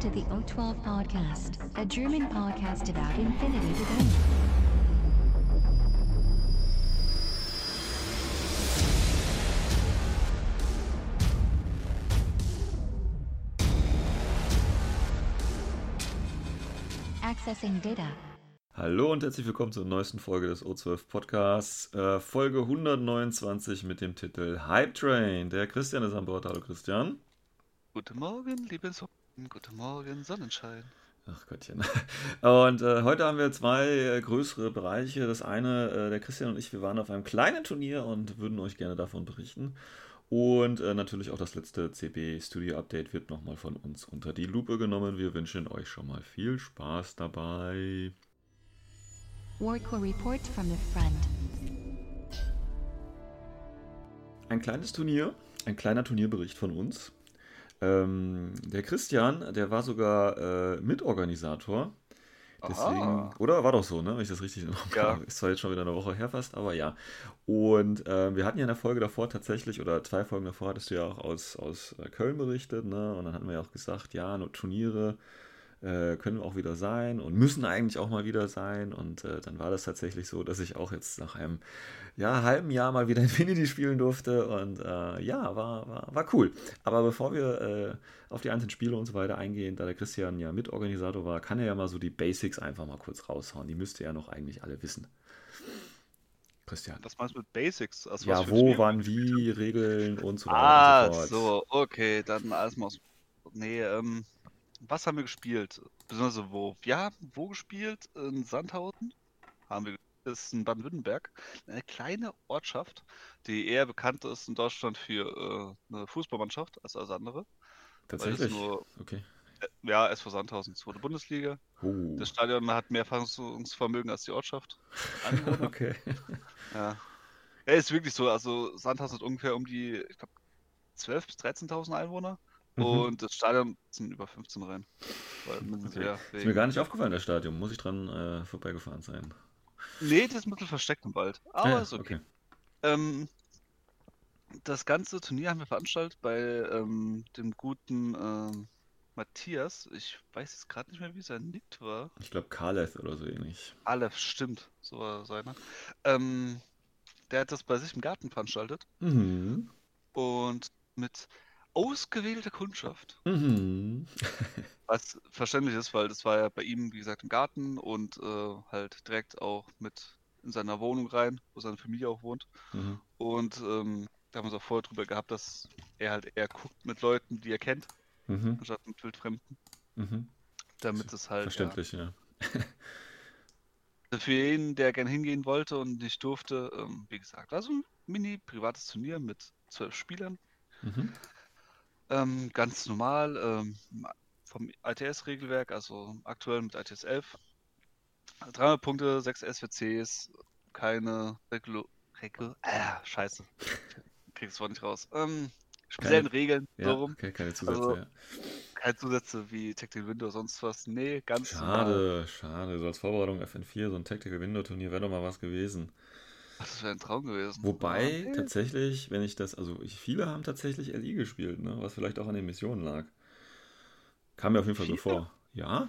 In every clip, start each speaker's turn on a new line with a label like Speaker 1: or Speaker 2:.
Speaker 1: Welcome to the O12 Podcast, a German podcast about infinity to go. Accessing data.
Speaker 2: Hallo und herzlich willkommen zur neuesten Folge des O12 Podcasts, äh, Folge 129 mit dem Titel Hype Train. Der Christian ist an Bord. Hallo Christian.
Speaker 3: Guten Morgen, liebe Sonnen, guten Morgen, Sonnenschein.
Speaker 2: Ach Gottchen. Und äh, heute haben wir zwei äh, größere Bereiche. Das eine, äh, der Christian und ich, wir waren auf einem kleinen Turnier und würden euch gerne davon berichten. Und äh, natürlich auch das letzte CB Studio Update wird nochmal von uns unter die Lupe genommen. Wir wünschen euch schon mal viel Spaß dabei.
Speaker 1: Warcore reports from the front.
Speaker 2: Ein kleines Turnier, ein kleiner Turnierbericht von uns. Ähm, der Christian, der war sogar äh, Mitorganisator. Deswegen,
Speaker 3: Aha.
Speaker 2: oder war doch so, ne? Wenn ich das richtig noch
Speaker 3: Ja.
Speaker 2: Ist zwar jetzt schon wieder eine Woche her fast, aber ja. Und ähm, wir hatten ja in der Folge davor tatsächlich, oder zwei Folgen davor hattest du ja auch aus, aus äh, Köln berichtet, ne? Und dann hatten wir ja auch gesagt, ja, nur Turniere äh, können auch wieder sein und müssen eigentlich auch mal wieder sein. Und äh, dann war das tatsächlich so, dass ich auch jetzt nach einem ja, halben Jahr mal wieder Infinity spielen durfte. Und äh, ja, war, war, war cool. Aber bevor wir äh, auf die einzelnen Spiele und so weiter eingehen, da der Christian ja Mitorganisator war, kann er ja mal so die Basics einfach mal kurz raushauen. Die müsste er noch eigentlich alle wissen. Christian.
Speaker 3: Was meinst du mit Basics? Also
Speaker 2: Ja, wo, wann, wie, Regeln und so weiter
Speaker 3: Ah,
Speaker 2: und so fort.
Speaker 3: so, okay, dann alles mal aus. Nee, ähm, was haben wir gespielt? Beziehungsweise wo? Wir haben wo gespielt? In Sandhausen haben wir das ist in Baden-Württemberg. Eine kleine Ortschaft, die eher bekannt ist in Deutschland für äh, eine Fußballmannschaft als alles andere.
Speaker 2: Tatsächlich.
Speaker 3: nur-
Speaker 2: Okay.
Speaker 3: Ja, SV Sandhausen, zweite Bundesliga.
Speaker 2: Oh.
Speaker 3: Das Stadion hat mehr Fassungsvermögen als die Ortschaft.
Speaker 2: Okay.
Speaker 3: Ja. Ja, ist wirklich so. Also Sandhausen hat ungefähr um die, ich glaube, 12.000 bis 13.000 Einwohner.
Speaker 2: Mhm.
Speaker 3: Und das Stadion sind über 15 rein.
Speaker 2: Okay. Ist mir gar nicht aufgefallen, das Stadion. Muss ich dran äh, vorbeigefahren sein.
Speaker 3: Nee, das ist ein bisschen versteckt im Wald. Aber
Speaker 2: ja,
Speaker 3: ist okay. Ähm, das ganze Turnier haben wir veranstaltet bei ähm, dem guten ähm, Matthias. Ich weiß jetzt gerade nicht mehr, wie sein Nick war.
Speaker 2: Ich glaube Kaleth oder so ähnlich.
Speaker 3: Aleph, stimmt. So war seiner. Ähm, der hat das bei sich im Garten veranstaltet.
Speaker 2: Mhm.
Speaker 3: Und mit ausgewählter Kundschaft.
Speaker 2: Mhm.
Speaker 3: Was verständlich ist, weil das war ja bei ihm, wie gesagt, im Garten und äh, halt direkt auch mit in seiner Wohnung rein, wo seine Familie auch wohnt.
Speaker 2: Mhm.
Speaker 3: Und ähm, da haben wir uns auch vorher drüber gehabt, dass er halt eher guckt mit Leuten, die er kennt,
Speaker 2: Mhm.
Speaker 3: anstatt mit Wildfremden,
Speaker 2: Mhm.
Speaker 3: damit es halt ja,
Speaker 2: Verständlich, ja.
Speaker 3: für jeden, der gern hingehen wollte und nicht durfte, ähm, wie gesagt, also ein mini privates Turnier mit zwölf Spielern.
Speaker 2: Mhm.
Speaker 3: Ähm, ganz normal ähm, vom ITS-Regelwerk, also aktuell mit ITS 11. 300 Punkte, 6 SWCs, keine Regul... Regul... Ah, scheiße. Krieg das Wort nicht raus. Ähm, speziellen Regeln,
Speaker 2: Ja,
Speaker 3: so rum.
Speaker 2: okay, keine Zusätze.
Speaker 3: Also,
Speaker 2: ja.
Speaker 3: Keine Zusätze wie Tactical Window, sonst was. Nee, ganz normal.
Speaker 2: Schade, schade. So als Vorbereitung FN4, so ein Tactical Window Turnier wäre doch mal was gewesen.
Speaker 3: Das wäre ein Traum gewesen.
Speaker 2: Wobei,
Speaker 3: nee.
Speaker 2: tatsächlich, wenn ich das, also ich, viele haben tatsächlich LI gespielt, ne? was vielleicht auch an den Missionen lag. Kam mir auf jeden Fall so
Speaker 3: Viele?
Speaker 2: vor. Ja?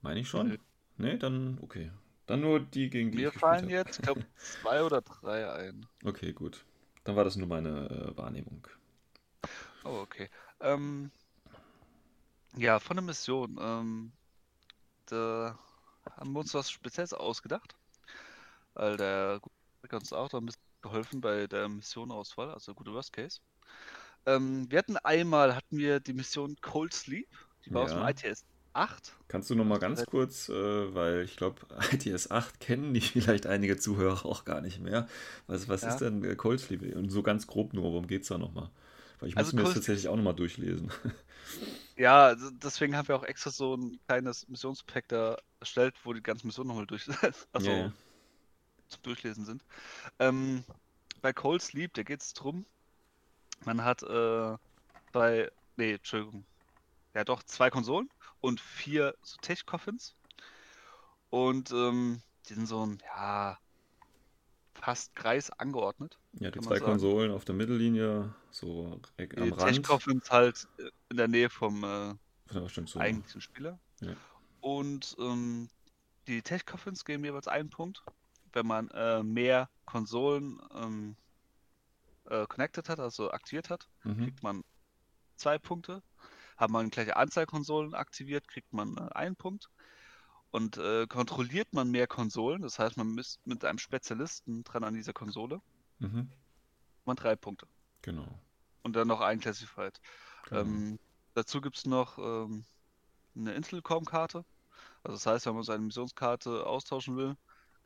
Speaker 2: Meine ich schon?
Speaker 3: Nö.
Speaker 2: Nee, dann okay. Dann nur die, gegen die
Speaker 3: Mir fallen jetzt, ich glaube, zwei oder drei ein.
Speaker 2: Okay, gut. Dann war das nur meine äh, Wahrnehmung.
Speaker 3: Oh, okay. Ähm, ja, von der Mission. Ähm, da haben wir uns was Spezielles ausgedacht. Weil der uns auch da ein bisschen geholfen bei der Missionauswahl, also gute Worst Case. Ähm, wir hatten einmal, hatten wir die Mission Cold Sleep, die war aus
Speaker 2: Ja.
Speaker 3: dem ITS 8.
Speaker 2: Kannst du noch mal ganz kurz, äh, weil ich glaube, ITS 8 kennen die vielleicht einige Zuhörer auch gar nicht mehr. Was, was
Speaker 3: Ja.
Speaker 2: ist denn äh, Cold Sleep? Und so ganz grob nur, worum geht es da nochmal? Weil ich
Speaker 3: Also
Speaker 2: muss mir das tatsächlich auch nochmal durchlesen.
Speaker 3: Ja, also deswegen haben wir auch extra so ein kleines Missionspack da erstellt, wo die ganzen Missionen nochmal durch, also
Speaker 2: Ja, ja.
Speaker 3: Zum Durchlesen sind. Ähm, bei Cold Sleep, da geht es drum, man hat äh, zwei, nee, Entschuldigung, ja doch, zwei Konsolen und vier so Tech-Coffins. Und ähm, die sind so ein, ja, fast Kreis angeordnet.
Speaker 2: Ja, die zwei. Konsolen auf der Mittellinie, so
Speaker 3: Die
Speaker 2: am Rand
Speaker 3: Tech-Coffins halt in der Nähe vom, äh,
Speaker 2: so.
Speaker 3: eigentlichen Spieler.
Speaker 2: Ja.
Speaker 3: Und ähm, die Tech Coffins geben jeweils einen Punkt, wenn man äh, mehr Konsolen ähm, äh, connected hat, also aktiviert hat,
Speaker 2: Mhm.
Speaker 3: kriegt man zwei Punkte. Hat man gleiche Anzahl Konsolen aktiviert, kriegt man äh, einen Punkt. Und äh, kontrolliert man mehr Konsolen, das heißt, man ist mit einem Spezialisten dran an dieser Konsole,
Speaker 2: Mhm.
Speaker 3: man drei Punkte.
Speaker 2: Genau.
Speaker 3: Und dann noch ein Classified.
Speaker 2: genau.
Speaker 3: Ähm, dazu gibt es noch ähm, eine Intelcom-Karte. Also das heißt, wenn man seine Missionskarte austauschen will,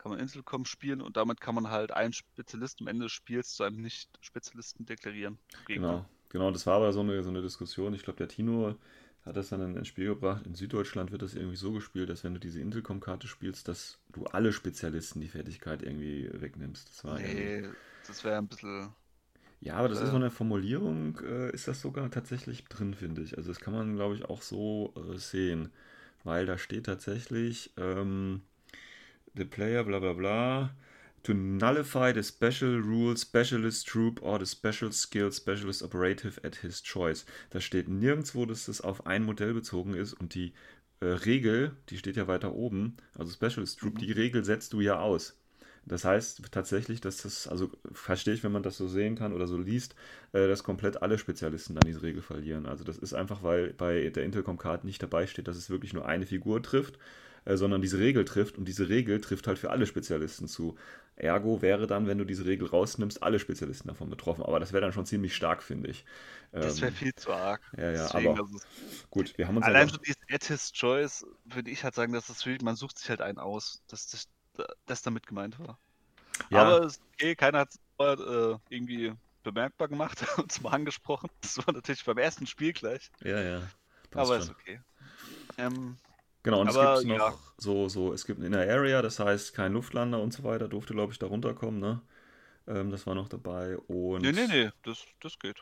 Speaker 3: kann man Intelcom spielen und damit kann man halt einen Spezialisten am Ende des Spiels zu einem Nicht-Spezialisten deklarieren. Gegner.
Speaker 2: Genau, genau, das war aber so eine, so eine Diskussion. Ich glaube, der Tino hat das dann in- ins Spiel gebracht. In Süddeutschland wird das irgendwie so gespielt, dass wenn du diese Intelcom-Karte spielst, dass du alle Spezialisten die Fertigkeit irgendwie wegnimmst. Das war
Speaker 3: Nee, das wäre ein bisschen.
Speaker 2: Ja, aber das ist
Speaker 3: Äh.
Speaker 2: so eine Formulierung, äh, ist das sogar tatsächlich drin, finde ich. Also das kann man, glaube ich, auch so äh, sehen. Weil da steht tatsächlich, ähm, the player, bla bla bla, to nullify the special rule specialist troop or the special skill specialist operative at his choice. Da steht nirgendwo, dass das auf ein Modell bezogen ist und die äh, Regel, die steht ja weiter oben, also Specialist Troop,
Speaker 3: Mhm.
Speaker 2: die Regel setzt du ja aus. Das heißt tatsächlich, dass das, also verstehe ich, wenn man das so sehen kann oder so liest, äh, dass komplett alle Spezialisten dann diese Regel verlieren. Also das ist einfach, weil bei der Intercom-Card nicht dabei steht, dass es wirklich nur eine Figur trifft, äh, sondern diese Regel trifft und diese Regel trifft halt für alle Spezialisten zu. Ergo wäre dann, wenn du diese Regel rausnimmst, alle Spezialisten davon betroffen. Aber das wäre dann schon ziemlich stark, finde ich.
Speaker 3: Das wäre
Speaker 2: Ähm,
Speaker 3: viel zu arg.
Speaker 2: ja, ja,
Speaker 3: Deswegen,
Speaker 2: aber
Speaker 3: also,
Speaker 2: gut, wir haben uns
Speaker 3: allein schon dieses At his Choice, würde ich halt sagen, dass das wirklich, man sucht sich halt einen aus, dass das, das damit gemeint war.
Speaker 2: Ja.
Speaker 3: Aber ist okay, keiner hat es äh, irgendwie bemerkbar gemacht und mal angesprochen. Das war natürlich beim ersten Spiel gleich.
Speaker 2: Ja, ja.
Speaker 3: aber ist
Speaker 2: schon.
Speaker 3: okay. Ähm,
Speaker 2: Genau, und es
Speaker 3: Aber,
Speaker 2: gibt noch
Speaker 3: ja.
Speaker 2: so, so, es gibt in der Area, das heißt kein Luftlander und so weiter, durfte, glaube ich, da runterkommen, ne? Ähm, das war noch dabei. Und
Speaker 3: nee, nee, nee, das, das geht.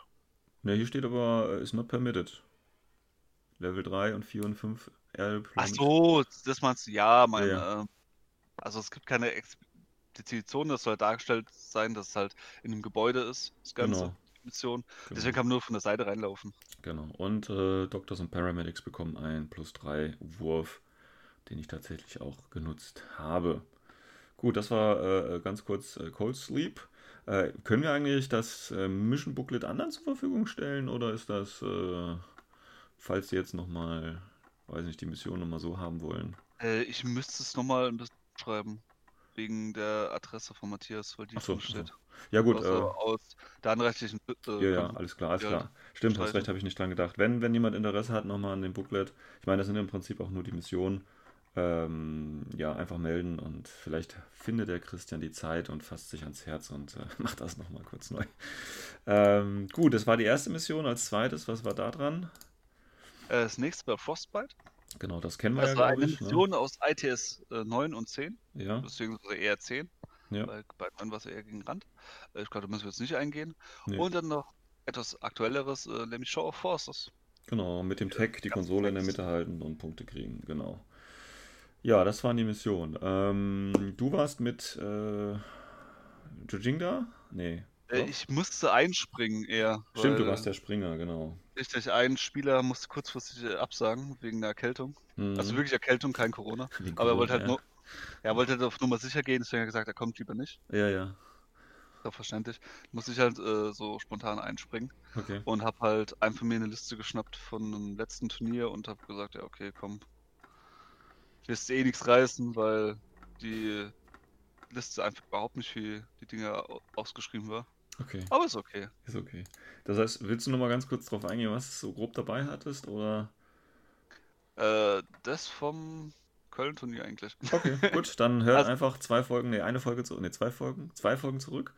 Speaker 2: Ne, hier steht aber, äh, is not permitted. Level 3 und 4 und 5 Air
Speaker 3: Ach so, das meinst du, ja, mein,
Speaker 2: Ja,
Speaker 3: ähm, also es gibt keine explizite Zone, das soll dargestellt sein, dass es halt in einem Gebäude ist, das Ganze,
Speaker 2: Genau.
Speaker 3: Mission.
Speaker 2: Genau.
Speaker 3: Deswegen kann man nur von der Seite reinlaufen.
Speaker 2: Genau. Und äh, Doctors und Paramedics bekommen einen plus 3 Wurf, den ich tatsächlich auch genutzt habe. Gut, das war äh, ganz kurz äh, Cold Sleep. Äh, können wir eigentlich das äh, Mission Booklet anderen zur Verfügung stellen oder ist das, äh, falls Sie jetzt nochmal, weiß nicht, die Mission nochmal so haben wollen?
Speaker 3: Äh, ich müsste es nochmal ein bisschen schreiben, wegen der Adresse von Matthias, weil die
Speaker 2: so,
Speaker 3: steht.
Speaker 2: ach Ja gut,
Speaker 3: also
Speaker 2: äh,
Speaker 3: aus der anrechtlichen äh,
Speaker 2: Ja, ja, alles klar, alles
Speaker 3: Ja,
Speaker 2: klar. Stimmt, hast
Speaker 3: streichen.
Speaker 2: recht, habe ich nicht dran gedacht. Wenn, wenn jemand Interesse hat, nochmal an dem Booklet, ich meine, das sind im Prinzip auch nur die Missionen, ähm, ja, einfach melden und vielleicht findet der Christian die Zeit und fasst sich ans Herz und äh, macht das nochmal kurz neu. Ähm, gut, das war die erste Mission. Als zweites, was war da dran?
Speaker 3: Äh, das nächste war Frostbite.
Speaker 2: Genau, das kennen wir
Speaker 3: Das
Speaker 2: ja,
Speaker 3: war
Speaker 2: glaube
Speaker 3: eine
Speaker 2: ich. Ne?
Speaker 3: Mission aus ITS äh, 9 und 10,
Speaker 2: Ja,
Speaker 3: beziehungsweise eher 10,
Speaker 2: ja,
Speaker 3: weil bei 9 war es eher gegen Rand. Äh, ich glaube, da müssen wir jetzt nicht eingehen.
Speaker 2: nee.
Speaker 3: Und dann noch etwas aktuelleres, äh, nämlich Show of Forces.
Speaker 2: Genau, mit dem Tag die
Speaker 3: ganz
Speaker 2: Konsole in der. Mitte halten und Punkte kriegen, genau. Ja, das waren die Missionen. Ähm, du warst mit äh, Jujinga? Nee.
Speaker 3: Äh, ich musste einspringen eher.
Speaker 2: Stimmt, du
Speaker 3: weil
Speaker 2: warst der Springer, genau.
Speaker 3: Richtig, ein Spieler musste kurzfristig äh, absagen wegen der Erkältung.
Speaker 2: Mhm.
Speaker 3: Also wirklich Erkältung, kein Corona.
Speaker 2: Wegen
Speaker 3: Aber er wollte halt nur, er wollte halt auf Nummer sicher gehen, deswegen hat er gesagt, er kommt lieber nicht.
Speaker 2: Ja, ja.
Speaker 3: Auch verständlich. Musste ich halt äh, so spontan einspringen
Speaker 2: Okay.
Speaker 3: und habe halt einfach mir eine Liste geschnappt von einem letzten Turnier und habe gesagt, ja, okay, komm. Wirst eh nichts reißen, weil die Liste einfach überhaupt nicht wie die Dinger au- ausgeschrieben war.
Speaker 2: Okay,
Speaker 3: Aber ist okay.
Speaker 2: ist okay. Das heißt, willst du noch mal ganz kurz drauf eingehen, was du so grob dabei hattest? Oder?
Speaker 3: Äh, das vom Köln-Turnier eigentlich.
Speaker 2: Okay, gut, dann hört
Speaker 3: Also-
Speaker 2: einfach zwei Folgen, nee, eine Folge zurück, nee, zwei Folgen, zwei Folgen zurück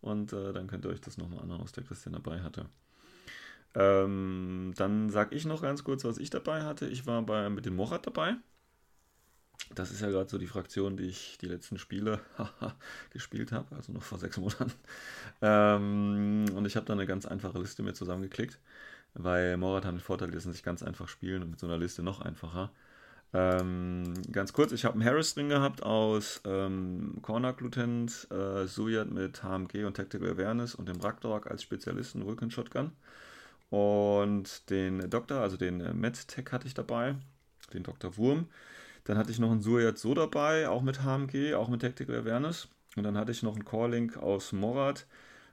Speaker 2: und äh, dann könnt ihr euch das nochmal anhören, was der Christian dabei hatte. Ähm, dann sag ich noch ganz kurz, was ich dabei hatte. Ich war bei, mit dem Morat dabei. Das ist ja gerade so die Fraktion, die ich die letzten Spiele gespielt habe, also noch vor sechs Monaten. Ähm, und ich habe da eine ganz einfache Liste mir zusammengeklickt, weil Morat hat den Vorteil, die lassen sich ganz einfach spielen und mit so einer Liste noch einfacher. Ähm, ganz kurz, ich habe einen Harris drin gehabt aus ähm, Corner Lieutenant, äh, Suyat mit HMG und Tactical Awareness und dem Rakdorak als Spezialisten Vulcan Shotgun. und den Doktor, also den äh, MedTech hatte ich dabei, den Dr. Wurm. Dann hatte ich noch einen Suryat So dabei, auch mit HMG, auch mit Tactical Awareness. Und dann hatte ich noch einen Core-Link aus Morat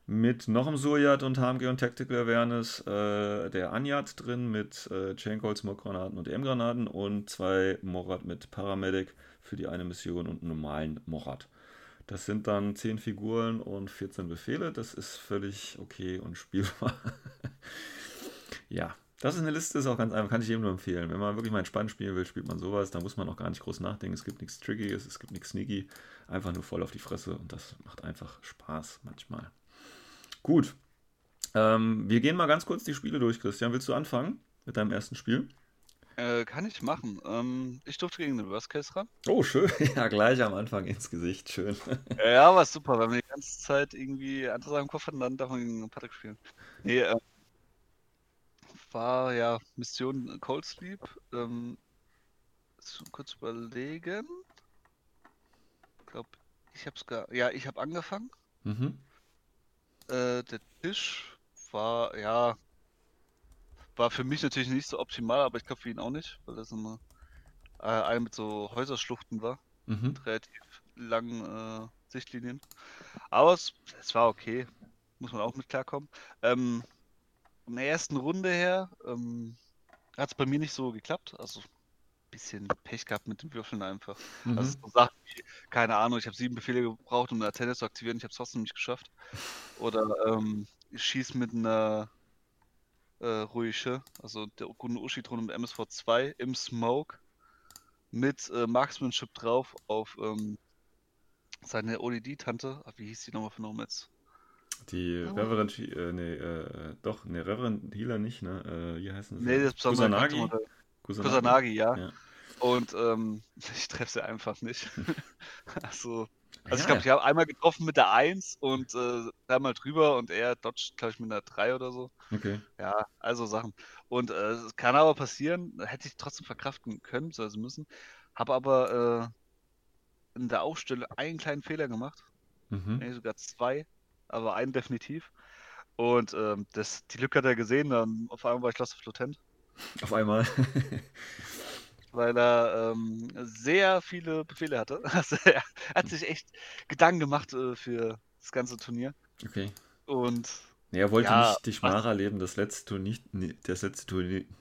Speaker 2: mit noch einem Suryat und HMG und Tactical Awareness, äh, der Anyat drin mit äh, Chaincoil, Smoke-Granaten und EM-Granaten und zwei Morat mit Paramedic für die eine Mission und einen normalen Morat. Das sind dann 10 Figuren und 14 Befehle. Das ist völlig okay und spielbar. ja, das ist eine Liste, ist auch ganz einfach, kann ich jedem nur empfehlen. Wenn man wirklich mal entspannt spielen will, spielt man sowas. Da muss man auch gar nicht groß nachdenken. Es gibt nichts Trickiges, es gibt nichts Sneaky. Einfach nur voll auf die Fresse und das macht einfach Spaß manchmal. Gut. Ähm, wir gehen mal ganz kurz die Spiele durch, Christian. Willst du anfangen mit deinem ersten Spiel?
Speaker 3: Äh, kann ich machen. Ähm, ich durfte gegen den Worst Case ran.
Speaker 2: Oh, schön. Ja, gleich am Anfang ins Gesicht. Schön.
Speaker 3: Ja, war super, weil man die ganze Zeit irgendwie andere Sachen im Kopf hat und dann darf man gegen Patrick spielen. Nee, ähm, war ja Mission Cold Sleep. Ähm, kurz überlegen. Ich glaube, ich hab's gar. Ja, ich habe angefangen.
Speaker 2: Mhm.
Speaker 3: Äh, der Tisch war, ja, war für mich natürlich nicht so optimal, aber ich glaube für ihn auch nicht, weil das immer äh, eine mit so Häuserschluchten war.
Speaker 2: Mhm.
Speaker 3: Mit relativ langen äh, Sichtlinien. Aber es, es, war okay. Muss man auch mit klarkommen. Ähm, in der ersten Runde her ähm, hat es bei mir nicht so geklappt. Also ein bisschen Pech gehabt mit den Würfeln einfach.
Speaker 2: Mhm.
Speaker 3: Also so Sachen wie, keine Ahnung, ich habe sieben Befehle gebraucht, um eine Antenne zu aktivieren, ich habe es trotzdem nicht geschafft. Oder ähm, ich schieße mit einer äh, ruhige, also der Gunno Ushi-Drohne mit MSV2 im Smoke mit äh, Marksmanship drauf auf ähm, seine ODD-Tante. Wie hieß die nochmal von Nomads?
Speaker 2: Die oh. Reverend, äh, nee, äh, doch, ne, Reverend Healer nicht, ne? Äh, wie heißen
Speaker 3: sie? Nee, das ist Kusanagi.
Speaker 2: Kusanagi,
Speaker 3: Kusanagi ja. ja. Und ähm, ich treffe sie einfach nicht. also, also ja, ich glaube, ich habe einmal getroffen mit der 1 und äh, dreimal drüber und er dodgt, glaube ich, mit einer 3 oder so.
Speaker 2: Okay.
Speaker 3: Ja, also Sachen. Und äh, es kann aber passieren, hätte ich trotzdem verkraften können, also müssen. Habe aber äh, in der Aufstellung einen kleinen Fehler gemacht.
Speaker 2: Mhm.
Speaker 3: Nee, sogar zwei, aber einen definitiv. Und ähm, das, die Lücke hat er gesehen, dann auf einmal war ich Lost of Lieutenant.
Speaker 2: Auf einmal.
Speaker 3: weil er ähm, sehr viele Befehle hatte. Also er hat sich echt Gedanken gemacht äh, für das ganze Turnier.
Speaker 2: Okay.
Speaker 3: Und
Speaker 2: Nee, er wollte ja, nicht die Schmach erleben, das letzte, Turnier, das letzte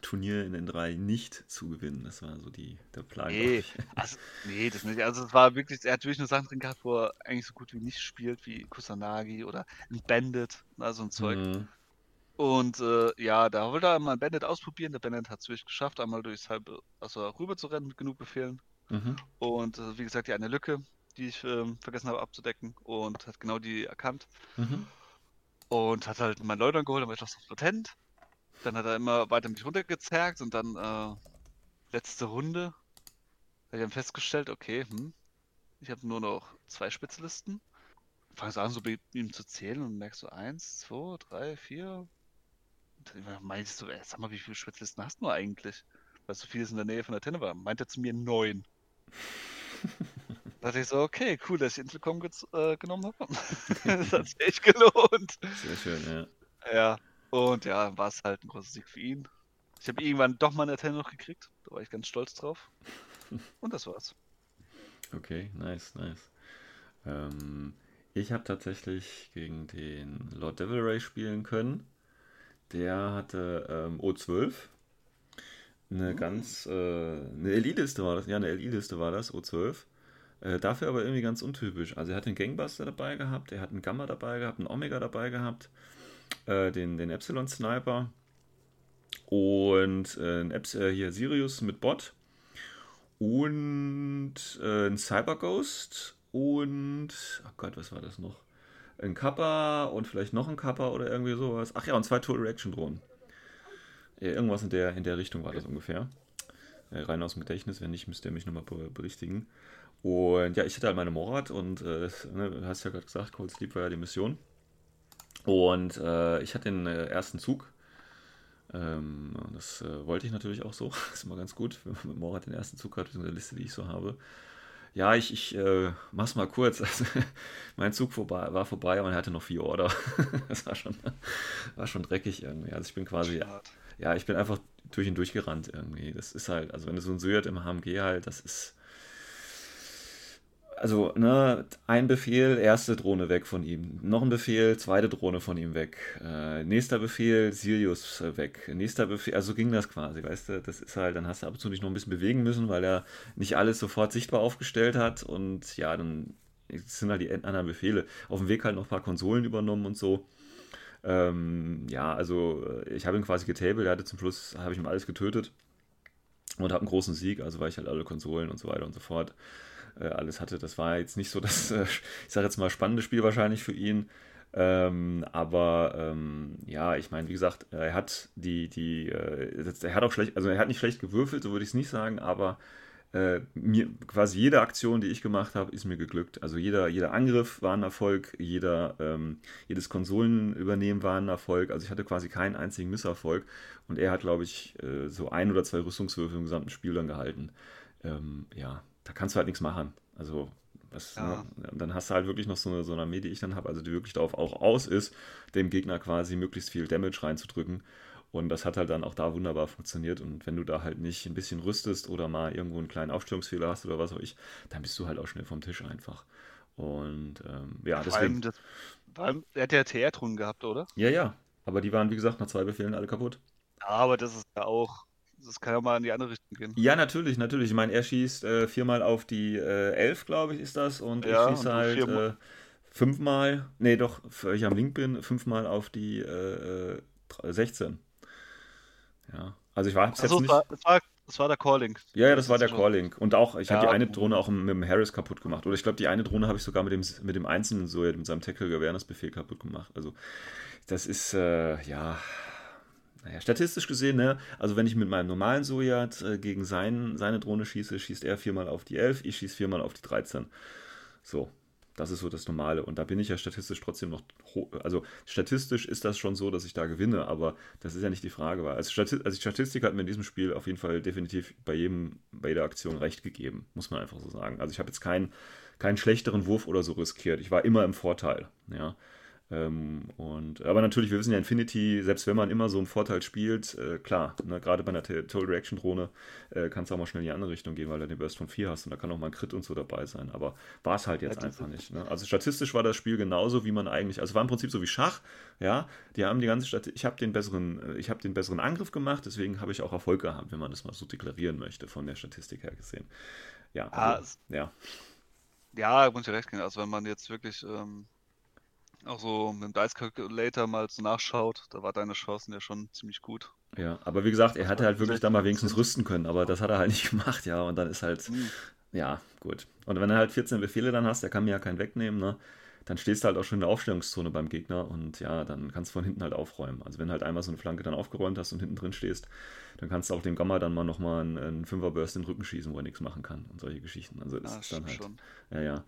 Speaker 2: Turnier in N3 nicht zu gewinnen. Das war so die, der Plan.
Speaker 3: Nee, also, nee, das nicht. Also es war wirklich, er hat wirklich nur Sachen drin gehabt, wo er eigentlich so gut wie nicht spielt, wie Kusanagi oder ein Bandit, also ein Zeug. Mhm. Und äh, ja, da wollte er mal ein Bandit ausprobieren. Der Bandit hat es wirklich geschafft, einmal durchs halbe, also rüber zu rennen mit genug Befehlen.
Speaker 2: Mhm.
Speaker 3: Und äh, wie gesagt, die eine Lücke, die ich äh, vergessen habe abzudecken und hat genau die erkannt.
Speaker 2: Mhm.
Speaker 3: Und hat halt meinen Leutern geholt, dann war ich noch so Latent. Dann hat er immer weiter mich runtergezerrt und dann äh, letzte Runde habe ich dann festgestellt, okay, hm, ich habe nur noch zwei Spezialisten. Fangst an, so mit ihm zu zählen und merkst so eins, zwei, drei, vier. Und meinst du, ey, sag mal, wie viele Spezialisten hast du eigentlich? Weil so vieles in der Nähe von der Tenne war. Meint er zu mir neun. Da dachte ich so, okay, cool, dass ich Intelcom äh, genommen habe. das hat sich echt gelohnt.
Speaker 2: Sehr schön, ja.
Speaker 3: Ja, und ja, war es halt ein großer Sieg für ihn. Ich habe irgendwann doch mal eine Tenne noch gekriegt. Da war ich ganz stolz drauf. Und das war's.
Speaker 2: Okay, nice, nice. Ähm, ich habe tatsächlich gegen den Lord Devil Ray spielen können. Der hatte ähm, O12. Eine oh. ganz, äh, eine Elite-Liste war das, ja, eine Elite-Liste war das, O12. Äh, dafür aber irgendwie ganz untypisch. Also er hat den Gangbuster dabei gehabt, er hat einen Gamma dabei gehabt, einen Omega dabei gehabt, äh, den, den Epsilon Sniper und äh, ein Eps äh, hier Sirius mit Bot und äh, ein Cyber Ghost und, oh Gott, was war das noch? Ein Kappa und vielleicht noch ein Kappa oder irgendwie sowas. Ach ja, und zwei Total Reaction Drohnen. Ja, irgendwas in der, in der Richtung war das ungefähr. Äh, rein aus dem Gedächtnis, wenn nicht, müsst ihr mich nochmal berichtigen. Und ja, ich hatte halt meine Morat und äh, ne, du hast ja gerade gesagt, Cold Sleep war ja die Mission. Und äh, ich hatte den äh, ersten Zug. Ähm, das äh, wollte ich natürlich auch so. das ist immer ganz gut, wenn man mit Morat den ersten Zug hat, in der Liste, die ich so habe. Ja, ich, ich äh, mach's mal kurz. Also, mein Zug vorbei, war vorbei und er hatte noch vier Order. das war schon, war schon dreckig irgendwie. Also ich bin quasi,
Speaker 3: Schade.
Speaker 2: ja, ich bin einfach durch ihn durchgerannt irgendwie. Das ist halt, also wenn du so ein Syrt im HMG halt, das ist, also, ne, ein Befehl, erste Drohne weg von ihm. Noch ein Befehl, zweite Drohne von ihm weg. Äh, nächster Befehl, Sirius äh, weg. Nächster Befehl, also so ging das quasi, weißt du? Das ist halt, dann hast du ab und zu dich noch ein bisschen bewegen müssen, weil er nicht alles sofort sichtbar aufgestellt hat. Und ja, dann sind halt die anderen Befehle. Auf dem Weg halt noch ein paar Konsolen übernommen und so. Ähm, ja, also äh, ich habe ihn quasi getabelt, er hatte zum Schluss, habe ich ihm alles getötet und habe einen großen Sieg, also weil ich halt alle Konsolen und so weiter und so fort alles hatte. Das war jetzt nicht so das, äh, ich sage jetzt mal, spannende Spiel wahrscheinlich für ihn. Ähm, aber ähm, ja, ich meine, wie gesagt, er hat die, die, äh, er hat auch schlecht, also er hat nicht schlecht gewürfelt, so würde ich es nicht sagen, aber äh, mir, quasi jede Aktion, die ich gemacht habe, ist mir geglückt. Also jeder, jeder Angriff war ein Erfolg, jeder, ähm, jedes Konsolenübernehmen war ein Erfolg. Also ich hatte quasi keinen einzigen Misserfolg. Und er hat, glaube ich, äh, so ein oder zwei Rüstungswürfe im gesamten Spiel dann gehalten. Ähm, ja, da kannst du halt nichts machen. Also was,
Speaker 3: Ja.
Speaker 2: ne? dann hast du halt wirklich noch so eine, so eine Armee, die ich dann habe, also die wirklich darauf auch aus ist, dem Gegner quasi möglichst viel Damage reinzudrücken. Und das hat halt dann auch da wunderbar funktioniert. Und wenn du da halt nicht ein bisschen rüstest oder mal irgendwo einen kleinen Aufstellungsfehler hast oder was auch ich, dann bist du halt auch schnell vom Tisch einfach. Und ähm, ja,
Speaker 3: Vor allem,
Speaker 2: deswegen.
Speaker 3: das, vor allem, er hat ja TR-Truhen gehabt, oder?
Speaker 2: Ja, ja. Aber die waren, wie gesagt, nach zwei Befehlen alle kaputt.
Speaker 3: Ja, aber das ist ja auch, das kann ja mal in die andere Richtung gehen.
Speaker 2: Ja, natürlich, natürlich. Ich meine, er schießt äh, viermal auf die äh, elf, glaube ich, ist das. Und ich
Speaker 3: Ja, und
Speaker 2: schieße
Speaker 3: du
Speaker 2: halt
Speaker 3: viermal.
Speaker 2: äh, fünfmal, nee, doch, weil ich am Link bin, fünfmal auf die äh, äh, 16. Ja. Also ich war hab's jetzt
Speaker 3: Achso,
Speaker 2: nicht.
Speaker 3: das war, das, war, das der Calling.
Speaker 2: Ja, ja, das war der
Speaker 3: schon-
Speaker 2: Calling. Und auch, ich habe
Speaker 3: Ja.
Speaker 2: die eine Drohne auch mit dem Harris kaputt gemacht. Oder ich glaube, die eine Drohne habe ich sogar mit dem, mit dem einzelnen so mit seinem Tackle-Awareness-Befehl kaputt gemacht. Also, das ist, äh, ja, naja, statistisch gesehen, ne, also wenn ich mit meinem normalen Sojat äh, gegen sein, seine Drohne schieße, schießt er viermal auf die 11, ich schieße viermal auf die 13. So, das ist so das Normale. Und da bin ich ja statistisch trotzdem noch, ho- also statistisch ist das schon so, dass ich da gewinne, aber das ist ja nicht die Frage. Weil also, Stati also Statistik hat mir in diesem Spiel auf jeden Fall definitiv bei jedem, bei jeder Aktion recht gegeben, muss man einfach so sagen. Also ich habe jetzt keinen, keinen schlechteren Wurf oder so riskiert. Ich war immer im Vorteil, ja. Ähm, und, aber natürlich, wir wissen ja, Infinity, selbst wenn man immer so einen Vorteil spielt, äh, klar, ne, gerade bei einer Total Reaction Drohne äh, kann es auch mal schnell in die andere Richtung gehen, weil du den Burst von 4 hast und da kann auch mal ein Crit und so dabei sein. Aber war es halt jetzt
Speaker 3: diese-
Speaker 2: einfach nicht. Ne? Also statistisch war das Spiel genauso, wie man eigentlich, also war im Prinzip so wie Schach, ja, die haben die ganze Stadt, ich habe den besseren, äh, ich habe den besseren Angriff gemacht, deswegen habe ich auch Erfolg gehabt, wenn man das mal so deklarieren möchte, von der Statistik her gesehen. Ja,
Speaker 3: Ah,
Speaker 2: also,
Speaker 3: es-
Speaker 2: ja.
Speaker 3: Ja, muss ich recht geben. Also wenn man jetzt wirklich ähm, auch so mit dem Dice Calculator mal so nachschaut, da war deine Chancen ja schon ziemlich gut.
Speaker 2: Ja, aber wie gesagt, er hätte halt wirklich da mal wenigstens
Speaker 3: 16%.
Speaker 2: rüsten können, aber das hat er halt nicht gemacht, ja, und dann ist halt,
Speaker 3: Hm.
Speaker 2: ja, gut. Und wenn du halt 14 Befehle dann hast, der kann mir ja keinen wegnehmen, ne, dann stehst du halt auch schon in der Aufstellungszone beim Gegner und ja, dann kannst du von hinten halt aufräumen. Also wenn du halt einmal so eine Flanke dann aufgeräumt hast und hinten drin stehst, dann kannst du auch dem Gamma dann mal nochmal einen, einen Fünfer-Burst in den Rücken schießen, wo er nichts machen kann und solche Geschichten. Also das
Speaker 3: Ja,
Speaker 2: ist dann
Speaker 3: stimmt
Speaker 2: halt,
Speaker 3: schon.
Speaker 2: ja, ja.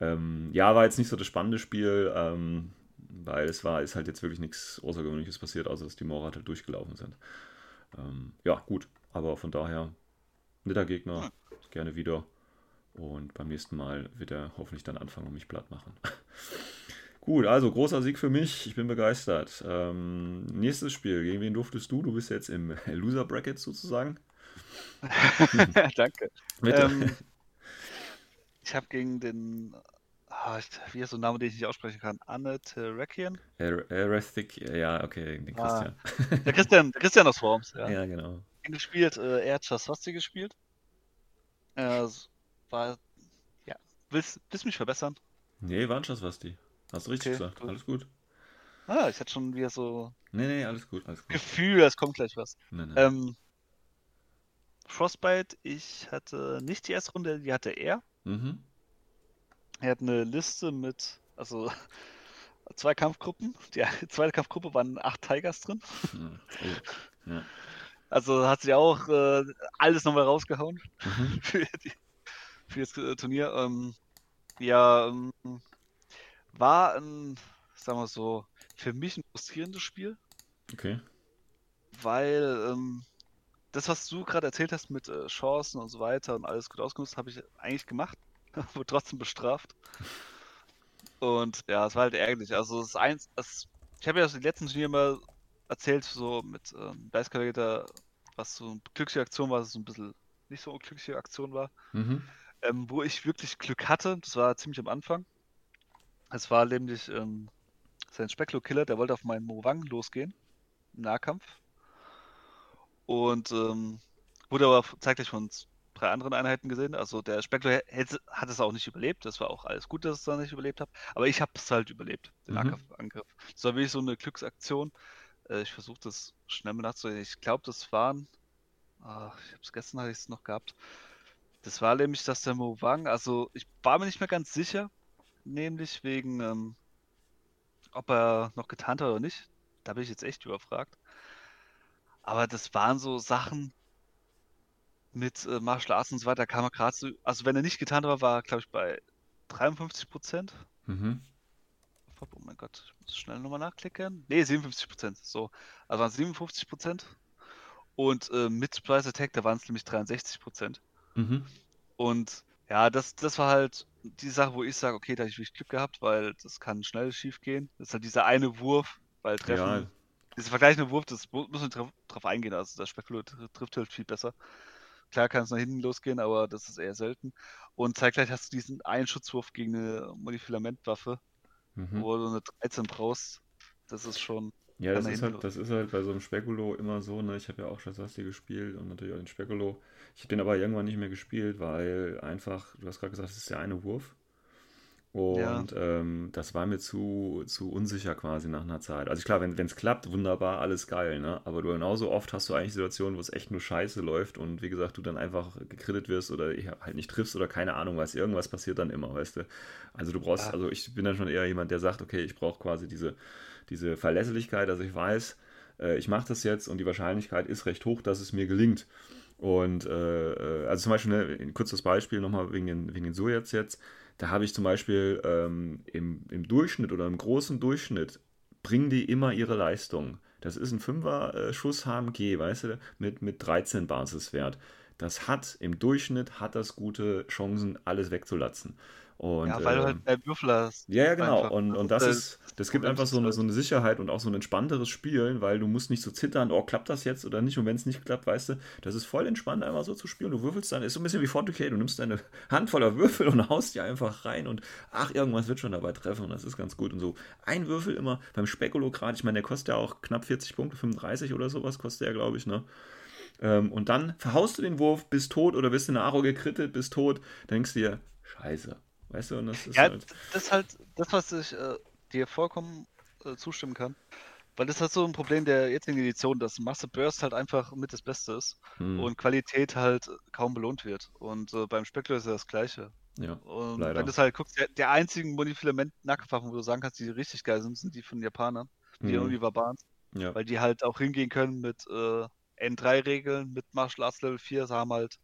Speaker 2: Ähm, ja, war jetzt nicht so das spannende Spiel, ähm, weil es war, ist halt jetzt wirklich nichts Außergewöhnliches passiert, außer dass die Morat halt durchgelaufen sind. Ähm, ja, gut. Aber von daher, netter Gegner, gerne wieder. Und beim nächsten Mal wird er hoffentlich dann anfangen und mich platt machen. gut, also großer Sieg für mich. Ich bin begeistert. Ähm, nächstes Spiel, gegen wen durftest du? Du bist jetzt im Loser Bracket sozusagen.
Speaker 3: Danke.
Speaker 2: Mit,
Speaker 3: Ähm, ich habe gegen den, ah, wie ist so ein Name, den ich nicht aussprechen kann? Anne Terekian?
Speaker 2: Er- Erethik, ja, okay, den
Speaker 3: Ah.
Speaker 2: Christian.
Speaker 3: Der Christian, der Christian aus Worms, ja.
Speaker 2: ja, genau.
Speaker 3: Gegen gespielt, äh, er hat Chassosti gespielt. Äh, war, ja, willst, willst du mich verbessern?
Speaker 2: Nee, war ein Schaswasti. Hast du richtig
Speaker 3: Okay,
Speaker 2: gesagt.
Speaker 3: gut.
Speaker 2: Alles gut.
Speaker 3: Ah, ich hatte schon wieder so
Speaker 2: Nee, nee, alles gut, alles gut.
Speaker 3: Gefühl, es kommt gleich was.
Speaker 2: Nee, nee.
Speaker 3: Ähm, Frostbite, ich hatte nicht die erste Runde, die hatte er.
Speaker 2: Mhm.
Speaker 3: Er hat eine Liste mit, also zwei Kampfgruppen. Die zweite Kampfgruppe waren acht Tigers drin.
Speaker 2: Ja. Oh. Ja.
Speaker 3: Also hat sie auch äh, alles nochmal rausgehauen
Speaker 2: Mhm.
Speaker 3: für, die, für das äh, Turnier. Ähm, ja, ähm, war ein, sagen wir so, für mich ein frustrierendes Spiel,
Speaker 2: Okay.
Speaker 3: weil ähm, das, was du gerade erzählt hast mit äh, Chancen und so weiter und alles gut ausgenutzt, habe ich eigentlich gemacht. wurde trotzdem bestraft. Und ja, es war halt ärgerlich. Also das eins, das, ich habe ja die letzten Turniere immer erzählt, so mit ähm, Dice Calculator, was so eine glückliche Aktion war, es so ein bisschen nicht so eine glückliche Aktion war.
Speaker 2: Mhm.
Speaker 3: Ähm, wo ich wirklich Glück hatte, das war ziemlich am Anfang. Es war nämlich ähm, sein Specklo-Killer, der wollte auf meinen Mowang losgehen, im Nahkampf. Und ähm, wurde aber zeitgleich von drei anderen Einheiten gesehen. Also der Specklo hätte, hat es auch nicht überlebt. Das war auch alles gut, dass es da nicht überlebt hat. Aber ich habe es halt überlebt, den
Speaker 2: Mhm.
Speaker 3: Nahkampfangriff. Das war wirklich so eine Glücksaktion. Äh, ich versuche das schnell mal nachzusehen. Ich glaube, das waren. Ach, ich habe es gestern hatte ich es noch gehabt. Das war nämlich, dass der Mo Wang, also ich war mir nicht mehr ganz sicher, nämlich wegen, ähm, ob er noch getarnt hat oder nicht. Da bin ich jetzt echt überfragt. Aber das waren so Sachen mit äh, Martial Arts und so weiter, kam er gerade so, also wenn er nicht getarnt war, war er, glaube ich, bei 53 Prozent.
Speaker 2: Mhm.
Speaker 3: Oh mein Gott, ich muss schnell nochmal nachklicken. Ne, 57 Prozent. So, also waren es 57 Prozent. Und äh, mit Surprise Attack, da waren es nämlich 63 Prozent.
Speaker 2: Mhm.
Speaker 3: Und ja, das, das war halt die Sache, wo ich sage, okay, da habe ich wirklich Glück gehabt, weil das kann schnell schief gehen. Das ist halt dieser eine Wurf, weil Treffen,
Speaker 2: Ja,
Speaker 3: dieser vergleichende Wurf, das mu- muss man drauf, drauf eingehen. Also der Spekulo tr- trifft halt viel besser. Klar kann es nach hinten losgehen, aber das ist eher selten. Und zeitgleich hast du diesen einen Schutzwurf gegen eine Multifilamentwaffe,
Speaker 2: mhm.
Speaker 3: wo du eine 13 brauchst. Das ist schon.
Speaker 2: Ja, das ist halt, das ist halt bei so einem Spekulo immer so, ne? Ich habe ja auch Shazasti gespielt und natürlich auch den Spekulo. Ich habe den aber irgendwann nicht mehr gespielt, weil einfach, du hast gerade gesagt, das ist der eine Wurf. Und ähm, das war mir zu, zu unsicher quasi nach einer Zeit. Also klar, wenn es klappt, wunderbar, alles geil, ne? Aber du genauso oft hast du eigentlich Situationen, wo es echt nur scheiße läuft und wie gesagt, du dann einfach gekrittet wirst oder halt nicht triffst oder keine Ahnung was, irgendwas passiert dann immer, weißt du? Also du brauchst,
Speaker 3: Ja.
Speaker 2: also ich bin dann schon eher jemand, der sagt, okay, ich brauche quasi diese, diese Verlässlichkeit, dass ich weiß, äh, ich mache das jetzt und die Wahrscheinlichkeit ist recht hoch, dass es mir gelingt. Und äh, äh, also zum Beispiel, ne, ein kurzes Beispiel nochmal wegen den, wegen den Sojats jetzt. Da habe ich zum Beispiel ähm, im, im Durchschnitt oder im großen Durchschnitt bringen die immer ihre Leistung. Das ist ein 5er äh, Schuss HMG, weißt du, mit, mit 13 Basiswert. Das hat im Durchschnitt hat das gute Chancen, alles wegzulatzen. Und,
Speaker 3: ja, weil du
Speaker 2: ähm,
Speaker 3: halt mehr Würfel hast.
Speaker 2: ja, ja, genau.
Speaker 3: Einfach.
Speaker 2: Und, und
Speaker 3: Das
Speaker 2: das
Speaker 3: ist
Speaker 2: das gibt einfach so eine, so eine Sicherheit und auch so ein entspannteres Spielen, weil du musst nicht so zittern, oh, klappt das jetzt oder nicht? Und wenn es nicht klappt, weißt du, das ist voll entspannt, einfach so zu spielen. Du würfelst dann, ist so ein bisschen wie 40k, du nimmst deine Hand voller Würfel und haust die einfach rein und ach, irgendwas wird schon dabei treffen und das ist ganz gut. Und so ein Würfel immer beim Spekulo gerade, ich meine, der kostet ja auch knapp 40 Punkte, 35 oder sowas kostet er, glaube ich, ne? Ähm, und dann verhaust du den Wurf, bist tot oder bist in eine Aro gekrittet, bist tot, denkst dir, scheiße. Weißt du, und das ist
Speaker 3: Ja,
Speaker 2: halt.
Speaker 3: das ist halt das, was ich äh, dir vollkommen äh, zustimmen kann. Weil das ist halt so ein Problem der jetzigen Edition, dass Masse Burst halt einfach mit das Beste ist
Speaker 2: hm,
Speaker 3: und Qualität halt kaum belohnt wird. Und äh, beim Speckler ist ja das Gleiche.
Speaker 2: ja.
Speaker 3: Und
Speaker 2: Leider.
Speaker 3: wenn du es halt guckst, der, der einzigen Monofilament-Nackenwaffen, wo du sagen kannst, die richtig geil sind, sind die von Japanern, die irgendwie Barbaren,
Speaker 2: Ja.
Speaker 3: weil die halt auch hingehen können mit äh, N3-Regeln, mit Martial Arts Level 4, sie haben halt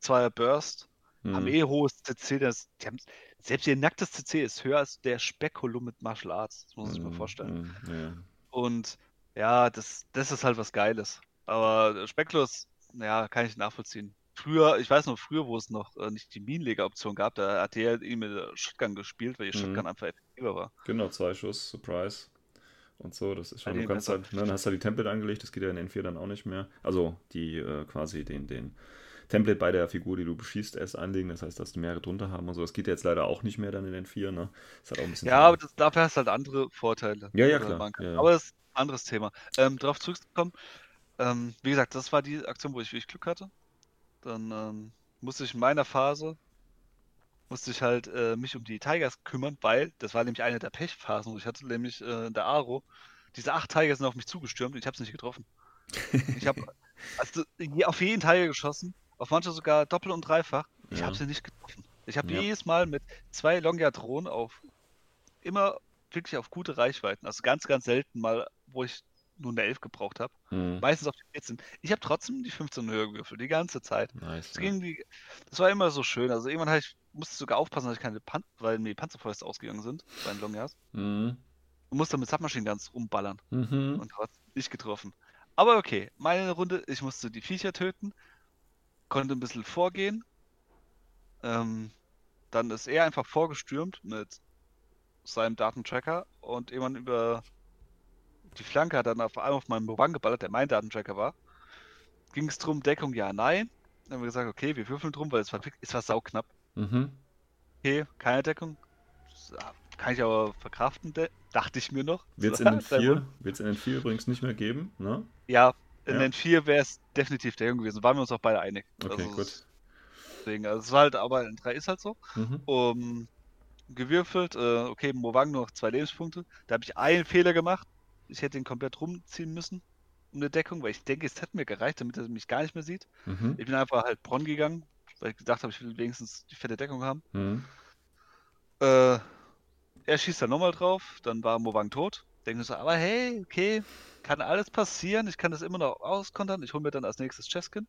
Speaker 3: zweier Burst, haben
Speaker 2: Hm.
Speaker 3: eh hohes CC, das, haben, selbst ihr nacktes CC ist höher als der Spekulum mit Martial Arts, das muss man sich mal
Speaker 2: Hm,
Speaker 3: vorstellen.
Speaker 2: hm, ja.
Speaker 3: Und ja, das, das ist halt was Geiles. Aber Specklos, ja, kann ich nachvollziehen. Früher, ich weiß noch, früher, wo es noch äh, nicht die Minenleger-Option gab, da hat der ihn mit der Shotgun gespielt, weil die
Speaker 2: Mhm.
Speaker 3: Shotgun einfach effektiver war.
Speaker 2: Genau, zwei Schuss, Surprise. Und so, das ist schon,
Speaker 3: Bei
Speaker 2: du kannst halt, ne, dann hast du halt die Template angelegt, das geht ja in N4 dann auch nicht mehr. Also die äh, quasi den, den Template bei der Figur, die du beschießt, erst anlegen, das heißt, dass die mehrere drunter haben und so. Das geht jetzt leider auch nicht mehr dann in N4, ne? Ist halt auch ein bisschen
Speaker 3: Ja, aber das, dafür hast du halt andere Vorteile.
Speaker 2: Ja, ja, klar, ja, ja.
Speaker 3: Aber das ist ein anderes Thema. Ähm, darauf zurückzukommen, ähm, wie gesagt, das war die Aktion, wo ich wirklich Glück hatte. Dann ähm, musste ich in meiner Phase, musste ich halt äh, mich um die Tigers kümmern, weil das war nämlich eine der Pechphasen, ich hatte nämlich äh, in der Aro, diese acht Tigers sind auf mich zugestürmt und ich habe es nicht getroffen. Ich habe also, auf jeden Tiger geschossen, auf manche sogar doppelt und dreifach. Ich
Speaker 2: Ja.
Speaker 3: habe sie nicht getroffen. Ich habe
Speaker 2: Ja.
Speaker 3: jedes Mal mit zwei Longyear-Drohnen auf immer wirklich auf gute Reichweiten. Also ganz, ganz selten mal, wo ich nur eine 11 gebraucht habe.
Speaker 2: Hm,
Speaker 3: Meistens auf die 14. Ich habe trotzdem die 15 höher gewürfelt, die ganze Zeit.
Speaker 2: nice. Ja.
Speaker 3: ging die, das war immer so schön. Also irgendwann ich, musste ich sogar aufpassen, dass ich keine Pan weil mir die Panzerfäuste ausgegangen sind bei den Longyears.
Speaker 2: Mhm.
Speaker 3: Und musste mit Submachine Guns rumballern
Speaker 2: Mhm.
Speaker 3: und trotzdem nicht getroffen. Aber okay, meine Runde, ich musste die Viecher töten, konnte ein bisschen vorgehen. Ähm, dann ist er einfach vorgestürmt mit seinem Datentracker und jemand über die Flanke hat dann auf einmal auf meinen Mobang geballert, der mein Datentracker war. Ging es drum, Deckung ja, nein. Dann haben wir gesagt, okay, wir würfeln drum, weil es war, es war sauknapp.
Speaker 2: Mhm.
Speaker 3: Okay, keine Deckung. Kann ich aber verkraften, dachte ich mir noch.
Speaker 2: Wird es in den vier, wird's in den vier übrigens nicht mehr geben, ne?
Speaker 3: Ja, in ja. den vier wäre es definitiv Deckung gewesen. Waren wir uns auch beide einig.
Speaker 2: Okay, also gut.
Speaker 3: Deswegen, also es war halt, aber in drei ist halt so. Mhm. Um, gewürfelt, äh, okay, Mowang nur noch zwei Lebenspunkte. Da habe ich einen Fehler gemacht. Ich hätte ihn komplett rumziehen müssen um eine Deckung, weil ich denke, es hätte mir gereicht, damit er mich gar nicht mehr sieht. Mhm. Ich bin einfach halt Bronn gegangen, weil ich gedacht habe, ich will wenigstens die fette Deckung haben. Mhm. Äh, er schießt dann nochmal drauf, dann war Mowang tot. Denke so, aber hey, okay, kann alles passieren, ich kann das immer noch auskontern. Ich hole mir dann als nächstes Cheskin.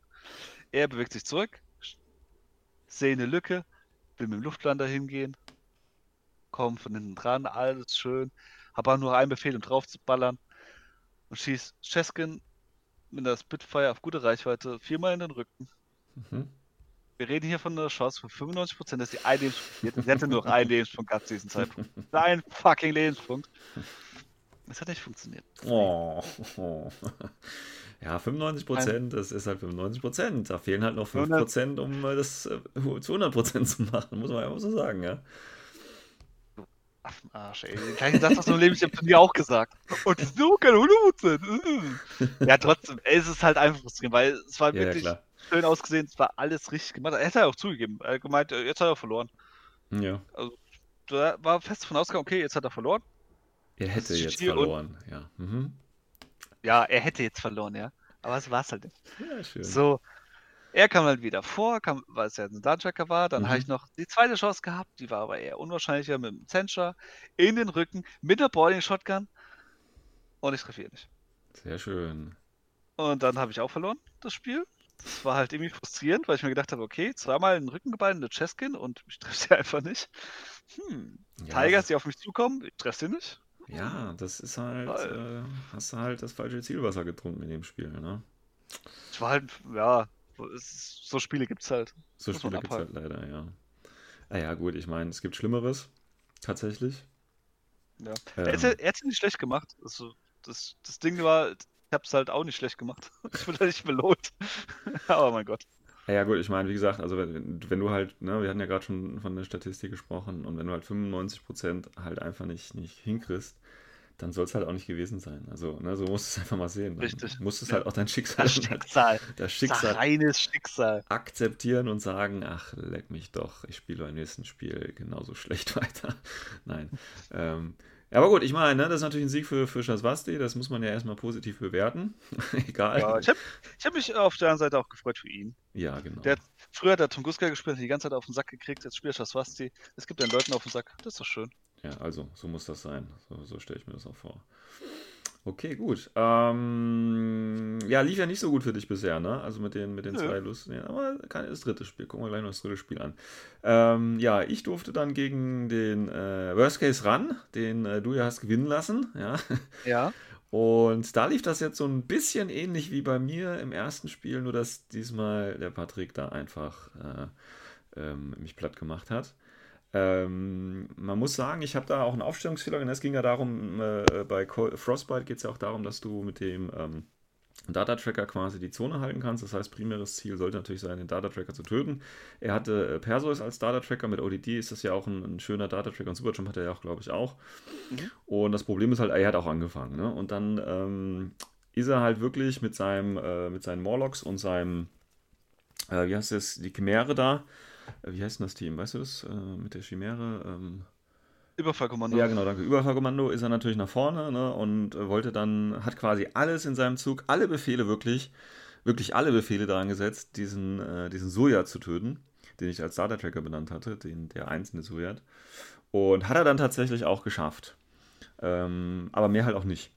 Speaker 3: Er bewegt sich zurück, sehe eine Lücke, will mit dem Luftlander hingehen, komm von hinten dran, alles schön. Habe auch nur einen Befehl, um drauf zu ballern und schießt Cheskin mit der Spitfire auf gute Reichweite viermal in den Rücken. Mhm. Wir reden hier von einer Chance von 95%, dass sie ein Lebenspunkt Sie hätte nur noch einen Lebenspunkt gehabt zu diesem Zeitpunkt. Ein fucking Lebenspunkt. Das hat nicht funktioniert.
Speaker 2: Oh, oh. Ja, 95 Prozent, das ist halt 95 Prozent. Da fehlen halt noch 5 Prozent, um das äh, zu 100 Prozent zu machen, muss man einfach so sagen, ja.
Speaker 3: Affenarsch, ey. Den gleichen Satz hast du im Leben, ich hab zu dir auch gesagt. Und so kann 100%. ja, trotzdem, ey, es ist halt einfach frustrierend, weil es war ja, wirklich ja, schön ausgesehen, es war alles richtig gemacht. Er hätte ja auch zugegeben. Er hat gemeint, jetzt hat er verloren.
Speaker 2: Ja.
Speaker 3: Also, da war fest davon ausgegangen, okay, jetzt hat er verloren.
Speaker 2: Er hätte jetzt verloren, ja. Mhm.
Speaker 3: Ja, er hätte jetzt verloren, ja. Aber es war es halt nicht.
Speaker 2: Ja, schön.
Speaker 3: So, er kam halt wieder vor, kam, weil es ja ein Startracker war. Dann mhm. habe ich noch die zweite Chance gehabt, die war aber eher unwahrscheinlicher mit dem Zensure in den Rücken mit der Boarding Shotgun. Und ich treffe ihn nicht.
Speaker 2: Sehr schön.
Speaker 3: Und dann habe ich auch verloren, das Spiel. Das war halt irgendwie frustrierend, weil ich mir gedacht habe, okay, zweimal in den Rücken geballt, eine Cheskin und ich treffe sie einfach nicht. Hm, ja, Tigers, die auf mich zukommen, ich treffe sie nicht.
Speaker 2: Ja, das ist halt, äh, hast du halt das falsche Zielwasser getrunken in dem Spiel, ne?
Speaker 3: Es war halt, ja, so Spiele gibt es halt.
Speaker 2: So Spiele gibt es halt leider, ja. Naja, ah gut, ich meine, es gibt Schlimmeres. Tatsächlich.
Speaker 3: Ja. Ähm, er hat es nicht schlecht gemacht. Also, das, das Ding war, ich habe es halt auch nicht schlecht gemacht. Ich wurde nicht belohnt. Aber mein Gott.
Speaker 2: Ja, gut, ich meine, wie gesagt, also wenn, wenn du halt, ne, wir hatten ja gerade schon von der Statistik gesprochen, und wenn du halt 95% halt einfach nicht, nicht hinkriegst, dann soll es halt auch nicht gewesen sein. Also, ne, so musst du es einfach mal sehen. Dann
Speaker 3: Richtig.
Speaker 2: Musst es halt auch dein Schicksal,
Speaker 3: das Schicksal,
Speaker 2: das Schicksal,
Speaker 3: das reines Schicksal
Speaker 2: akzeptieren und sagen, ach, leck mich doch, ich spiele beim nächsten Spiel genauso schlecht weiter. Nein. ähm, ja, aber gut, ich meine, ne, das ist natürlich ein Sieg für, für Schaswasti, das muss man ja erstmal positiv bewerten. Egal.
Speaker 3: Ja, ich habe hab mich auf der anderen Seite auch gefreut für ihn.
Speaker 2: Ja, genau.
Speaker 3: Der hat, früher hat er Tunguska gespielt, hat die ganze Zeit auf den Sack gekriegt, jetzt spielt er Schaswasti. Es gibt den Leuten auf den Sack, das ist doch schön.
Speaker 2: Ja, also, so muss das sein. So, so stelle ich mir das auch vor. Okay, gut. Ähm, ja, lief ja nicht so gut für dich bisher, ne? Also mit den, mit den zwei Lusten. Ja, aber kein, das dritte Spiel. Gucken wir gleich noch das dritte Spiel an. Ähm, ja, ich durfte dann gegen den äh, Worst Case ran, den äh, du ja hast gewinnen lassen. Ja.
Speaker 3: ja.
Speaker 2: Und da lief das jetzt so ein bisschen ähnlich wie bei mir im ersten Spiel, nur dass diesmal der Patrick da einfach äh, ähm, mich platt gemacht hat. Ähm, man muss sagen, ich habe da auch einen Aufstellungsfehler und es ging ja darum, äh, bei Frostbite geht es ja auch darum, dass du mit dem ähm, Data-Tracker quasi die Zone halten kannst. Das heißt, primäres Ziel sollte natürlich sein, den Data-Tracker zu töten. Er hatte äh, Perseus als Data-Tracker, mit ODD ist das ja auch ein, ein schöner Data-Tracker und Superjump hat er ja auch, glaube ich, auch. Mhm. Und das Problem ist halt, er hat auch angefangen. Ne? Und dann ähm, ist er halt wirklich mit seinem, äh, mit seinen Morlocks und seinem, äh, wie heißt das, die Chimäre da, wie heißt denn das Team? Weißt du das? Äh, mit der Chimäre? Ähm,
Speaker 3: Überfallkommando.
Speaker 2: Ja, genau, danke. Überfallkommando ist er natürlich nach vorne ne, und äh, wollte dann, hat quasi alles in seinem Zug, alle Befehle wirklich, wirklich alle Befehle daran gesetzt, diesen, äh, diesen Soja zu töten, den ich als Data Tracker benannt hatte, den, der einzelne Sojat. Und hat er dann tatsächlich auch geschafft. Ähm, aber mehr halt auch nicht.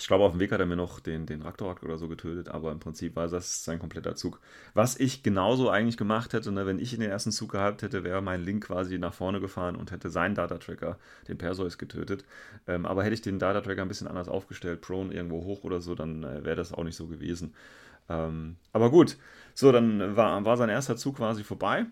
Speaker 2: Ich glaube, auf dem Weg hat er mir noch den, den Raktorak oder so getötet, aber im Prinzip war das sein kompletter Zug. Was ich genauso eigentlich gemacht hätte, ne, wenn ich in den ersten Zug gehabt hätte, wäre mein Link quasi nach vorne gefahren und hätte seinen Data-Tracker, den Perseus, getötet. Ähm, aber hätte ich den Data-Tracker ein bisschen anders aufgestellt, Prone irgendwo hoch oder so, dann äh, wäre das auch nicht so gewesen. Ähm, aber gut, so, dann war, war sein erster Zug quasi vorbei.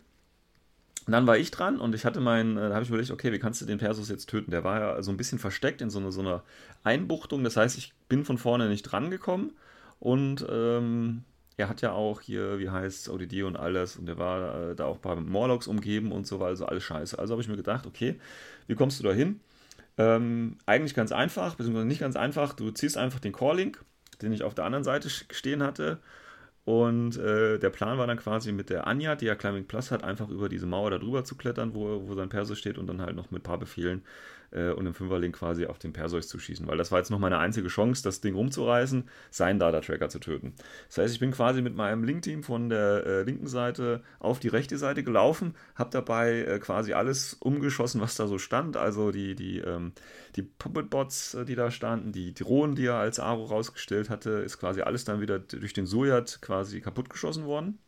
Speaker 2: Und dann war ich dran und ich hatte meinen, äh, da habe ich überlegt, okay, wie kannst du den Persus jetzt töten? Der war ja so ein bisschen versteckt in so, eine, so einer Einbuchtung. Das heißt, ich bin von vorne nicht dran gekommen und ähm, er hat ja auch hier, wie heißt ODD und alles und der war äh, da auch bei Morlocks umgeben und so, war also alles scheiße. Also habe ich mir gedacht, okay, wie kommst du da hin? Ähm, eigentlich ganz einfach, beziehungsweise nicht ganz einfach. Du ziehst einfach den Core-Link, den ich auf der anderen Seite stehen hatte und äh, der Plan war dann quasi mit der Anja, die ja Climbing Plus hat, einfach über diese Mauer da drüber zu klettern, wo, wo sein Perso steht und dann halt noch mit ein paar Befehlen äh, und im Fünferlink quasi auf den Perseus zu schießen. Weil das war jetzt noch meine einzige Chance, das Ding rumzureißen, seinen Data-Tracker zu töten. Das heißt, ich bin quasi mit meinem Link-Team von der äh, linken Seite auf die rechte Seite gelaufen, habe dabei äh, quasi alles umgeschossen, was da so stand. Also die, die, ähm, die Puppet-Bots, äh, die da standen, die Drohnen, die er als Aro rausgestellt hatte, ist quasi alles dann wieder durch den Sojat quasi kaputtgeschossen worden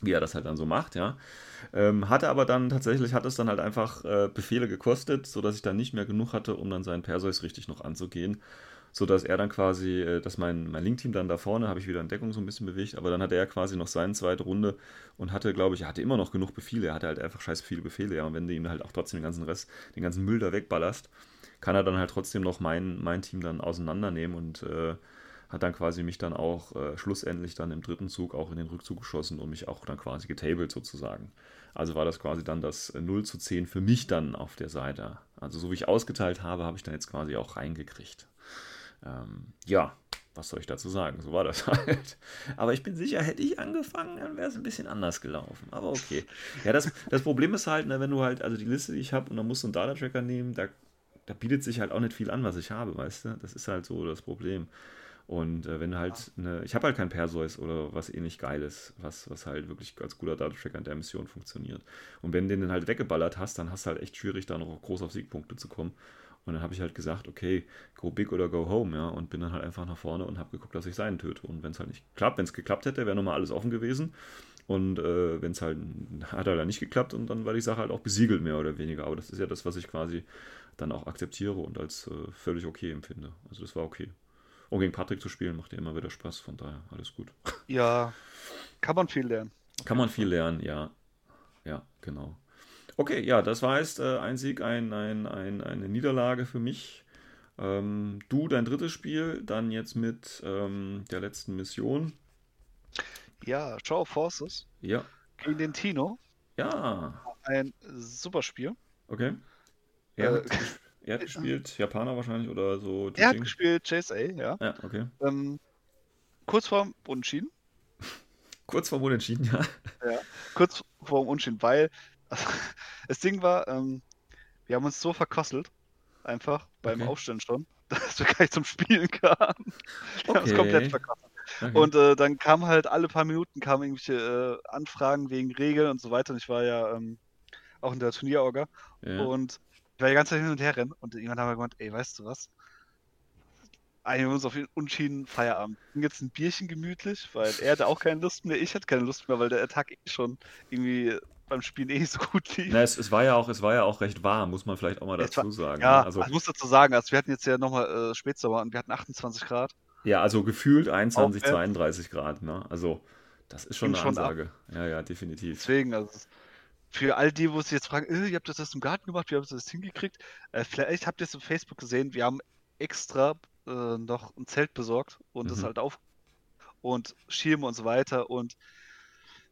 Speaker 2: wie er das halt dann so macht, ja. Ähm, hatte aber dann tatsächlich, hat es dann halt einfach äh, Befehle gekostet, sodass ich dann nicht mehr genug hatte, um dann seinen Perseus richtig noch anzugehen. Sodass er dann quasi, äh, dass mein, mein Link-Team dann da vorne, habe ich wieder in Deckung so ein bisschen bewegt, aber dann hatte er quasi noch seine zweite Runde und hatte, glaube ich, er hatte immer noch genug Befehle, er hatte halt einfach scheiß viele Befehle, ja. Und wenn du ihm halt auch trotzdem den ganzen Rest, den ganzen Müll da wegballerst, kann er dann halt trotzdem noch mein, mein Team dann auseinandernehmen und äh, hat dann quasi mich dann auch äh, schlussendlich dann im dritten Zug auch in den Rückzug geschossen und mich auch dann quasi getabled sozusagen. Also war das quasi dann das 0 zu 10 für mich dann auf der Seite. Also so wie ich ausgeteilt habe, habe ich dann jetzt quasi auch reingekriegt. Ähm, ja, was soll ich dazu sagen? So war das halt. Aber ich bin sicher, hätte ich angefangen, dann wäre es ein bisschen anders gelaufen. Aber okay. Ja, das, das Problem ist halt, ne, wenn du halt, also die Liste, die ich habe, und dann musst du einen Data-Tracker nehmen, da, da bietet sich halt auch nicht viel an, was ich habe, weißt du? Das ist halt so das Problem. Und äh, wenn du halt eine, ich habe halt kein Perseus oder was ähnlich Geiles, was, was halt wirklich als guter Data-Tracker in der Mission funktioniert. Und wenn du den halt weggeballert hast, dann hast du halt echt schwierig, da noch groß auf Siegpunkte zu kommen. Und dann habe ich halt gesagt, okay, go big oder go home, ja, und bin dann halt einfach nach vorne und habe geguckt, dass ich seinen töte. Und wenn es halt nicht klappt, wenn es geklappt hätte, wäre nochmal alles offen gewesen. Und äh, wenn es halt, hat er halt nicht geklappt und dann war die Sache halt auch besiegelt, mehr oder weniger. Aber das ist ja das, was ich quasi dann auch akzeptiere und als äh, völlig okay empfinde. Also das war okay. Und gegen Patrick zu spielen macht ja immer wieder Spaß, von daher alles gut.
Speaker 3: Ja, kann man viel lernen.
Speaker 2: Kann man viel lernen, ja. Ja, genau. Okay, ja, das war jetzt äh, ein Sieg, ein, ein, ein, eine Niederlage für mich. Ähm, du dein drittes Spiel, dann jetzt mit ähm, der letzten Mission.
Speaker 3: Ja, Show Forces.
Speaker 2: Ja.
Speaker 3: Gegen den Tino.
Speaker 2: Ja.
Speaker 3: Ein super Spiel.
Speaker 2: Okay. Er, äh, er hat gespielt, Japaner wahrscheinlich oder so.
Speaker 3: Er hat gespielt JSA, ja.
Speaker 2: Ja, okay.
Speaker 3: Ähm, kurz vorm Unentschieden.
Speaker 2: kurz vorm Unentschieden, ja.
Speaker 3: Ja, kurz vorm Unentschieden, weil also, das Ding war, ähm, wir haben uns so verkosselt, einfach beim okay. Aufstellen schon, dass wir gleich zum Spielen kamen. Wir okay. haben uns komplett verkosselt. Okay. Und äh, dann kam halt alle paar Minuten kamen irgendwelche äh, Anfragen wegen Regeln und so weiter. Und ich war ja ähm, auch in der Turnierorga. Ja. Und ich war die ganze Zeit hin und her rennen und irgendwann haben wir gemeint, ey, weißt du was? Einigen wir uns auf den Unschieden Feierabend. Und jetzt ein Bierchen gemütlich, weil er hatte auch keine Lust mehr, ich hatte keine Lust mehr, weil der Tag eh schon irgendwie beim Spielen eh so gut lief.
Speaker 2: Na, es, es, war ja auch, es war ja auch recht warm, muss man vielleicht auch mal dazu war, sagen.
Speaker 3: Ja,
Speaker 2: ne?
Speaker 3: also, ich muss dazu sagen, also wir hatten jetzt ja nochmal äh, Spätsommer und wir hatten 28 Grad.
Speaker 2: Ja, also gefühlt 21, auch, 32 Grad, ne? Also das ist schon eine schon Ansage. Ab. Ja, ja, definitiv.
Speaker 3: Deswegen, also für all die, wo sich jetzt fragen, äh, ihr habt das im Garten gemacht, wie habt ihr das hingekriegt? Äh, vielleicht habt ihr es auf Facebook gesehen, wir haben extra äh, noch ein Zelt besorgt und es mhm. halt auf und Schirme und so weiter und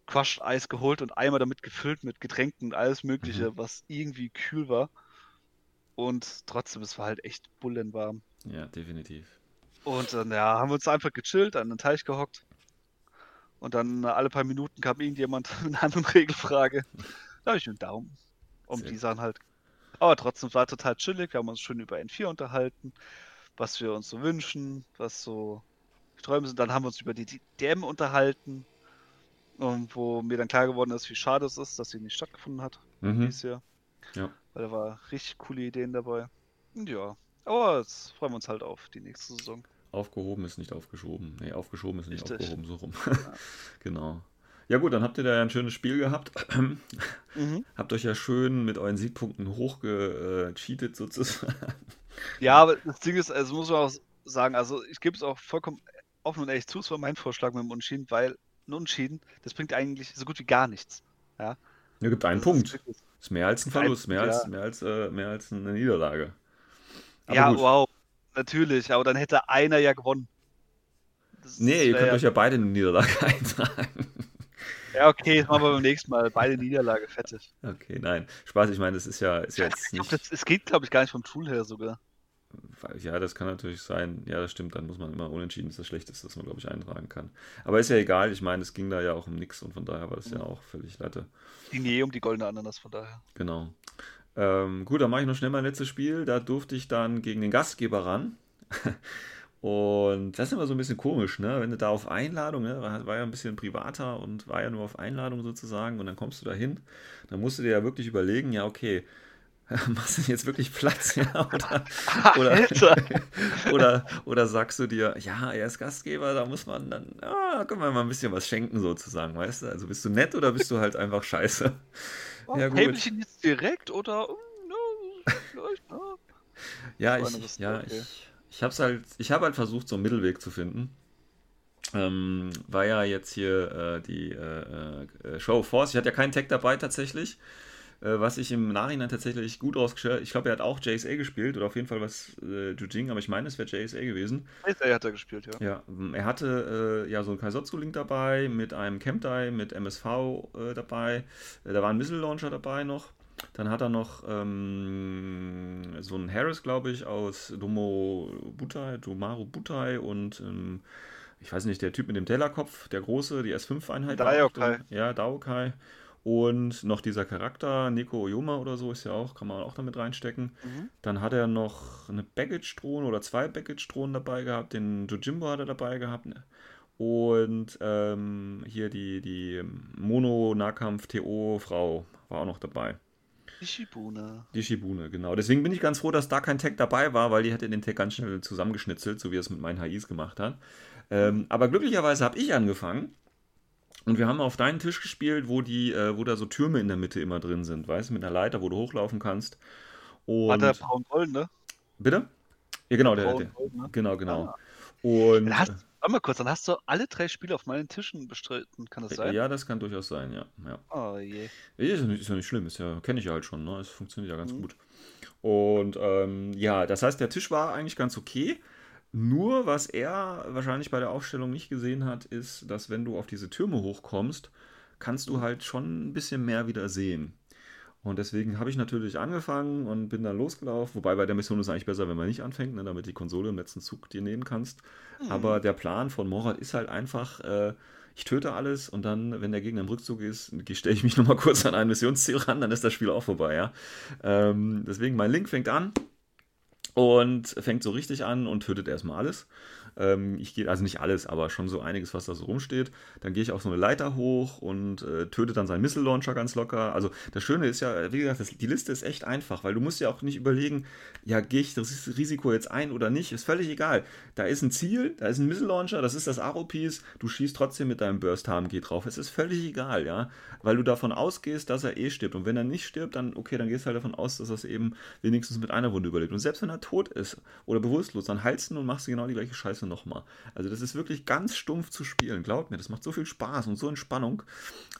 Speaker 3: Crushed Eis geholt und Eimer damit gefüllt mit Getränken und alles mögliche, mhm. was irgendwie kühl war. Und trotzdem, es war halt echt bullenwarm.
Speaker 2: Ja, definitiv.
Speaker 3: Und dann ja, haben wir uns einfach gechillt, an den Teich gehockt. Und dann alle paar Minuten kam irgendjemand mit einer anderen Regelfrage. Da habe ich einen Daumen. Um Sehr die Sachen halt. Aber trotzdem war total chillig. Wir haben uns schön über N4 unterhalten, was wir uns so wünschen, was so Träume sind. Dann haben wir uns über die DM unterhalten. Und wo mir dann klar geworden ist, wie schade es ist, dass sie nicht stattgefunden hat mhm. dieses Jahr. Ja. Weil da war richtig coole Ideen dabei. Und ja. Aber jetzt freuen wir uns halt auf die nächste Saison.
Speaker 2: Aufgehoben ist nicht aufgeschoben. Nee, aufgeschoben ist nicht Richtig. aufgehoben, so rum. Ja. genau. Ja gut, dann habt ihr da ja ein schönes Spiel gehabt. mhm. Habt euch ja schön mit euren Siegpunkten hochgecheatet sozusagen.
Speaker 3: Ja, aber das Ding ist, also muss man auch sagen, also ich gebe es auch vollkommen offen und ehrlich zu, es war mein Vorschlag mit dem Unschieden, weil ein Unschieden, das bringt eigentlich so gut wie gar nichts. Ja.
Speaker 2: Ja, gibt einen
Speaker 3: Das ist
Speaker 2: Punkt.
Speaker 3: wirklich-
Speaker 2: Ist mehr als ein Verlust, mehr als,
Speaker 3: ja.
Speaker 2: mehr als, äh, mehr als eine Niederlage. Aber
Speaker 3: Ja,
Speaker 2: gut.
Speaker 3: wow. Natürlich, aber dann hätte einer ja gewonnen. Das
Speaker 2: Nee, ihr
Speaker 3: wär
Speaker 2: könnt
Speaker 3: ja,
Speaker 2: euch ja beide eine Niederlage eintragen.
Speaker 3: Ja, okay, das machen wir beim nächsten Mal. Beide Niederlage, fertig.
Speaker 2: Okay, nein. Spaß, ich meine, das ist ja, ist ja jetzt
Speaker 3: Ich glaub,
Speaker 2: nicht.
Speaker 3: das, es geht, glaube ich, gar nicht vom Tool her sogar.
Speaker 2: Ja, das kann natürlich sein. Ja, das stimmt. Dann muss man immer unentschieden, das ist das Schlechteste, das man, glaube ich, eintragen kann. Aber ist ja egal. Ich meine, es ging da ja auch um nichts und von daher war das ja auch völlig Latte.
Speaker 3: Die Nähe um die goldene Ananas, von daher.
Speaker 2: Genau. Ähm, gut, dann mache ich noch schnell mein letztes Spiel. Da durfte ich dann gegen den Gastgeber ran. Und das ist immer so ein bisschen komisch, ne? Wenn du da auf Einladung, ne? War, ja ein bisschen privater und war ja nur auf Einladung sozusagen und dann kommst du da hin, dann musst du dir ja wirklich überlegen, ja, okay, machst du jetzt wirklich Platz, ja? Oder, oder, oder, oder sagst du dir, ja, er ist Gastgeber, da muss man dann, ja, können wir mal ein bisschen was schenken sozusagen, weißt du? Also bist du nett oder bist du halt einfach scheiße? Ja, gut.
Speaker 3: Häbelchen jetzt direkt oder? ja, vielleicht, ne?
Speaker 2: Ja, ich, ja,
Speaker 3: okay.
Speaker 2: ich, ich habe halt, ich habe halt versucht, so einen Mittelweg zu finden. Ähm, war ja jetzt hier äh, die äh, äh, Show of Force. Ich hatte ja keinen Tag dabei tatsächlich, äh, was ich im Nachhinein tatsächlich gut rausgestellt. Ich glaube, er hat auch JSA gespielt oder auf jeden Fall was äh, Jujing, aber ich meine, es wäre JSA gewesen.
Speaker 3: JSA hat er gespielt, ja.
Speaker 2: Ja, ähm, er hatte äh, ja so einen Kaisotsu-Link dabei, mit einem Camp-Die, mit MSV äh, dabei. Da war ein Missile-Launcher dabei noch. Dann hat er noch ähm, so einen Harris, glaube ich, aus Domo Butai, Domaru Butai und ähm, ich weiß nicht, der Typ mit dem Tellerkopf, der große, die S5-Einheit.
Speaker 3: Daiokai.
Speaker 2: Ja, Daokai. Und noch dieser Charakter, Neko Oyoma oder so, ist ja auch, kann man auch damit reinstecken.
Speaker 3: Mhm.
Speaker 2: Dann hat er noch eine Baggage-Drohne oder zwei Baggage-Drohnen dabei gehabt. Den Jojimbo hat er dabei gehabt. ne? Und ähm, hier die, die Mono-Nahkampf-TO-Frau war auch noch dabei.
Speaker 3: Die Shibune.
Speaker 2: Die Shibune, genau. Deswegen bin ich ganz froh, dass da kein Tag dabei war, weil die hätte den Tag ganz schnell zusammengeschnitzelt, so wie er es mit meinen HIs gemacht hat. Ähm, aber glücklicherweise habe ich angefangen. Und wir haben auf deinen Tisch gespielt, wo die, äh, wo da so Türme in der Mitte immer drin sind, weißt du, mit einer Leiter, wo du hochlaufen kannst. Und
Speaker 3: Hat er braun gold, ne?
Speaker 2: bitte? Ja, genau, der, der,
Speaker 3: gold, ne?
Speaker 2: genau, genau.
Speaker 3: Ah.
Speaker 2: Und
Speaker 3: Dann hast, warte mal kurz, dann hast du alle drei Spiele auf meinen Tischen bestritten, kann das
Speaker 2: äh,
Speaker 3: sein?
Speaker 2: ja, das kann durchaus sein, ja. ja.
Speaker 3: Oh je.
Speaker 2: Ist ja nicht, ist ja nicht schlimm, ist ja, kenne ich ja halt schon, ne? Es funktioniert ja ganz
Speaker 3: Mhm.
Speaker 2: gut. Und ähm, ja, das heißt, der Tisch war eigentlich ganz okay. Nur, was er wahrscheinlich bei der Aufstellung nicht gesehen hat, ist, dass wenn du auf diese Türme hochkommst, kannst
Speaker 3: Mhm.
Speaker 2: du halt schon ein bisschen mehr wieder sehen. Und deswegen habe ich natürlich angefangen und bin dann losgelaufen. Wobei bei der Mission ist es eigentlich besser, wenn man nicht anfängt, ne, damit die Konsole im letzten Zug dir nehmen kannst.
Speaker 3: Mhm.
Speaker 2: Aber der Plan von Morat ist halt einfach, äh, ich töte alles und dann, wenn der Gegner im Rückzug ist, stelle ich mich nochmal kurz an ein Missionsziel ran, dann ist das Spiel auch vorbei, ja. Ähm, deswegen, mein Link fängt an und fängt so richtig an und tötet erstmal alles. Ähm, ich gehe, also nicht alles, aber schon so einiges, was da so rumsteht. Dann gehe ich auf so eine Leiter hoch und äh, töte dann seinen Missile Launcher ganz locker. Also das Schöne ist ja, wie gesagt, das, die Liste ist echt einfach, weil du musst ja auch nicht überlegen, ja, gehe ich das Risiko jetzt ein oder nicht, ist völlig egal. Da ist ein Ziel, da ist ein Missile Launcher, das ist das Aro-Piece, du schießt trotzdem mit deinem Burst HMG drauf. Es ist völlig egal, ja, weil du davon ausgehst, dass er eh stirbt. Und wenn er nicht stirbt, dann, okay, dann gehst du halt davon aus, dass er es eben wenigstens mit einer Wunde überlebt. Und selbst wenn er tot ist oder bewusstlos, dann heilst du und machst du genau die gleiche Scheiße nochmal. Also das ist wirklich ganz stumpf zu spielen, glaubt mir, das macht so viel Spaß und so Entspannung.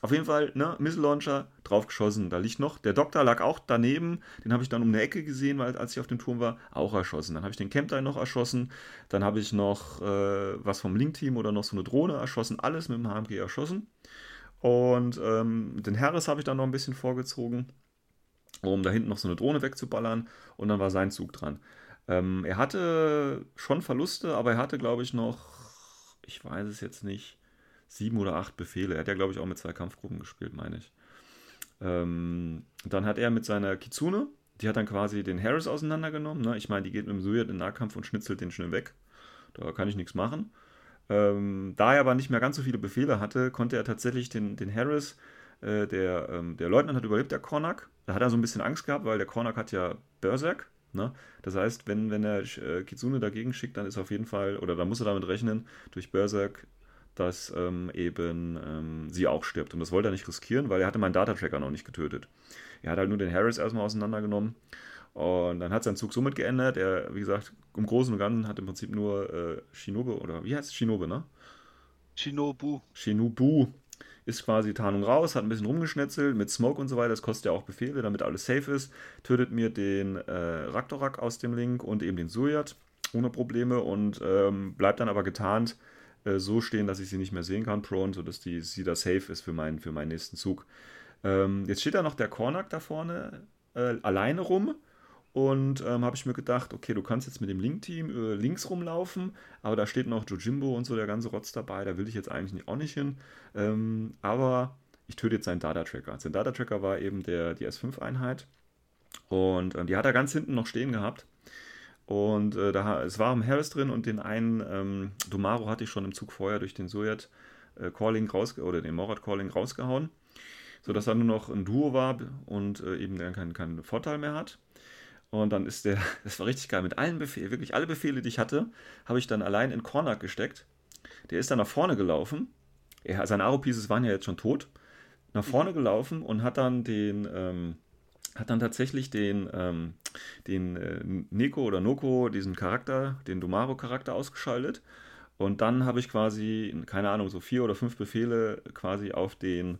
Speaker 2: Auf jeden Fall, ne, Missile Launcher draufgeschossen. Da liegt noch, der Doktor lag auch daneben, den habe ich dann um eine Ecke gesehen, weil als ich auf dem Turm war, auch erschossen. Dann habe ich den Camp noch erschossen, dann habe ich noch äh, was vom Link-Team oder noch so eine Drohne erschossen, alles mit dem HMG erschossen. Und ähm, den Harris habe ich dann noch ein bisschen vorgezogen, um da hinten noch so eine Drohne wegzuballern. Und dann war sein Zug dran. Ähm, er hatte schon Verluste, aber er hatte, glaube ich, noch, ich weiß es jetzt nicht, sieben oder acht Befehle. Er hat ja, glaube ich, auch mit zwei Kampfgruppen gespielt, meine ich. Ähm, dann hat er mit seiner Kitsune, die hat dann quasi den Harris auseinandergenommen. Ne? Ich meine, die geht mit dem Suya in den Nahkampf und schnitzelt den schnell weg. Da kann ich nichts machen. Ähm, da er aber nicht mehr ganz so viele Befehle hatte, konnte er tatsächlich den, den Harris, äh, der, ähm, der Leutnant hat überlebt, der Kornak. Da hat er so ein bisschen Angst gehabt, weil der Kornak hat ja Berserk. Ne? Das heißt, wenn, wenn er äh, Kitsune dagegen schickt, dann ist auf jeden Fall, oder da muss er damit rechnen, durch Berserk, dass ähm, eben ähm, sie auch stirbt. Und das wollte er nicht riskieren, weil er hatte meinen Data-Tracker noch nicht getötet. Er hat halt nur den Harris erstmal auseinandergenommen. Und dann hat sein Zug somit geändert. Er, wie gesagt, im Großen und Ganzen hat im Prinzip nur äh, Shinobu, oder wie heißt es? Shinobu, ne?
Speaker 3: Shinobu.
Speaker 2: Shinobu ist quasi Tarnung raus, hat ein bisschen rumgeschnetzelt mit Smoke und so weiter. Das kostet ja auch Befehle, damit alles safe ist. Tötet mir den äh, Raktorak aus dem Link und eben den Suyat ohne Probleme und ähm, bleibt dann aber getarnt äh, so stehen, dass ich sie nicht mehr sehen kann, prone, sodass die, sie da safe ist für, mein, für meinen nächsten Zug. Ähm, jetzt steht da noch der Kornak da vorne äh, alleine rum. Und ähm, habe ich mir gedacht, okay, du kannst jetzt mit dem Link-Team äh, links rumlaufen, aber da steht noch Jojimbo und so der ganze Rotz dabei, da will ich jetzt eigentlich auch nicht hin. Ähm, aber ich töte jetzt seinen Data-Tracker. Sein Data-Tracker war eben der, die S5-Einheit. Und äh, die hat er ganz hinten noch stehen gehabt. Und äh, da, es war am Harris drin und den einen ähm, Domaro hatte ich schon im Zug vorher durch den Sojat äh, Calling raus oder den Morat Calling rausgehauen, sodass er nur noch ein Duo war und äh, eben dann keinen kein Vorteil mehr hat. Und dann ist der, das war richtig geil, mit allen Befehlen, wirklich alle Befehle, die ich hatte, habe ich dann allein in Cornac gesteckt. Der ist dann nach vorne gelaufen. Er, seine Aro-Pieces waren ja jetzt schon tot. Nach vorne gelaufen und hat dann den, ähm, hat dann tatsächlich den, ähm, den äh, Neko oder Noko, diesen Charakter, den Domaro-Charakter ausgeschaltet. Und dann habe ich quasi, keine Ahnung, so vier oder fünf Befehle quasi auf den,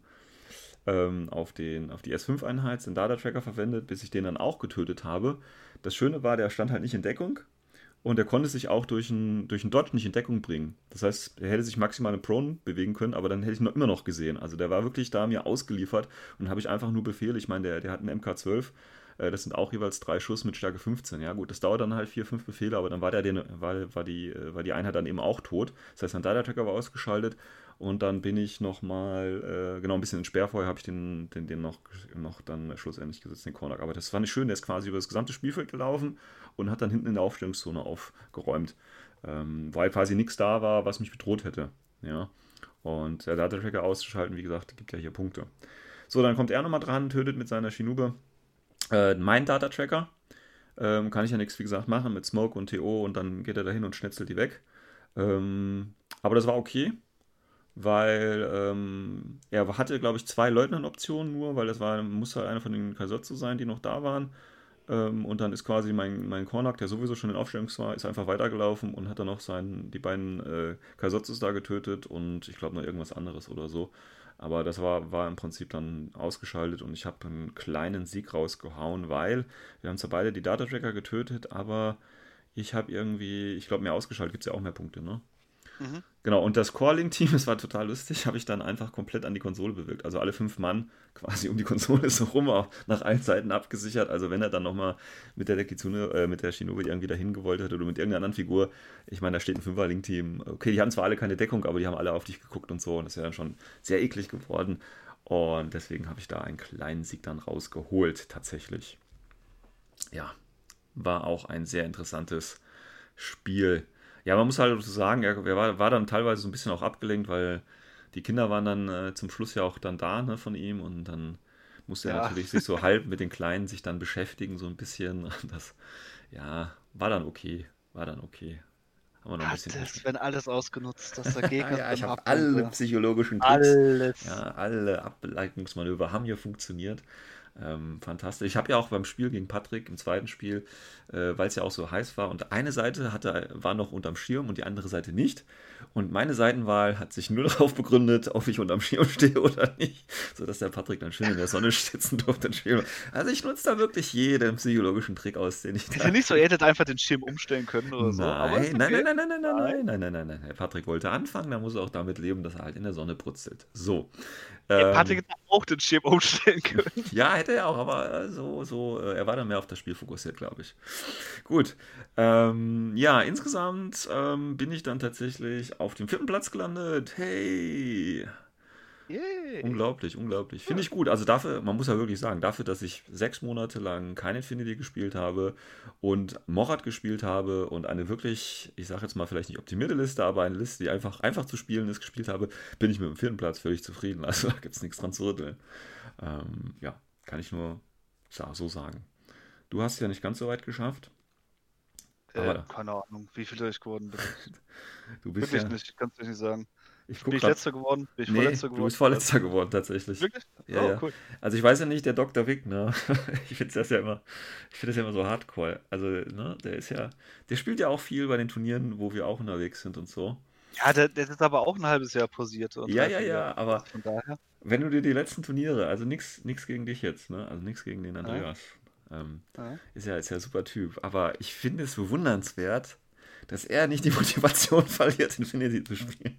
Speaker 2: ähm, auf, den, auf die S5-Einheit, den Data-Tracker verwendet, bis ich den dann auch getötet habe. Das Schöne war, der stand halt nicht in Deckung und er konnte sich auch durch einen durch Dodge nicht in Deckung bringen. Das heißt, er hätte sich maximal in Prone bewegen können, aber dann hätte ich ihn noch, immer noch gesehen. Also der war wirklich da mir ausgeliefert und habe ich einfach nur Befehle. Ich meine, der, der hat einen MK12, äh, das sind auch jeweils drei Schuss mit Stärke 15. Ja, gut, das dauert dann halt vier, fünf Befehle, aber dann war, der, den, war, war, die, äh, war die Einheit dann eben auch tot. Das heißt, sein Data-Tracker war ausgeschaltet und dann bin ich nochmal, äh, genau, ein bisschen in Sperrfeuer habe ich den, den, den noch, noch dann schlussendlich gesetzt, den Corner. Aber das fand ich schön, der ist quasi über das gesamte Spielfeld gelaufen und hat dann hinten in der Aufstellungszone aufgeräumt. Ähm, weil quasi nichts da war, was mich bedroht hätte. Ja. Und der Data-Tracker auszuschalten, wie gesagt, gibt ja hier Punkte. So, dann kommt er nochmal dran, tötet mit seiner Shinube äh, mein Data-Tracker. Ähm, kann ich ja nichts, wie gesagt, machen mit Smoke und TO und dann geht er dahin und schnetzelt die weg. Ähm, aber das war okay weil ähm, er hatte, glaube ich, zwei Leutnant-Optionen nur, weil das war, muss halt einer von den Kaisotsu sein, die noch da waren. Ähm, und dann ist quasi mein, mein Kornak, der sowieso schon in Aufstellung war, ist einfach weitergelaufen und hat dann noch seinen, die beiden äh, Kaisotsus da getötet und ich glaube noch irgendwas anderes oder so. Aber das war, war im Prinzip dann ausgeschaltet und ich habe einen kleinen Sieg rausgehauen, weil wir haben zwar beide die Data Tracker getötet, aber ich habe irgendwie, ich glaube, mehr ausgeschaltet gibt es ja auch mehr Punkte, ne? Mhm. Genau, und das Calling-Team, das war total lustig, habe ich dann einfach komplett an die Konsole bewirkt. Also alle fünf Mann quasi um die Konsole so rum, auch nach allen Seiten abgesichert. Also wenn er dann nochmal mit der Dekizune, äh, mit der Shinobi irgendwie dahin gewollt hätte oder mit irgendeiner anderen Figur, ich meine, da steht ein Fünfer-Link-Team. Okay, die haben zwar alle keine Deckung, aber die haben alle auf dich geguckt und so. Und das ja dann schon sehr eklig geworden. Und deswegen habe ich da einen kleinen Sieg dann rausgeholt, tatsächlich. Ja, war auch ein sehr interessantes Spiel. Ja, man muss halt so sagen, er, war, war, dann teilweise so ein bisschen auch abgelenkt, weil die Kinder waren dann äh, zum Schluss ja auch dann da ne, von ihm und dann musste er natürlich sich so halb mit den Kleinen sich dann beschäftigen, so ein bisschen. Das, ja, war dann okay. War dann okay.
Speaker 3: Haben wir noch ein bisschen das werden alles ausgenutzt, dass der Gegner.
Speaker 2: ja, ich habe alle psychologischen Tricks, alles. Ja, alle Ableitungsmanöver haben hier funktioniert. Ähm, fantastisch. Ich habe ja auch beim Spiel gegen Patrick im zweiten Spiel, äh, weil es ja auch so heiß war, und eine Seite hatte, war noch unterm Schirm und die andere Seite nicht. Und meine Seitenwahl hat sich nur darauf begründet, ob ich unterm Schirm stehe oder nicht, sodass der Patrick dann schön in der Sonne sitzen durfte. Also ich nutze da wirklich jeden psychologischen Trick aus, den ich
Speaker 3: da. Ist ja nicht so, ihr hättet einfach den Schirm umstellen können oder so.
Speaker 2: Nein, okay. nein, nein, nein, nein, nein, nein, nein, nein, nein, nein. Herr Patrick wollte anfangen, da muss er auch damit leben, dass er halt in der Sonne brutzelt. So.
Speaker 3: Ähm, Patrick hätte auch den Schirm umstellen können.
Speaker 2: Ja, hätte er auch, aber so, so, äh, er war dann mehr auf das Spiel fokussiert, glaube ich. Gut. Ähm, ja, insgesamt ähm, bin ich dann tatsächlich auf dem vierten Platz gelandet. Hey! Yay. Unglaublich, unglaublich. Finde ich gut. Also dafür, man muss ja wirklich sagen, dafür, dass ich sechs Monate lang kein Infinity gespielt habe und Morat gespielt habe und eine wirklich, ich sage jetzt mal vielleicht nicht optimierte Liste, aber eine Liste, die einfach, einfach zu spielen ist, gespielt habe, bin ich mit dem vierten Platz völlig zufrieden. Also da gibt es nichts dran zu rütteln. Ähm, ja, kann ich nur so sagen. Du hast es ja nicht ganz so weit geschafft.
Speaker 3: Äh, keine Ahnung, wie viel ich geworden bin.
Speaker 2: du bist
Speaker 3: Wirklich
Speaker 2: ja,
Speaker 3: nicht, kannst du nicht sagen.
Speaker 2: Ich
Speaker 3: bin ich letzter geworden? Bin ich
Speaker 2: nee, vorletzter geworden? Du bist vorletzter geworden, tatsächlich.
Speaker 3: Wirklich?
Speaker 2: Ja, oh, ja. cool. Also ich weiß ja nicht, der Dr. Wick, ne? Ich finde das ja immer, ich finde das ja immer so hardcore. Also, ne, der ist ja, der spielt ja auch viel bei den Turnieren, wo wir auch unterwegs sind und so.
Speaker 3: Ja, der, der ist aber auch ein halbes Jahr pausiert. und
Speaker 2: Ja, ja, ja, aber
Speaker 3: Von daher.
Speaker 2: wenn du dir die letzten Turniere, also nichts gegen dich jetzt, ne? Also nichts gegen den Andreas. Ähm,
Speaker 3: Ja.
Speaker 2: ist ja, ist ja ein super Typ. Aber ich finde es bewundernswert, dass er nicht die Motivation verliert, Infinity zu spielen.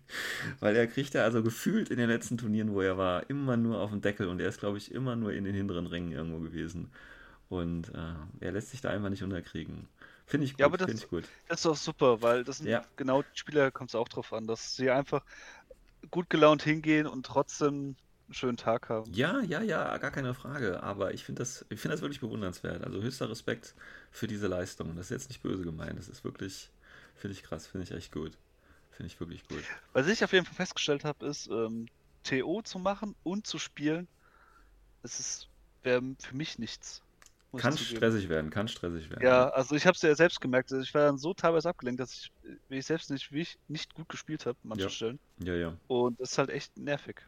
Speaker 2: Weil er kriegt ja also gefühlt in den letzten Turnieren, wo er war, immer nur auf den Deckel und er ist, glaube ich, immer nur in den hinteren Rängen irgendwo gewesen. Und äh, er lässt sich da einfach nicht unterkriegen. Finde ich gut,
Speaker 3: Ja, aber das-
Speaker 2: finde ich gut.
Speaker 3: Das ist doch super, weil das sind
Speaker 2: Ja.
Speaker 3: genau die Spieler, kommt es auch drauf an, dass sie einfach gut gelaunt hingehen und trotzdem einen schönen Tag haben.
Speaker 2: Ja, ja, ja, gar keine Frage. Aber ich finde das, ich finde das wirklich bewundernswert. Also höchster Respekt für diese Leistung. Das ist jetzt nicht böse gemeint. Das ist wirklich, finde ich krass, finde ich echt gut. Finde ich wirklich gut.
Speaker 3: Was ich auf jeden Fall festgestellt habe, ist, ähm, TO zu machen und zu spielen, es ist wäre für mich nichts.
Speaker 2: Kann stressig werden, kann stressig werden.
Speaker 3: Ja, also ich habe es ja selbst gemerkt. also Ich war dann so teilweise abgelenkt, dass ich, wie ich selbst nicht, wie ich nicht gut gespielt habe, an manchen
Speaker 2: Ja.
Speaker 3: Stellen.
Speaker 2: Ja, ja.
Speaker 3: Und das ist halt echt nervig.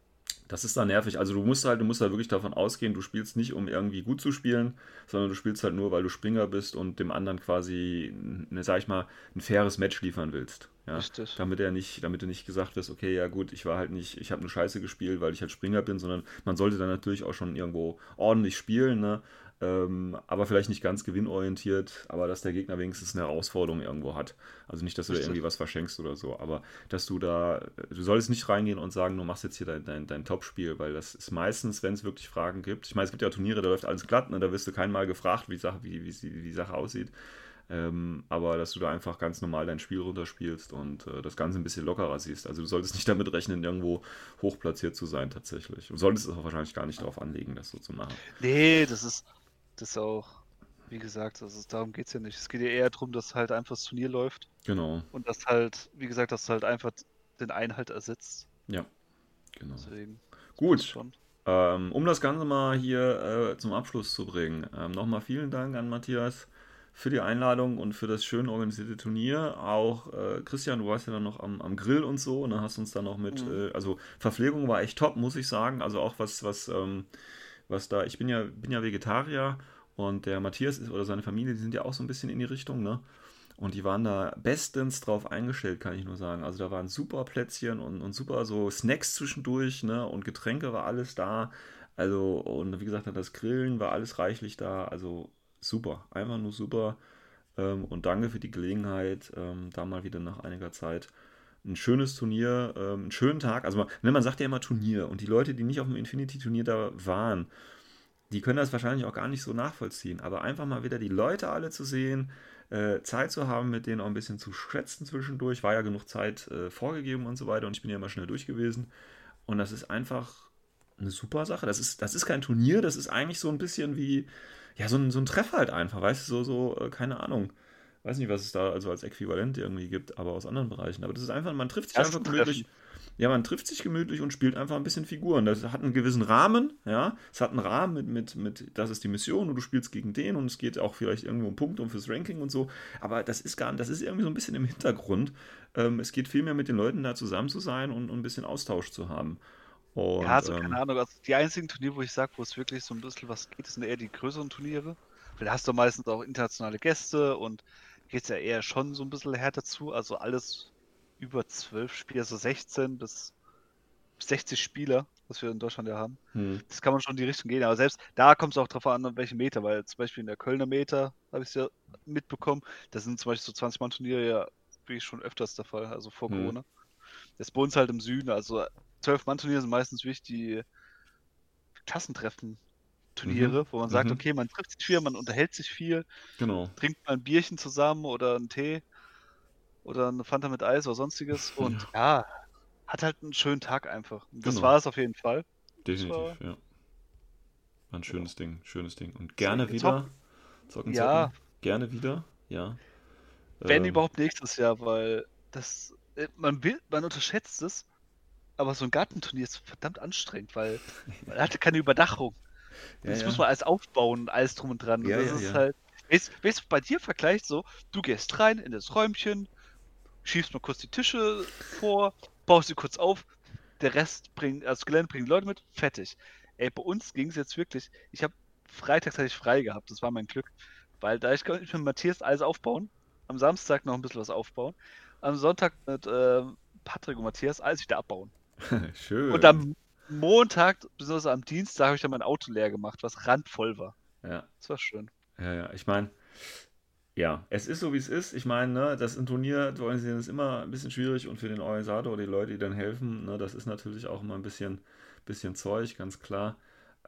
Speaker 2: Das ist dann nervig. Also du musst halt, du musst halt wirklich davon ausgehen, du spielst nicht, um irgendwie gut zu spielen, sondern du spielst halt nur, weil du Springer bist und dem anderen quasi, ne, sag ich mal, ein faires Match liefern willst. Ja?
Speaker 3: Richtig.
Speaker 2: Damit er nicht, damit du nicht gesagt wirst, okay, ja gut, ich war halt nicht, ich habe eine Scheiße gespielt, weil ich halt Springer bin, sondern man sollte dann natürlich auch schon irgendwo ordentlich spielen, ne? Ähm, aber vielleicht nicht ganz gewinnorientiert, aber dass der Gegner wenigstens eine Herausforderung irgendwo hat. Also nicht, dass du da irgendwie was verschenkst oder so, aber dass du da, du solltest nicht reingehen und sagen, du machst jetzt hier dein, dein, dein Top-Spiel, weil das ist meistens, wenn es wirklich Fragen gibt. Ich meine, es gibt ja Turniere, da läuft alles glatt, ne? da wirst du kein Mal gefragt, wie, Sache, wie, wie, wie die Sache aussieht. Ähm, aber dass du da einfach ganz normal dein Spiel runterspielst und äh, das Ganze ein bisschen lockerer siehst. Also du solltest nicht damit rechnen, irgendwo hochplatziert zu sein tatsächlich. Du solltest es auch wahrscheinlich gar nicht darauf anlegen, das so zu machen.
Speaker 3: Nee, das ist, das ist auch, wie gesagt, ist, darum geht es ja nicht. Es geht ja eher darum, dass halt einfach das Turnier läuft
Speaker 2: Genau,
Speaker 3: und das halt, wie gesagt, dass halt einfach den Einhalt ersetzt.
Speaker 2: ja, genau.
Speaker 3: Deswegen
Speaker 2: Gut. Ähm, um das Ganze mal hier äh, zum Abschluss zu bringen, ähm, nochmal vielen Dank an Matthias für die Einladung und für das schön organisierte Turnier. Auch äh, Christian, du warst ja dann noch am, am Grill und so und dann hast uns dann noch mit,
Speaker 3: Mhm.
Speaker 2: äh, also Verpflegung war echt top, muss ich sagen. Also auch was, was, ähm, was da, ich bin ja, bin ja Vegetarier und der Matthias ist, oder seine Familie, die sind ja auch so ein bisschen in die Richtung, ne? Und die waren da bestens drauf eingestellt, kann ich nur sagen. Also da waren super Plätzchen und, und super so Snacks zwischendurch, ne? Und Getränke war alles da. Also, und wie gesagt, das Grillen war alles reichlich da. Also super, einfach nur super. Ähm, und danke für die Gelegenheit, ähm, da mal wieder nach einiger Zeit ein schönes Turnier, ähm, einen schönen Tag. Also man, ne, man sagt ja immer Turnier und die Leute, die nicht auf dem Infinity-Turnier da waren, die können das wahrscheinlich auch gar nicht so nachvollziehen. Aber einfach mal wieder die Leute alle zu sehen, äh, Zeit zu haben, mit denen auch ein bisschen zu schwätzen zwischendurch. War ja genug Zeit äh, vorgegeben und so weiter und ich bin ja immer schnell durch gewesen. Und das ist einfach eine super Sache. Das ist, das ist kein Turnier, das ist eigentlich so ein bisschen wie, ja, so ein, so ein Treff halt einfach, weißt du, so, so, äh, keine Ahnung. Weiß nicht, was es da also als Äquivalent irgendwie gibt, aber aus anderen Bereichen. Aber das ist einfach, man trifft sich einfach gemütlich. Ja, man trifft sich gemütlich und spielt einfach ein bisschen Figuren. Das hat einen gewissen Rahmen, ja. Es hat einen Rahmen mit, mit, mit, das ist die Mission und du spielst gegen den und es geht auch vielleicht irgendwo um Punkte und fürs Ranking und so. Aber das ist gar das ist irgendwie so ein bisschen im Hintergrund. Ähm, es geht vielmehr mit den Leuten da zusammen zu sein und, und ein bisschen Austausch zu haben. Und,
Speaker 3: Ja, also
Speaker 2: ähm,
Speaker 3: keine Ahnung. Also die einzigen Turniere, wo ich sage, wo es wirklich so ein bisschen was geht, sind eher die größeren Turniere. Weil da hast du meistens auch internationale Gäste und geht es ja eher schon so ein bisschen härter zu. Also alles über zwölf Spieler, also 16 bis 60 Spieler, was wir in Deutschland ja haben.
Speaker 2: hm,
Speaker 3: Das kann man schon in die Richtung gehen. Aber selbst da kommt es auch drauf an, welche Meter, weil zum Beispiel in der Kölner Meter habe ich es ja mitbekommen. Da sind zum Beispiel so 20-Mann-Turniere ja wirklich schon öfters der Fall, also vor
Speaker 2: Mhm.
Speaker 3: Corona. Das bei uns halt im Süden, also 12-Mann-Turniere sind meistens wirklich die Klassentreffen-Turniere, wo man sagt,
Speaker 2: Mhm.
Speaker 3: okay, man trifft sich viel, man unterhält sich viel,
Speaker 2: genau.
Speaker 3: trinkt mal ein Bierchen zusammen oder einen Tee oder eine Fanta mit Eis oder sonstiges und ja, hat halt einen schönen Tag einfach. Das
Speaker 2: Genau.
Speaker 3: war es auf jeden Fall.
Speaker 2: Definitiv, ja. War ein schönes Ding, schönes Ding. Und gerne
Speaker 3: Zocken,
Speaker 2: wieder zocken,
Speaker 3: Ja.
Speaker 2: zocken. Gerne wieder, ja.
Speaker 3: Wenn
Speaker 2: Ähm,
Speaker 3: überhaupt nächstes Jahr, weil das, äh, man will, man unterschätzt es, aber so ein Gartenturnier ist verdammt anstrengend, weil man hatte keine Überdachung.
Speaker 2: Ja,
Speaker 3: Das
Speaker 2: ja.
Speaker 3: muss man alles aufbauen und alles drum und dran. Und
Speaker 2: Ja,
Speaker 3: das
Speaker 2: ja,
Speaker 3: ist halt, weißt du, bei dir vergleicht so, du gehst rein in das Räumchen, schiebst mal kurz die Tische vor, baust sie kurz auf, der Rest bringt, also das Gelände bringt Leute mit, fertig. Ey, bei uns ging es jetzt wirklich, ich habe freitags hatte ich frei gehabt, das war mein Glück, weil da ich konnte mit Matthias alles aufbauen, am Samstag noch ein bisschen was aufbauen, am Sonntag mit äh, Patrick und Matthias alles wieder abbauen.
Speaker 2: Schön.
Speaker 3: Und am Montag, besonders am Dienstag, habe ich dann mein Auto leer gemacht, was randvoll war.
Speaker 2: ja.
Speaker 3: Das war schön.
Speaker 2: Ja, ja, ich meine, ja, es ist so, wie es ist. Ich meine, ne, das ein Turnier zu organisieren ist immer ein bisschen schwierig und für den Organisator oder die Leute, die dann helfen, ne, das ist natürlich auch immer ein bisschen, bisschen Zeug, ganz klar.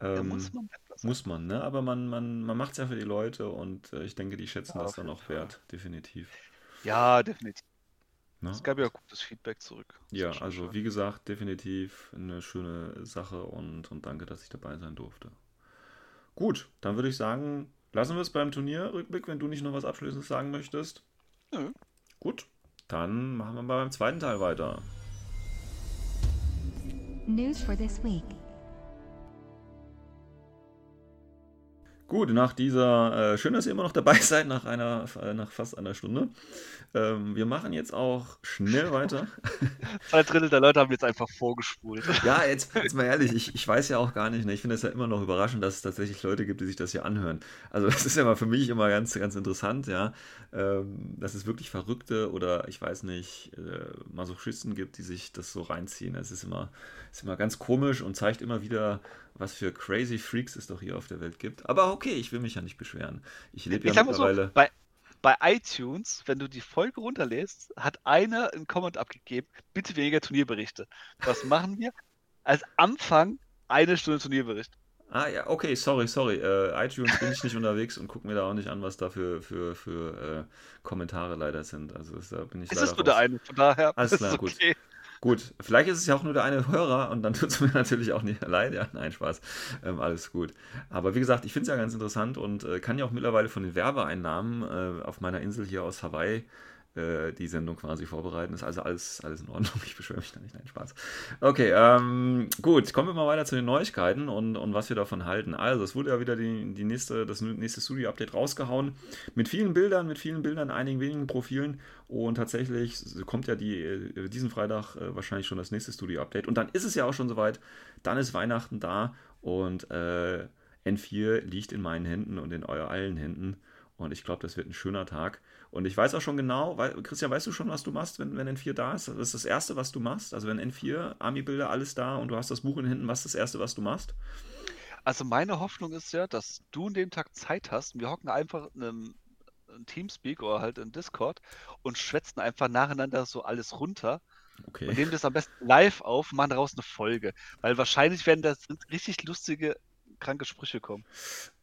Speaker 2: Ähm,
Speaker 3: muss man
Speaker 2: muss man, ne? Aber man, man, man macht es ja für die Leute und äh, ich denke, die schätzen
Speaker 3: Ja,
Speaker 2: das dann auch wert, definitiv.
Speaker 3: Ja, definitiv.
Speaker 2: Ne?
Speaker 3: Es gab ja gutes Feedback zurück. Das
Speaker 2: Ja, also
Speaker 3: schön.
Speaker 2: wie gesagt, definitiv eine schöne Sache und, und danke, dass ich dabei sein durfte. Gut, dann würde ich sagen, lassen wir es beim Turnierrückblick, wenn du nicht noch was Abschließendes sagen möchtest.
Speaker 3: Nö.
Speaker 2: Gut, dann machen wir mal beim zweiten Teil weiter.
Speaker 1: News for this week.
Speaker 2: Gut, nach dieser, äh, schön, dass ihr immer noch dabei seid, nach einer, äh, nach fast einer Stunde. Ähm, wir machen jetzt auch schnell weiter.
Speaker 3: Zwei Drittel der Leute haben jetzt einfach vorgespult.
Speaker 2: Ja, jetzt, jetzt mal ehrlich, ich, ich weiß ja auch gar nicht, ne, ich finde es ja immer noch überraschend, dass es tatsächlich Leute gibt, die sich das hier anhören. Also das ist ja mal für mich immer ganz, ganz interessant, ja, ähm, dass es wirklich Verrückte oder ich weiß nicht, äh, Masochisten gibt, die sich das so reinziehen. Es ist immer, ist immer ganz komisch und zeigt immer wieder, was für crazy Freaks es doch hier auf der Welt gibt. Aber okay, ich will mich ja nicht beschweren. Ich lebe
Speaker 3: Ich
Speaker 2: ja
Speaker 3: sag mal so,
Speaker 2: mittlerweile.
Speaker 3: bei, bei iTunes, wenn du die Folge runterlässt, hat einer einen Comment abgegeben, bitte weniger Turnierberichte. Was machen wir? Als Anfang eine Stunde Turnierbericht.
Speaker 2: Ah ja, okay, sorry, sorry. Äh, iTunes bin ich nicht unterwegs und gucke mir da auch nicht an, was da für, für, für äh, Kommentare leider sind. Also da bin ich
Speaker 3: Es
Speaker 2: leider
Speaker 3: ist nur der
Speaker 2: raus.
Speaker 3: eine, von daher
Speaker 2: Alles
Speaker 3: ist
Speaker 2: klar,
Speaker 3: es
Speaker 2: gut. Gut, vielleicht ist es ja auch nur der eine Hörer und dann tut es mir natürlich auch nicht leid. Ja, nein, Spaß. Ähm, alles gut. Aber wie gesagt, ich finde es ja ganz interessant und äh, kann ja auch mittlerweile von den Werbeeinnahmen äh, auf meiner Insel hier aus Hawaii äh, die Sendung quasi vorbereiten. Ist also alles, alles in Ordnung. Ich beschwöre mich da nicht. Nein, Spaß. Okay, ähm, gut. Kommen wir mal weiter zu den Neuigkeiten und, und was wir davon halten. Also, es wurde ja wieder die, die nächste, das nächste Studio-Update rausgehauen. Mit vielen Bildern, mit vielen Bildern, einigen wenigen Profilen. Und tatsächlich kommt ja die, äh, diesen Freitag äh, wahrscheinlich schon das nächste Studio-Update. Und dann ist es ja auch schon soweit. Dann ist Weihnachten da und äh, N4 liegt in meinen Händen und in euer allen Händen. Und ich glaube, das wird ein schöner Tag. Und ich weiß auch schon genau, weil, Christian, weißt du schon, was du machst, wenn, wenn N4 da ist? Das ist das Erste, was du machst. Also wenn N4, Army-Bilder, alles da und du hast das Buch in Händen, was ist das Erste, was du machst?
Speaker 3: Also meine Hoffnung ist ja, dass du an dem Tag Zeit hast. Wir hocken einfach in einem in Teamspeak oder halt in Discord und schwätzen einfach nacheinander so alles runter und
Speaker 2: Okay.
Speaker 3: nehmen das am besten live auf und machen daraus eine Folge. Weil wahrscheinlich werden da richtig lustige, kranke Sprüche kommen.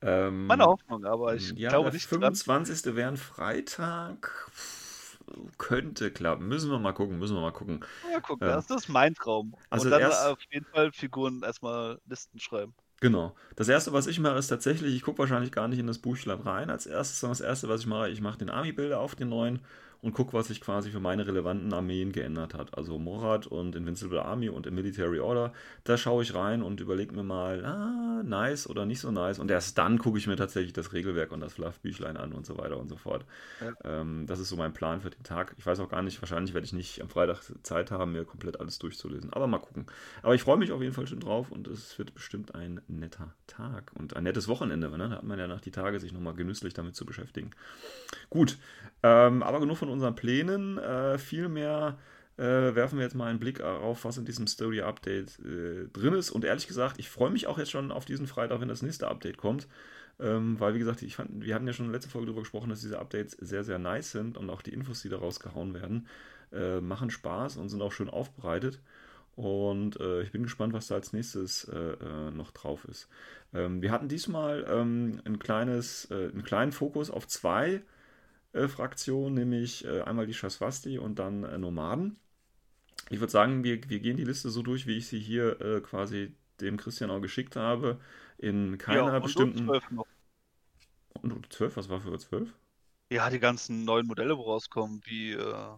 Speaker 2: Ähm,
Speaker 3: Meine Hoffnung, aber ich
Speaker 2: ja,
Speaker 3: glaube
Speaker 2: der
Speaker 3: nicht dran.
Speaker 2: 25. wäre ein Freitag. Könnte klappen. Müssen wir mal gucken, müssen wir mal gucken.
Speaker 3: Ja, guck, das das ist mein Traum.
Speaker 2: Also
Speaker 3: und dann
Speaker 2: erst-
Speaker 3: auf jeden Fall Figuren erstmal Listen schreiben.
Speaker 2: Genau. Das erste, was ich mache, ist tatsächlich, ich gucke wahrscheinlich gar nicht in das Buchlein rein als erstes, sondern das erste, was ich mache, ich mache den Army-Bilder auf den neuen und gucke, was sich quasi für meine relevanten Armeen geändert hat. Also Morat und Invincible Army und im Military Order. Da schaue ich rein und überlege mir mal, ah, nice oder nicht so nice. Und erst dann gucke ich mir tatsächlich das Regelwerk und das Fluff-Büchlein an und so weiter und so fort.
Speaker 3: Ja.
Speaker 2: Ähm, das ist so mein Plan für den Tag. Ich weiß auch gar nicht, wahrscheinlich werde ich nicht am Freitag Zeit haben, mir komplett alles durchzulesen. Aber mal gucken. Aber ich freue mich auf jeden Fall schon drauf und es wird bestimmt ein netter Tag und ein nettes Wochenende. Ne? Da hat man ja nach die Tage, sich nochmal genüsslich damit zu beschäftigen. Gut, ähm, aber genug von unseren Plänen. Äh, viel mehr äh, werfen wir jetzt mal einen Blick auf, was in diesem Story-Update äh, drin ist. Und ehrlich gesagt, ich freue mich auch jetzt schon auf diesen Freitag, wenn das nächste Update kommt. Ähm, weil, wie gesagt, ich fand, wir hatten ja schon in der letzten Folge darüber gesprochen, dass diese Updates sehr, sehr nice sind und auch die Infos, die da rausgehauen werden, äh, machen Spaß und sind auch schön aufbereitet. Und äh, ich bin gespannt, was da als nächstes äh, äh, noch drauf ist. Ähm, wir hatten diesmal ähm, ein kleines, äh, einen kleinen Fokus auf zwei äh, Fraktionen, nämlich äh, einmal die Shaswasti und dann äh, Nomaden. Ich würde sagen, wir, wir gehen die Liste so durch, wie ich sie hier quasi dem Christian auch geschickt habe, in keiner
Speaker 3: und
Speaker 2: bestimmten.
Speaker 3: 12 noch.
Speaker 2: Und 12, was war für 12?
Speaker 3: Ja, die ganzen neuen Modelle, wo rauskommen, wie äh,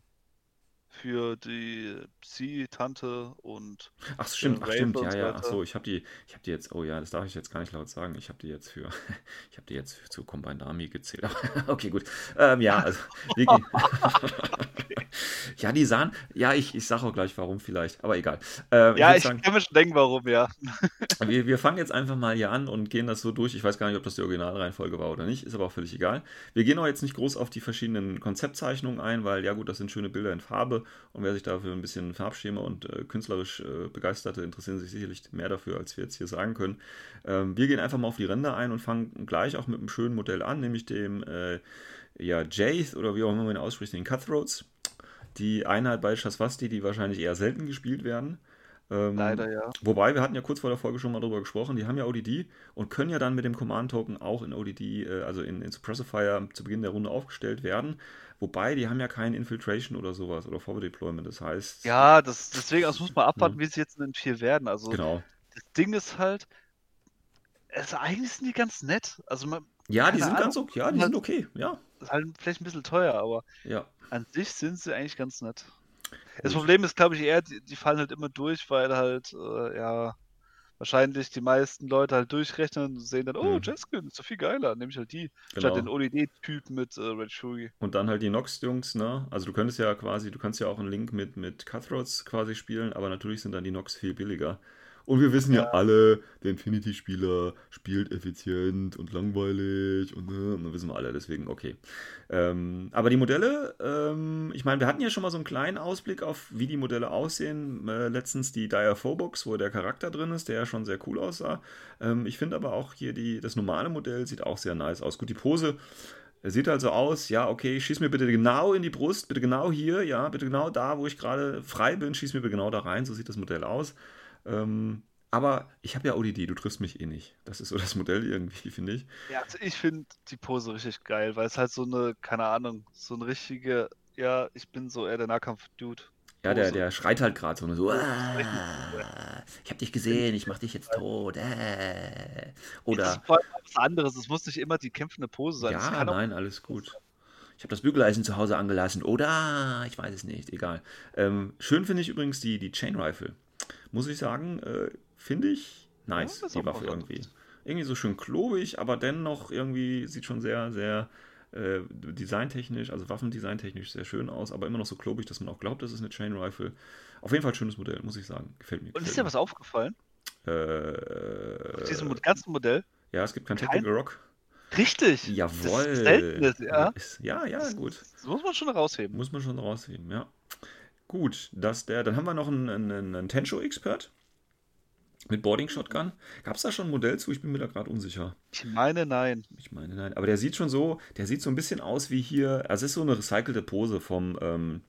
Speaker 3: für die Psi-Tante und
Speaker 2: Ach, stimmt,
Speaker 3: Äh,
Speaker 2: ach, stimmt, ja, ja, ach so, ich habe die, ich habe die jetzt, oh ja, das darf ich jetzt gar nicht laut sagen, ich habe die jetzt für, ich habe die jetzt für, zu Combined Army gezählt. okay, gut. Ähm, ja, also, gehen- ja, die sahen, ja, ich, ich sage auch gleich warum vielleicht, aber egal. Ähm,
Speaker 3: Ja, ich
Speaker 2: sagen,
Speaker 3: kann mir schon denken, warum, ja.
Speaker 2: wir, wir fangen jetzt einfach mal hier an und gehen das so durch. Ich weiß gar nicht, ob das die Originalreihenfolge war oder nicht, ist aber auch völlig egal. Wir gehen auch jetzt nicht groß auf die verschiedenen Konzeptzeichnungen ein, weil ja gut, das sind schöne Bilder in Farbe Und wer sich dafür ein bisschen Farbschema und äh, künstlerisch äh, Begeisterte interessieren sich sicherlich mehr dafür, als wir jetzt hier sagen können. Ähm, wir gehen einfach mal auf die Ränder ein und fangen gleich auch mit einem schönen Modell an, nämlich dem äh, ja, Jaith oder wie auch immer man ihn ausspricht, den Cutthroats. Die Einheit bei Shaswasti, die wahrscheinlich eher selten gespielt werden. Ähm,
Speaker 3: Leider, ja.
Speaker 2: Wobei, wir hatten ja kurz vor der Folge schon mal darüber gesprochen, die haben ja ODD und können ja dann mit dem Command-Token auch in ODD, äh, also in, in Suppressifier zu Beginn der Runde aufgestellt werden. Wobei, die haben ja kein Infiltration oder sowas oder Forward Deployment. Das heißt.
Speaker 3: Ja, das, deswegen das muss man abwarten, wie sie jetzt in den 4 werden. Also,
Speaker 2: Genau.
Speaker 3: das Ding ist halt, also eigentlich sind die ganz nett. Also, man,
Speaker 2: Ja, die sind ganz
Speaker 3: Ahnung.
Speaker 2: okay. Ja, die sind okay. Ja.
Speaker 3: ist halt vielleicht ein bisschen teuer, aber
Speaker 2: Ja.
Speaker 3: an sich sind sie eigentlich ganz nett. Das. Problem ist, glaube ich, eher, die, die fallen halt immer durch, weil halt, äh, ja, wahrscheinlich die meisten Leute halt durchrechnen und sehen dann, oh,
Speaker 2: Mhm.
Speaker 3: Jetskin ist doch viel geiler, nehme ich halt die,
Speaker 2: Genau.
Speaker 3: statt den ODD-Typ mit äh, Red Shugi.
Speaker 2: Und dann halt die Nox-Jungs, ne? Also du könntest ja quasi, du kannst ja auch einen Link mit, mit Cutthroats quasi spielen, aber natürlich sind dann die Nox viel billiger. Und wir wissen ja,
Speaker 3: Ja.
Speaker 2: alle, der Infinity-Spieler spielt effizient und langweilig und, ne, und das wissen wir alle, deswegen okay. Ähm, aber die Modelle, ähm, ich meine, wir hatten ja schon mal so einen kleinen Ausblick auf, wie die Modelle aussehen. Äh, letztens die Dire Box, wo der Charakter drin ist, der ja schon sehr cool aussah. Ähm, ich finde aber auch hier die, das normale Modell sieht auch sehr nice aus. Gut, die Pose Sieht halt so aus, ja, okay, schieß mir bitte genau in die Brust, bitte genau hier, ja, bitte genau da, wo ich gerade frei bin, schieß mir bitte genau da rein, so sieht das Modell aus. Ähm, aber ich habe ja ODD, du triffst mich eh nicht. Das ist so das Modell irgendwie, finde ich.
Speaker 3: Ja, also ich finde die Pose richtig geil, weil es halt so eine, keine Ahnung, so eine richtige, ja, ich bin so eher der Nahkampf-Dude.
Speaker 2: Ja, der, der schreit halt gerade so, ne, so, ah, ich habe dich gesehen, ich mach dich jetzt tot. Äh.
Speaker 3: Das
Speaker 2: Oder,
Speaker 3: ist vor allem was anderes, es muss nicht immer die kämpfende Pose sein.
Speaker 2: Ja, nein, alles gut. Ich habe das Bügeleisen zu Hause angelassen. Oder, ich weiß es nicht, egal. Ähm, schön finde ich übrigens die, die Chain Rifle. Muss ich sagen, äh, finde ich nice,
Speaker 3: ist
Speaker 2: die Waffe irgendwie. Irgendwie so schön klobig, aber dennoch irgendwie sieht schon sehr, sehr äh, designtechnisch, also waffendesigntechnisch sehr schön aus, aber immer noch so klobig, dass man auch glaubt, das ist eine Chain Rifle. Auf jeden Fall schönes Modell, muss ich sagen. Gefällt mir.
Speaker 3: Und ist
Speaker 2: gefällt
Speaker 3: dir was aufgefallen?
Speaker 2: mir.
Speaker 3: Auf diesem
Speaker 2: Äh,
Speaker 3: ganzen Modell?
Speaker 2: ja, es gibt kein
Speaker 3: kein-
Speaker 2: Tactical Rock.
Speaker 3: Richtig!
Speaker 2: Jawohl.
Speaker 3: Das ist Seltenes, ja.
Speaker 2: Ist, ja, ja, gut.
Speaker 3: Das muss man schon rausheben.
Speaker 2: Muss man schon rausheben, ja. Gut, dass der, dann haben wir noch einen, einen, einen Tensho-Expert mit Boarding Shotgun. Gab es da schon ein Modell zu? Ich bin mir da gerade unsicher.
Speaker 3: Ich meine, nein.
Speaker 2: Ich meine, nein. Aber der sieht schon so, der sieht so ein bisschen aus wie hier, also es ist so eine recycelte Pose vom, ähm,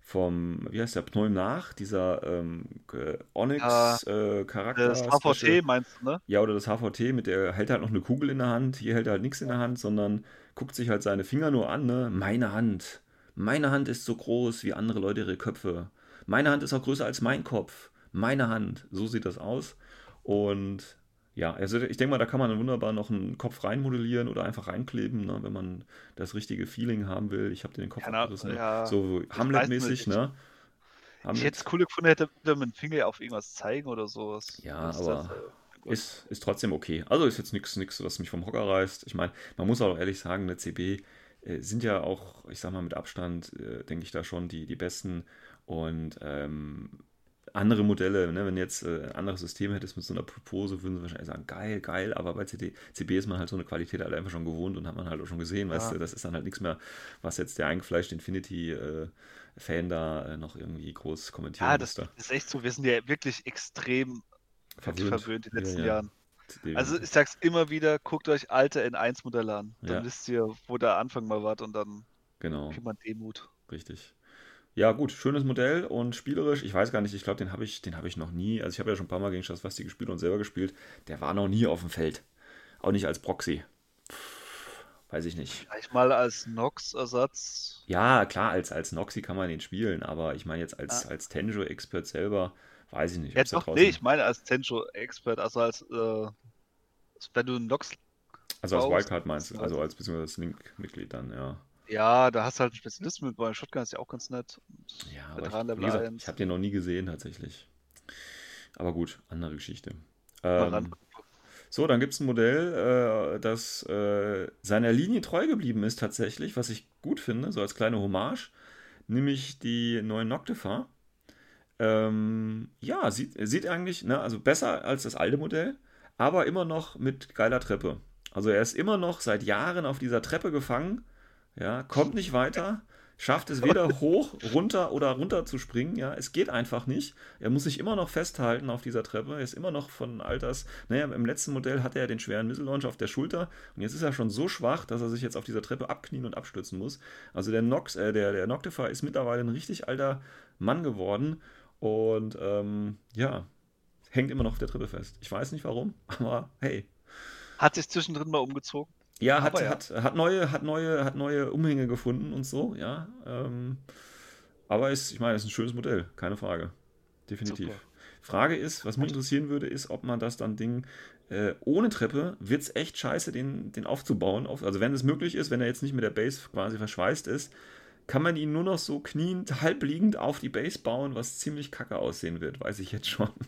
Speaker 2: vom, wie heißt der, Pneum nach, dieser ähm, äh, Onyx-Charakter.
Speaker 3: Das HVT meinst du, ne?
Speaker 2: Ja, oder das HVT, mit der hält halt noch eine Kugel in der Hand. Hier hält er halt nichts in der Hand, sondern guckt sich halt seine Finger nur an, ne? Meine Hand. Meine Hand ist so groß wie andere Leute ihre Köpfe. Meine Hand ist auch größer als mein Kopf. Meine Hand. So sieht das aus. Und ja, also ich denke mal, da kann man wunderbar noch einen Kopf reinmodellieren oder einfach reinkleben, ne, wenn man das richtige Feeling haben will. Ich habe den Kopf
Speaker 3: Ahnung,
Speaker 2: abgerissen.
Speaker 3: ja.
Speaker 2: so Hamlet-mäßig, ne?
Speaker 3: Ich
Speaker 2: Hamlet
Speaker 3: hätte es cooler gefunden, hätte mit dem Finger auf irgendwas zeigen oder sowas.
Speaker 2: Ja,
Speaker 3: Das-
Speaker 2: aber
Speaker 3: das, äh,
Speaker 2: ist, ist trotzdem okay. Also ist jetzt nichts, nichts, was mich vom Hocker reißt. Ich meine, man muss auch ehrlich sagen, eine CB sind ja auch, ich sag mal, mit Abstand, äh, denke ich, da schon die, die besten. Und ähm, andere Modelle, ne, wenn jetzt äh, ein anderes System hättest mit so einer Pose, würden sie wahrscheinlich sagen, geil, geil, aber bei CD, CB ist man halt so eine Qualität halt einfach schon gewohnt und hat man halt auch schon gesehen, weißt
Speaker 3: Ja.
Speaker 2: du, das ist dann halt nichts mehr, was jetzt der eingefleischte Infinity-Fan da äh, noch irgendwie groß kommentieren
Speaker 3: Ja, das
Speaker 2: müsste.
Speaker 3: ist echt so. Wir sind ja wirklich extrem verwöhnt, verwöhnt in den
Speaker 2: Ja,
Speaker 3: letzten
Speaker 2: ja.
Speaker 3: Jahren. Also ich sag's immer wieder, guckt euch alte N1-Modelle an. Dann
Speaker 2: Ja.
Speaker 3: wisst ihr, wo der Anfang mal war und dann
Speaker 2: genau.
Speaker 3: kriegt man Demut.
Speaker 2: Richtig. Ja, gut, schönes Modell und spielerisch. Ich weiß gar nicht, ich glaube, den habe ich, den habe ich noch nie. Also ich habe ja schon ein paar Mal gegen Schaswasti gespielt und selber gespielt. Der war noch nie auf dem Feld. Auch nicht als Proxy. Weiß ich nicht.
Speaker 3: Vielleicht mal als Nox-Ersatz.
Speaker 2: Ja, klar, als, als Noxy kann man den spielen, aber ich meine jetzt als,
Speaker 3: Ah.
Speaker 2: als Tenjo-Expert selber, weiß ich nicht.
Speaker 3: Ja, doch, nee, ich meine als Tenjo-Expert, also als, äh, wenn du einen Nox,
Speaker 2: also als Wildcard meinst du, also als beziehungsweise als Link-Mitglied dann, ja.
Speaker 3: ja, da hast du halt einen Spezialisten mit, bei Shotgun ist ja auch ganz nett.
Speaker 2: Ja, aber
Speaker 3: Veteran
Speaker 2: ich, wie gesagt,
Speaker 3: 1.
Speaker 2: ich habe den noch nie gesehen tatsächlich. Aber gut, andere Geschichte. Ähm, So, dann gibt es ein Modell, äh, das äh, seiner Linie treu geblieben ist tatsächlich, was ich gut finde, so als kleine Hommage, nämlich die neuen Noctifer. Ähm, ja, sieht, sieht eigentlich, ne, also besser als das alte Modell, aber immer noch mit geiler Treppe. Also er ist immer noch seit Jahren auf dieser Treppe gefangen, ja, kommt nicht weiter, schafft es weder hoch, runter oder runter zu springen. Ja, es geht einfach nicht. Er muss sich immer noch festhalten auf dieser Treppe. Er ist immer noch von Alters. Naja, im letzten Modell hatte er den schweren Missile Launcher auf der Schulter und jetzt ist er schon so schwach, dass er sich jetzt auf dieser Treppe abknien und abstürzen muss. Also der Nox, äh, der, der Noctifer ist mittlerweile ein richtig alter Mann geworden und ähm, ja, hängt immer noch auf der Treppe fest. Ich weiß nicht warum, aber hey.
Speaker 3: Hat sich zwischendrin mal umgezogen?
Speaker 2: Ja, hat, ja. Hat, hat, neue, hat, neue, hat neue Umhänge gefunden und so, ja. Ähm, aber ist, ich meine, ist ein schönes Modell, keine Frage. Definitiv. Super. Frage ist, was mich interessieren würde, ist, ob man das dann Ding äh, ohne Treppe wird es echt scheiße, den, den aufzubauen. Auf, also wenn es möglich ist, wenn er jetzt nicht mit der Base quasi verschweißt ist, kann man ihn nur noch so kniend, halbliegend auf die Base bauen, was ziemlich kacke aussehen wird, weiß ich jetzt schon.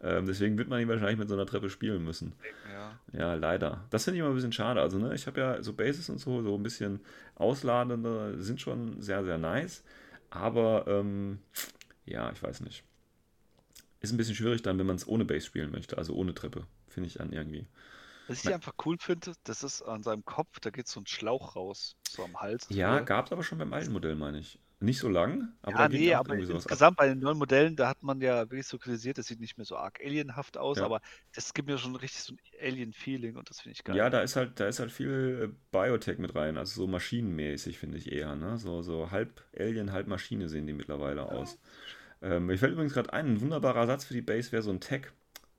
Speaker 2: Ähm, deswegen wird man ihn wahrscheinlich mit so einer Treppe spielen müssen. Ja, ja leider. Das finde ich immer ein bisschen schade. Also, ne, ich habe ja so Bases und so, so ein bisschen ausladende, sind schon sehr, sehr nice. Aber, ähm, ja, ich weiß nicht. Ist ein bisschen schwierig dann, wenn man es ohne Base spielen möchte, also ohne Treppe, finde ich dann irgendwie.
Speaker 3: Was ich einfach cool finde, das ist an seinem Kopf, da geht so ein Schlauch raus, so am Hals.
Speaker 2: Ja, gab es aber schon beim alten Modell, meine ich. Nicht so lang,
Speaker 3: aber ja, nee, aber insgesamt bei den neuen Modellen, da hat man ja wirklich so kritisiert, das sieht nicht mehr so arg alienhaft aus, ja. aber das gibt mir schon richtig so ein Alien-Feeling und das finde ich geil.
Speaker 2: Ja, da ist halt, da ist halt viel äh, Biotech mit rein, also so maschinenmäßig, finde ich eher, ne? So, so halb Alien, halb Maschine sehen die mittlerweile aus. Ähm, mir fällt übrigens gerade ein, ein wunderbarer Satz für die Base wäre so ein Tech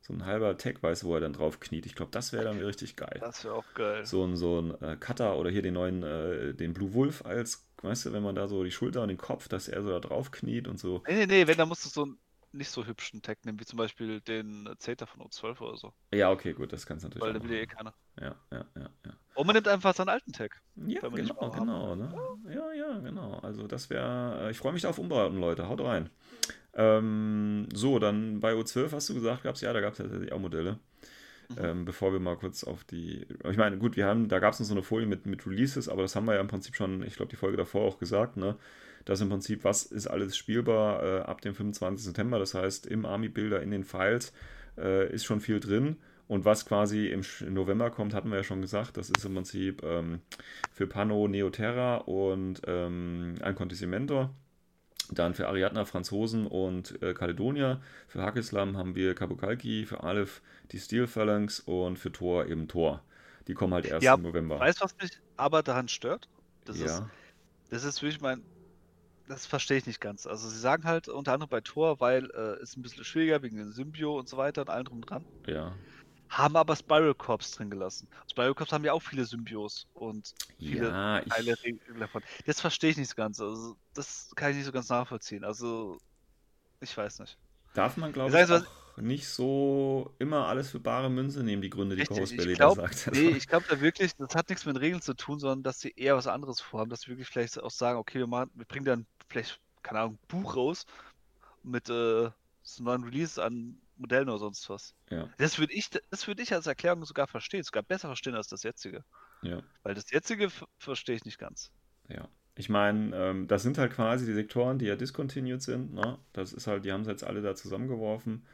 Speaker 2: so ein halber Tag, weißt du, wo er dann drauf kniet. Ich glaube, das wäre dann richtig geil.
Speaker 3: Das wäre auch geil.
Speaker 2: So ein, so ein äh, Cutter oder hier den neuen, äh, den Blue Wolf als, weißt du, wenn man da so die Schulter und den Kopf, dass er so da drauf kniet und so.
Speaker 3: Nee, nee, nee, wenn, dann musst du so einen nicht so hübschen Tag nehmen, wie zum Beispiel den Zeta von O12 oder so.
Speaker 2: Ja, okay, gut, das kannst du natürlich.
Speaker 3: Weil da will ja eh keiner.
Speaker 2: Ja, ja, ja, ja.
Speaker 3: Und man nimmt einfach seinen alten Tag.
Speaker 2: Ja, genau, genau, ne? Ja, ja, genau. Also das wäre, äh, ich freue mich auf Umbauten, Leute. Haut rein. Ähm, so, dann bei O12 hast du gesagt, gab es ja, da gab es tatsächlich auch Modelle. Mhm. Ähm, bevor wir mal kurz auf die. Ich meine, gut, wir haben, da gab es noch so eine Folie mit, mit Releases, aber das haben wir ja im Prinzip schon, ich glaube, die Folge davor auch gesagt, ne? Dass im Prinzip, was ist alles spielbar äh, ab dem 25. September, das heißt, im Army-Builder, in den Files äh, ist schon viel drin. Und was quasi im November kommt, hatten wir ja schon gesagt, das ist im Prinzip ähm, für Pano Neoterra und ähm, Incontisimento. Dann für Ariadna Franzosen und äh, Kaledonier. Für Hakislam haben wir Kabukalki, für Aleph die Steel Phalanx und für Thor eben Thor. Die kommen halt erst ja, im November.
Speaker 3: Weißt du, was mich aber daran stört? Das ja. ist, das ist wirklich mein. Das verstehe ich nicht ganz. Also sie sagen halt unter anderem bei Thor, weil es äh, ein bisschen schwieriger wegen den Symbio und so weiter und allem drum dran.
Speaker 2: Ja
Speaker 3: haben aber Spiral Corps drin gelassen. Spiral Corps haben ja auch viele Symbios und viele
Speaker 2: ja, Teile
Speaker 3: davon. Das verstehe ich nicht ganz. Also, das kann ich nicht so ganz nachvollziehen. Also, ich weiß nicht.
Speaker 2: Darf man, glaube ich, auch nicht so immer alles für bare Münze nehmen, die Gründe, die Coast Belly
Speaker 3: da sagt. Nee, ich glaube da wirklich, das hat nichts mit Regeln zu tun, sondern dass sie eher was anderes vorhaben, dass sie wirklich vielleicht auch sagen, okay, wir, machen, wir bringen dann vielleicht, keine Ahnung, ein Buch raus mit äh, so neuen Release an Modellen oder sonst was.
Speaker 2: Ja.
Speaker 3: Das würde ich, das ich als Erklärung sogar verstehen, sogar besser verstehen als das jetzige.
Speaker 2: Ja.
Speaker 3: Weil das jetzige verstehe ich nicht ganz.
Speaker 2: Ja. Ich meine, ähm, das sind halt quasi die Sektoren, die ja discontinued sind. Ne? Das ist halt, die haben sie jetzt alle da zusammengeworfen,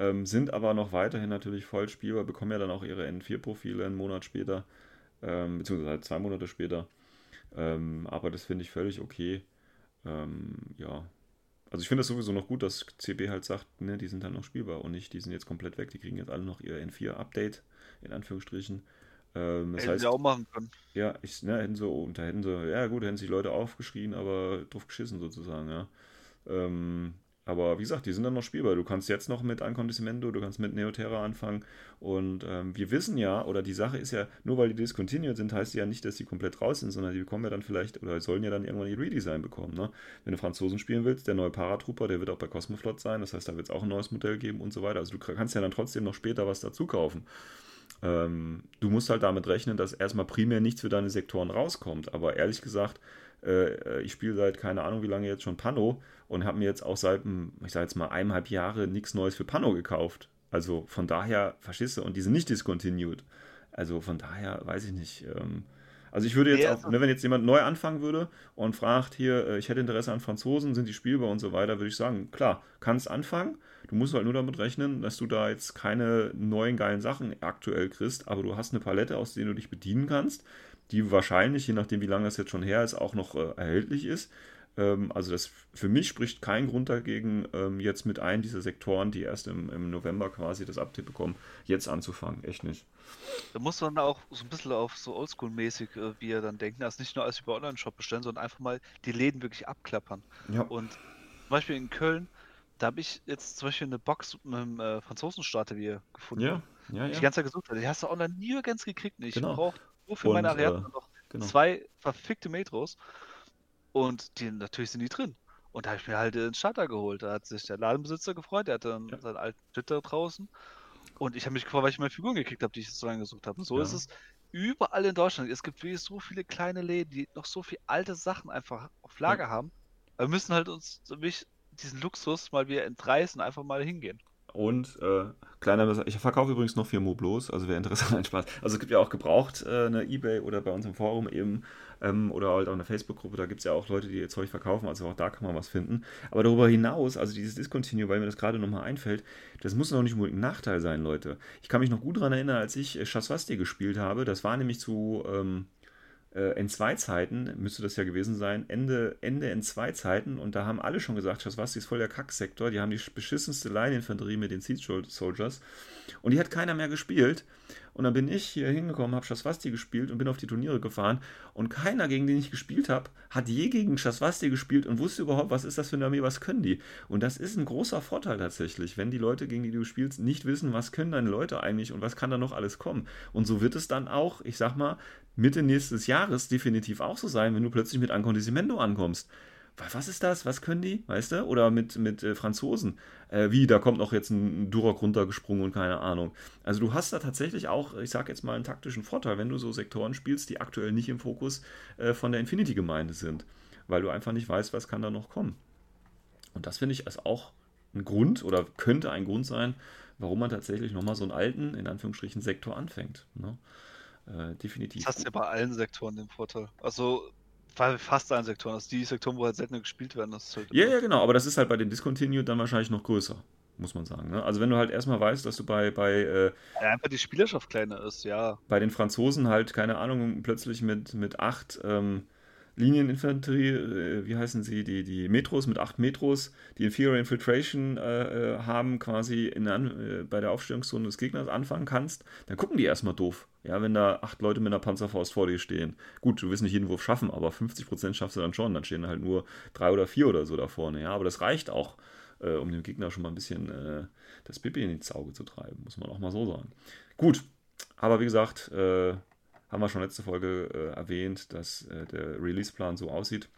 Speaker 2: ähm, sind aber noch weiterhin natürlich voll spielbar, bekommen ja dann auch ihre N4-Profile einen Monat später, ähm, beziehungsweise halt zwei Monate später. Ähm, aber das finde ich völlig okay. Ähm, ja, also ich finde das sowieso noch gut, dass CB halt sagt, ne, die sind dann noch spielbar und nicht, die sind jetzt komplett weg, die kriegen jetzt alle noch ihr N4-Update, in Anführungsstrichen. Ähm, das
Speaker 3: hätten heißt, sie auch machen können.
Speaker 2: Ja, ich, ne, hätten so, und da hätten sie, ja gut, hätten sich Leute aufgeschrien, aber drauf geschissen sozusagen, ja. Ähm, aber wie gesagt, die sind dann noch spielbar. Du kannst jetzt noch mit Ancondisimento, du kannst mit Neoterra anfangen. Und ähm, wir wissen ja, oder die Sache ist ja, nur weil die discontinued sind, heißt ja nicht, dass die komplett raus sind, sondern die bekommen ja dann vielleicht, oder sollen ja dann irgendwann die Redesign bekommen. Ne? Wenn du Franzosen spielen willst, der neue Paratrooper, der wird auch bei Cosmoflot sein. Das heißt, da wird es auch ein neues Modell geben und so weiter. Also du kannst ja dann trotzdem noch später was dazu kaufen. Ähm, du musst halt damit rechnen, dass erstmal primär nichts für deine Sektoren rauskommt. Aber ehrlich gesagt, äh, ich spiele seit keine Ahnung wie lange jetzt schon Pano und habe mir jetzt auch seit, ich sage jetzt mal, eineinhalb Jahre nichts Neues für Pano gekauft. Also von daher, du, und die sind nicht discontinued. Also von daher weiß ich nicht. Ähm, also ich würde jetzt auch, ne, wenn jetzt jemand neu anfangen würde und fragt hier, äh, ich hätte Interesse an Franzosen, sind die spielbar und so weiter, würde ich sagen, klar, kannst anfangen. Du musst halt nur damit rechnen, dass du da jetzt keine neuen geilen Sachen aktuell kriegst, aber du hast eine Palette, aus der du dich bedienen kannst die wahrscheinlich, je nachdem wie lange das jetzt schon her ist, auch noch äh, erhältlich ist. Ähm, also das für mich spricht kein Grund dagegen, ähm, jetzt mit einem dieser Sektoren, die erst im, im November quasi das Update bekommen, jetzt anzufangen. Echt nicht.
Speaker 3: Da muss man auch so ein bisschen auf so Oldschool-mäßig, äh, wie er dann denken, also nicht nur alles über Online-Shop bestellen, sondern einfach mal die Läden wirklich abklappern.
Speaker 2: Ja.
Speaker 3: Und zum Beispiel in Köln, da habe ich jetzt zum Beispiel eine Box mit einem äh, Franzosenstarter gefunden.
Speaker 2: Ja, ja,
Speaker 3: Die
Speaker 2: ja.
Speaker 3: ganze Zeit gesucht habe. Die hast du online nirgends gekriegt. Ich
Speaker 2: Genau.
Speaker 3: brauche nur für
Speaker 2: Und,
Speaker 3: meine Ariadne
Speaker 2: äh,
Speaker 3: noch
Speaker 2: genau.
Speaker 3: zwei verfickte Metros. Und die natürlich sind die drin. Und da habe ich mir halt den Starter geholt. Da hat sich der Ladenbesitzer gefreut. Der hatte
Speaker 2: Ja.
Speaker 3: seinen alten da draußen. Und ich habe mich gefreut, weil ich meine Figuren gekriegt habe, die ich so lange gesucht habe. So
Speaker 2: Ja.
Speaker 3: ist es überall in Deutschland. Es gibt wirklich so viele kleine Läden, die noch so viele alte Sachen einfach auf Lager haben. Wir müssen halt uns wirklich diesen Luxus mal wieder entreißen, einfach mal hingehen.
Speaker 2: Und äh, kleiner, ich verkaufe übrigens noch vier Moblos, also wer Interesse hat, Spaß. Also es gibt ja auch gebraucht äh, eine Ebay oder bei uns im Forum eben ähm, oder halt auch eine Facebook-Gruppe, da gibt es ja auch Leute, die ihr Zeug verkaufen, also auch da kann man was finden. Aber darüber hinaus, also dieses Discontinue, weil mir das gerade nochmal einfällt, das muss noch nicht unbedingt ein Nachteil sein, Leute. Ich kann mich noch gut daran erinnern, als ich äh, Shaswasti gespielt habe, das war nämlich zu ähm, äh, N2-Zeiten, müsste das ja gewesen sein, Ende, Ende N2-Zeiten und da haben alle schon gesagt, Shaswasti ist voll der Kacksektor, die haben die beschissenste Line-Infanterie mit den Siege Soldiers. Und die hat keiner mehr gespielt und dann bin ich hier hingekommen, habe Shaswasti gespielt und bin auf die Turniere gefahren. Und keiner, gegen den ich gespielt habe, hat je gegen Shaswasti gespielt und wusste überhaupt, was ist das für eine Armee, was können die? Und das ist ein großer Vorteil tatsächlich, wenn die Leute, gegen die du spielst, nicht wissen, was können deine Leute eigentlich und was kann da noch alles kommen? Und so wird es dann auch, ich sag mal, Mitte nächstes Jahres definitiv auch so sein, wenn du plötzlich mit Ancondisimento ankommst. Wa- Was ist das? Was können die? Weißt du? Oder mit, mit äh, Franzosen. Äh, wie, da kommt noch jetzt ein, ein runtergesprungen und keine Ahnung. Also du hast da tatsächlich auch, ich sag jetzt mal, einen taktischen Vorteil, wenn du so Sektoren spielst, die aktuell nicht im Fokus äh, von der Infinity-Gemeinde sind. Weil du einfach nicht weißt, was kann da noch kommen. Und das finde ich als auch ein Grund oder könnte ein Grund sein, warum man tatsächlich nochmal so einen alten, in Anführungsstrichen, Sektor anfängt. Ne? Äh, definitiv.
Speaker 3: Das hast du ja bei allen Sektoren den Vorteil. Also fast allen Sektoren. Also die Sektoren, wo halt seltener gespielt werden, das ist halt
Speaker 2: Ja, ja, genau, aber das ist halt bei den Discontinued dann wahrscheinlich noch größer, muss man sagen. Ne? Also wenn du halt erstmal weißt, dass du bei, bei, äh,
Speaker 3: Ja, einfach die Spielerschaft kleiner ist, ja.
Speaker 2: bei den Franzosen halt, keine Ahnung, plötzlich mit, mit acht ähm, Linieninfanterie, äh, wie heißen sie, die, die Metros mit acht Metros, die Inferior Infiltration äh, äh, haben, quasi in äh, bei der Aufstellungszone des Gegners anfangen kannst, dann gucken die erstmal doof. Ja, wenn da acht Leute mit einer Panzerfaust vor dir stehen. Gut, du wirst nicht jeden Wurf schaffen, aber 50% schaffst du dann schon. Dann stehen halt nur drei oder vier oder so da vorne. Ja, aber das reicht auch, äh, um dem Gegner schon mal ein bisschen äh, das Pipi in ins Auge zu treiben, muss man auch mal so sagen. Gut, aber wie gesagt, äh, haben wir schon letzte Folge äh, erwähnt, dass äh, der Release-Plan so aussieht.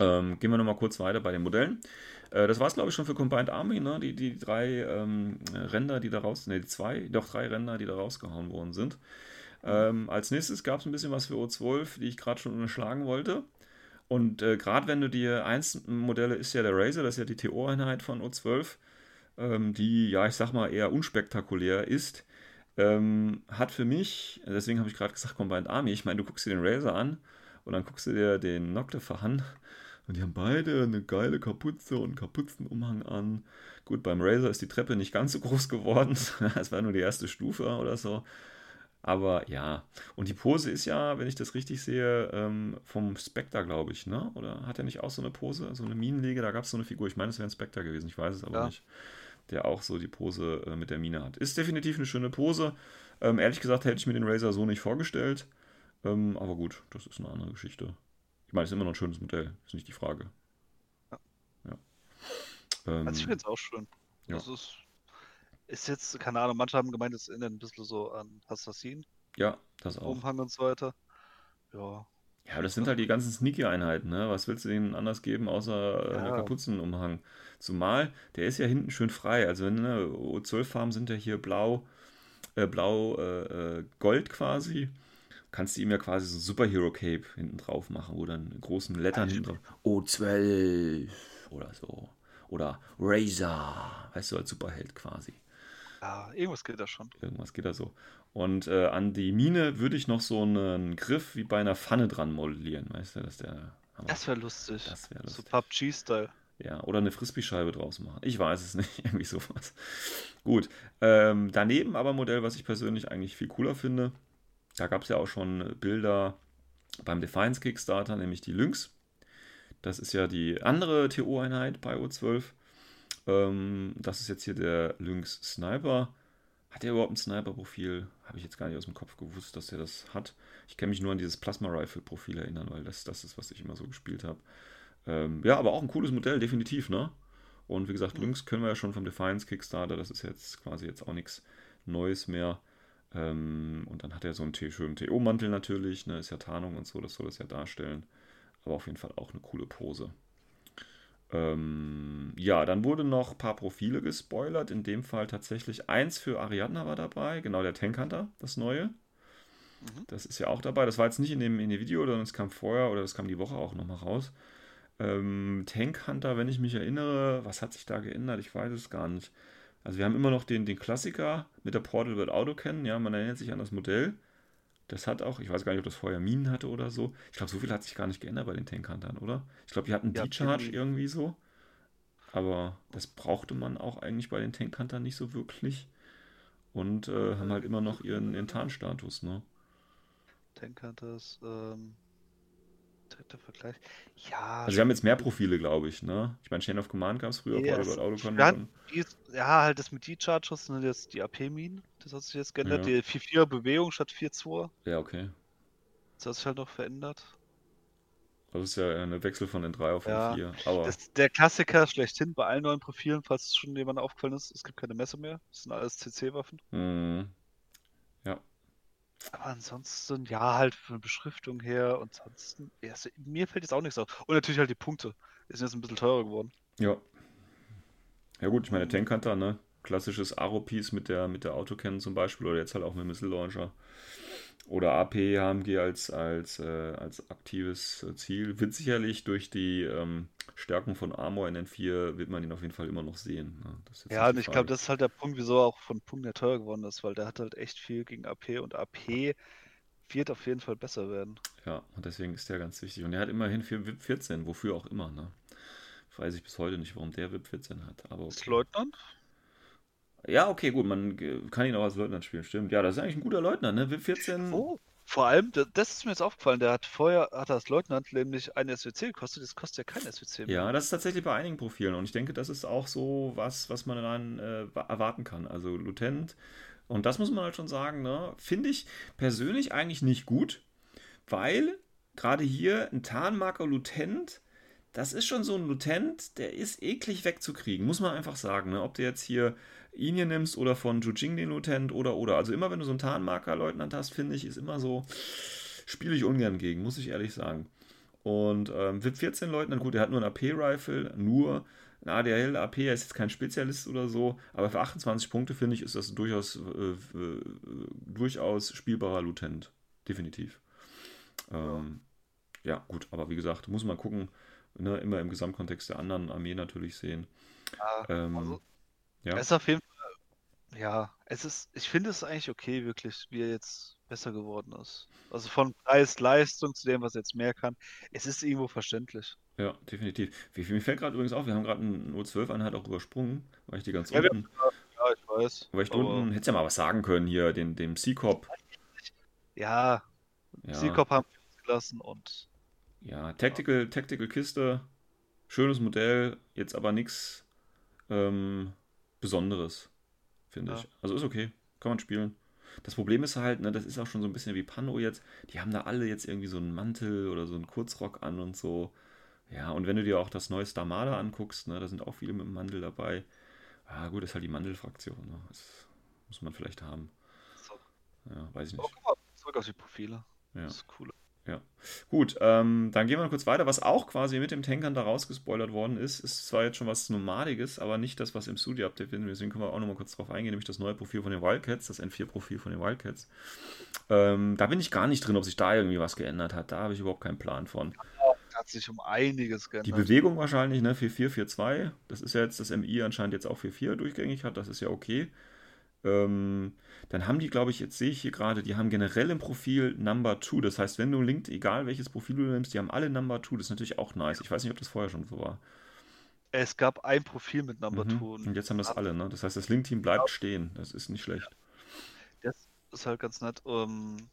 Speaker 2: Ähm, gehen wir nochmal kurz weiter bei den Modellen. Äh, das war es, glaube ich, schon für Combined Army, ne? die, die drei ähm, Ränder, die da raus, ne, die zwei, doch drei Ränder, die da rausgehauen worden sind. Ähm, als nächstes gab es ein bisschen was für O12, die ich gerade schon unterschlagen wollte. Und äh, gerade wenn du dir eins Modelle ist ja der Razer, das ist ja die TO-Einheit von O12, ähm, die, ja, ich sag mal, eher unspektakulär ist, ähm, hat für mich, deswegen habe ich gerade gesagt, Combined Army, ich meine, du guckst dir den Razer an und dann guckst du dir den Noctifer an und die haben beide eine geile Kapuze und einen Kapuzenumhang an. Gut, beim Razer ist die Treppe nicht ganz so groß geworden, es war nur die erste Stufe oder so. Aber ja, und die Pose ist ja, wenn ich das richtig sehe, ähm, vom Spectre, glaube ich, ne? Oder hat er nicht auch so eine Pose, so eine Minenlege? Da gab es so eine Figur, ich meine, es wäre ein Spectre gewesen, ich weiß es aber
Speaker 3: Ja.
Speaker 2: nicht. Der auch so die Pose äh, mit der Mine hat. Ist definitiv eine schöne Pose. Ähm, ehrlich gesagt hätte ich mir den Razer so nicht vorgestellt. Ähm, aber gut, das ist eine andere Geschichte. Ich meine, es ist immer noch ein schönes Modell, ist nicht die Frage.
Speaker 3: Ja.
Speaker 2: Ja. Ähm,
Speaker 3: Also ich finde es auch schön.
Speaker 2: ja.
Speaker 3: Das ist, ist jetzt, keine Ahnung, manche haben gemeint, es erinnert ein bisschen so an Assassin,
Speaker 2: ja, das auch.
Speaker 3: Umhang und so weiter. Ja,
Speaker 2: Ja, das sind halt die ganzen Sneaky-Einheiten, ne? Was willst du denen anders geben, außer äh,
Speaker 3: Ja.
Speaker 2: Kapuzenumhang? Zumal, der ist ja hinten schön frei. Also, wenn, ne, O12-Farben sind ja hier blau, äh, blau, äh, äh, gold quasi. Kannst du ihm ja quasi so ein Superhero-Cape hinten drauf machen, wo dann in großen Lettern hinten drauf O12 oder so. Oder Razor, weißt du, als Superheld quasi.
Speaker 3: ja, irgendwas geht da schon.
Speaker 2: Irgendwas geht da so. Und äh, an die Mine würde ich noch so einen Griff wie bei einer Pfanne dran modellieren, weißt du, dass der.
Speaker 3: Das wäre lustig.
Speaker 2: Das wär
Speaker 3: So
Speaker 2: lustig.
Speaker 3: PUBG-Style.
Speaker 2: ja, oder eine Frisbee-Scheibe draus machen. Ich weiß es nicht, irgendwie sowas. Gut. Ähm, daneben aber ein Modell, was ich persönlich eigentlich viel cooler finde, Da gab es ja auch schon Bilder beim Defiance Kickstarter, nämlich die Lynx. Das ist ja die andere TO-Einheit bei O12. Ähm, das ist jetzt hier der Lynx Sniper. Hat er überhaupt ein Sniper-Profil? Habe ich jetzt gar nicht aus dem Kopf gewusst, dass er das hat. Ich kann mich nur an dieses Plasma-Rifle-Profil erinnern, weil das, das ist, was ich immer so gespielt habe. Ähm, ja, aber auch ein cooles Modell, definitiv, ne? Und wie gesagt, Lynx können wir ja schon vom Defiance Kickstarter. Das ist jetzt quasi jetzt auch nichts Neues mehr. Ähm, und dann hat er so einen schönen TO-Mantel natürlich, ne? Ist ja Tarnung und so, das soll das ja darstellen. Aber auf jeden Fall auch eine coole Pose. Ähm, ja, dann wurde noch ein paar Profile gespoilert. In dem Fall tatsächlich eins für Ariadna war dabei, genau der Tank Hunter, das neue. Mhm. Das ist ja auch dabei. Das war jetzt nicht in dem, in dem Video, sondern es kam vorher oder es kam die Woche auch nochmal raus. Ähm, Tank Hunter, wenn ich mich erinnere, was hat sich da geändert? Ich weiß es gar nicht. Also wir haben immer noch den, den Klassiker mit der Portal World Auto kennen. Ja, man erinnert sich an das Modell. Das hat auch, ich weiß gar nicht, ob das vorher Minen hatte oder so. Ich glaube, so viel hat sich gar nicht geändert bei den Tankhuntern, oder? Ich glaube, die hatten ja, D-Charge irgendwie so. Aber das brauchte man auch eigentlich bei den Tankhuntern nicht so wirklich. Und äh, haben halt immer noch ihren, ihren Tarnstatus, ne?
Speaker 3: Tankhunters, ähm, dritter Vergleich. Ja.
Speaker 2: Also, wir haben jetzt mehr Profile, glaube ich, ne? Ich meine, Chain of Command gab es früher,
Speaker 3: ja, Portal Autocon. Ja, halt das mit D-Charges sind jetzt die AP-Minen. Das hat sich jetzt geändert. Ja. Die 4-4 Bewegung statt 4-2.
Speaker 2: Ja, okay.
Speaker 3: Das hat sich halt noch verändert.
Speaker 2: Das ist ja ein Wechsel von den 3 auf den ja, 4. Aber...
Speaker 3: Das, der Klassiker schlechthin bei allen neuen Profilen, falls es schon jemand aufgefallen ist, es gibt keine Messe mehr. Das sind alles CC-Waffen.
Speaker 2: Mhm. Ja.
Speaker 3: Aber ansonsten, ja, halt von der Beschriftung her, und ansonsten, ja, mir fällt jetzt auch nichts auf. Und natürlich halt die Punkte. Die sind jetzt ein bisschen teurer geworden.
Speaker 2: Ja. Ja gut, ich meine, Tank Hunter, ne? Klassisches Aro-Piece mit der, mit der Autocannon zum Beispiel oder jetzt halt auch mit dem Missile Launcher. Oder AP HMG als, als, äh, als aktives Ziel. Wird sicherlich durch die ähm, Stärken von Armor in N4 wird man ihn auf jeden Fall immer noch sehen. Ne?
Speaker 3: ja, und ich glaube, das ist halt der Punkt, wieso er auch von Punkt der teuer geworden ist, weil der hat halt echt viel gegen AP und AP wird auf jeden Fall besser werden.
Speaker 2: Ja, und deswegen ist der ganz wichtig. Und er hat immerhin für VIP 14, wofür auch immer, ne? Weiß ich bis heute nicht, warum der VIP 14 hat. Aber okay.
Speaker 3: Ist Leutnant?
Speaker 2: Ja, okay, gut, man kann ihn auch als Leutnant spielen, stimmt. Ja, das ist eigentlich ein guter Leutnant, ne? VIP 14.
Speaker 3: Oh, vor allem, das ist mir jetzt aufgefallen, der hat vorher, hat als Leutnant nämlich ein SWC gekostet, das kostet ja kein SWC
Speaker 2: mehr. Ja, das ist tatsächlich bei einigen Profilen und ich denke, das ist auch so was, was man dann äh, erwarten kann. Also Lieutenant, und das muss man halt schon sagen, ne? Finde ich persönlich eigentlich nicht gut, weil gerade hier ein Tarnmarker Lieutenant das ist schon so ein Lutent, der ist eklig wegzukriegen, muss man einfach sagen. Ne? Ob du jetzt hier hier nimmst oder von Jujing den Lutent oder oder. Also immer wenn du so einen Tarnmarker-Leutnant hast, finde ich, ist immer so, spiele ich ungern gegen, muss ich ehrlich sagen. Und ähm, VIP 14 Leutnant, gut, er hat nur ein AP-Rifle, nur ein ADL, AP, er ist jetzt kein Spezialist oder so, aber für 28 Punkte finde ich, ist das durchaus, äh, äh, durchaus spielbarer Lutent. Definitiv. Ähm, ja, gut, aber wie gesagt, muss man gucken, ne, immer im Gesamtkontext der anderen Armee natürlich sehen.
Speaker 3: Ja, ähm, also, ja. Es ist auf jeden Fall, ja, es ist, ich finde es eigentlich okay, wirklich, wie er jetzt besser geworden ist. Also von Preis, Leistung zu dem, was er jetzt mehr kann. Es ist irgendwo verständlich.
Speaker 2: Ja, definitiv. Wie, mir fällt gerade übrigens auf, wir haben gerade einen O12-Einheit auch übersprungen, weil ich die ganz ja, unten.
Speaker 3: ja, ich weiß.
Speaker 2: Weil ich unten, hätte ja mal was sagen können hier, den, dem C-Cop.
Speaker 3: Ja, ja. C-Cop haben wir gelassen und
Speaker 2: ja, Tactical, Tactical Kiste, schönes Modell, jetzt aber nichts ähm, Besonderes, finde ja. ich. Also ist okay, kann man spielen. Das Problem ist halt, ne, das ist auch schon so ein bisschen wie Pano jetzt. Die haben da alle jetzt irgendwie so einen Mantel oder so einen Kurzrock an und so. Ja, und wenn du dir auch das neue Starmada anguckst, ne, da sind auch viele mit dem Mantel dabei. Ja, gut, ist halt die Mandelfraktion. Ne? Das muss man vielleicht haben. So. Ja, weiß ich nicht. Oh, guck
Speaker 3: mal, zurück auf die Profile.
Speaker 2: Ja. Das ist cool. Ja. Gut, ähm, dann gehen wir kurz weiter. Was auch quasi mit dem Tankern da rausgespoilert worden ist, ist zwar jetzt schon was Nomadiges, aber nicht das, was im Studio-Update findet. Deswegen können wir auch nochmal kurz drauf eingehen, nämlich das neue Profil von den Wildcats, das N4-Profil von den Wildcats. Ähm, da bin ich gar nicht drin, ob sich da irgendwie was geändert hat. Da habe ich überhaupt keinen Plan von.
Speaker 3: Hat sich um einiges geändert.
Speaker 2: Die Bewegung wahrscheinlich, ne? 4-4, 4-2. Das ist ja jetzt, das MI anscheinend jetzt auch 4-4 durchgängig hat. Das ist ja okay. Ähm, dann haben die, glaube ich, jetzt sehe ich hier gerade, die haben generell im Profil Number 2. Das heißt, wenn du linkt, egal welches Profil du nimmst, die haben alle Number 2. Das ist natürlich auch nice. Ich weiß nicht, ob das vorher schon so war.
Speaker 3: Es gab ein Profil mit Number 2. Mhm.
Speaker 2: Und jetzt haben das alle, ne? Das heißt, das Link-Team bleibt ja. stehen. Das ist nicht schlecht.
Speaker 3: Das ist halt ganz nett. Um, ähm,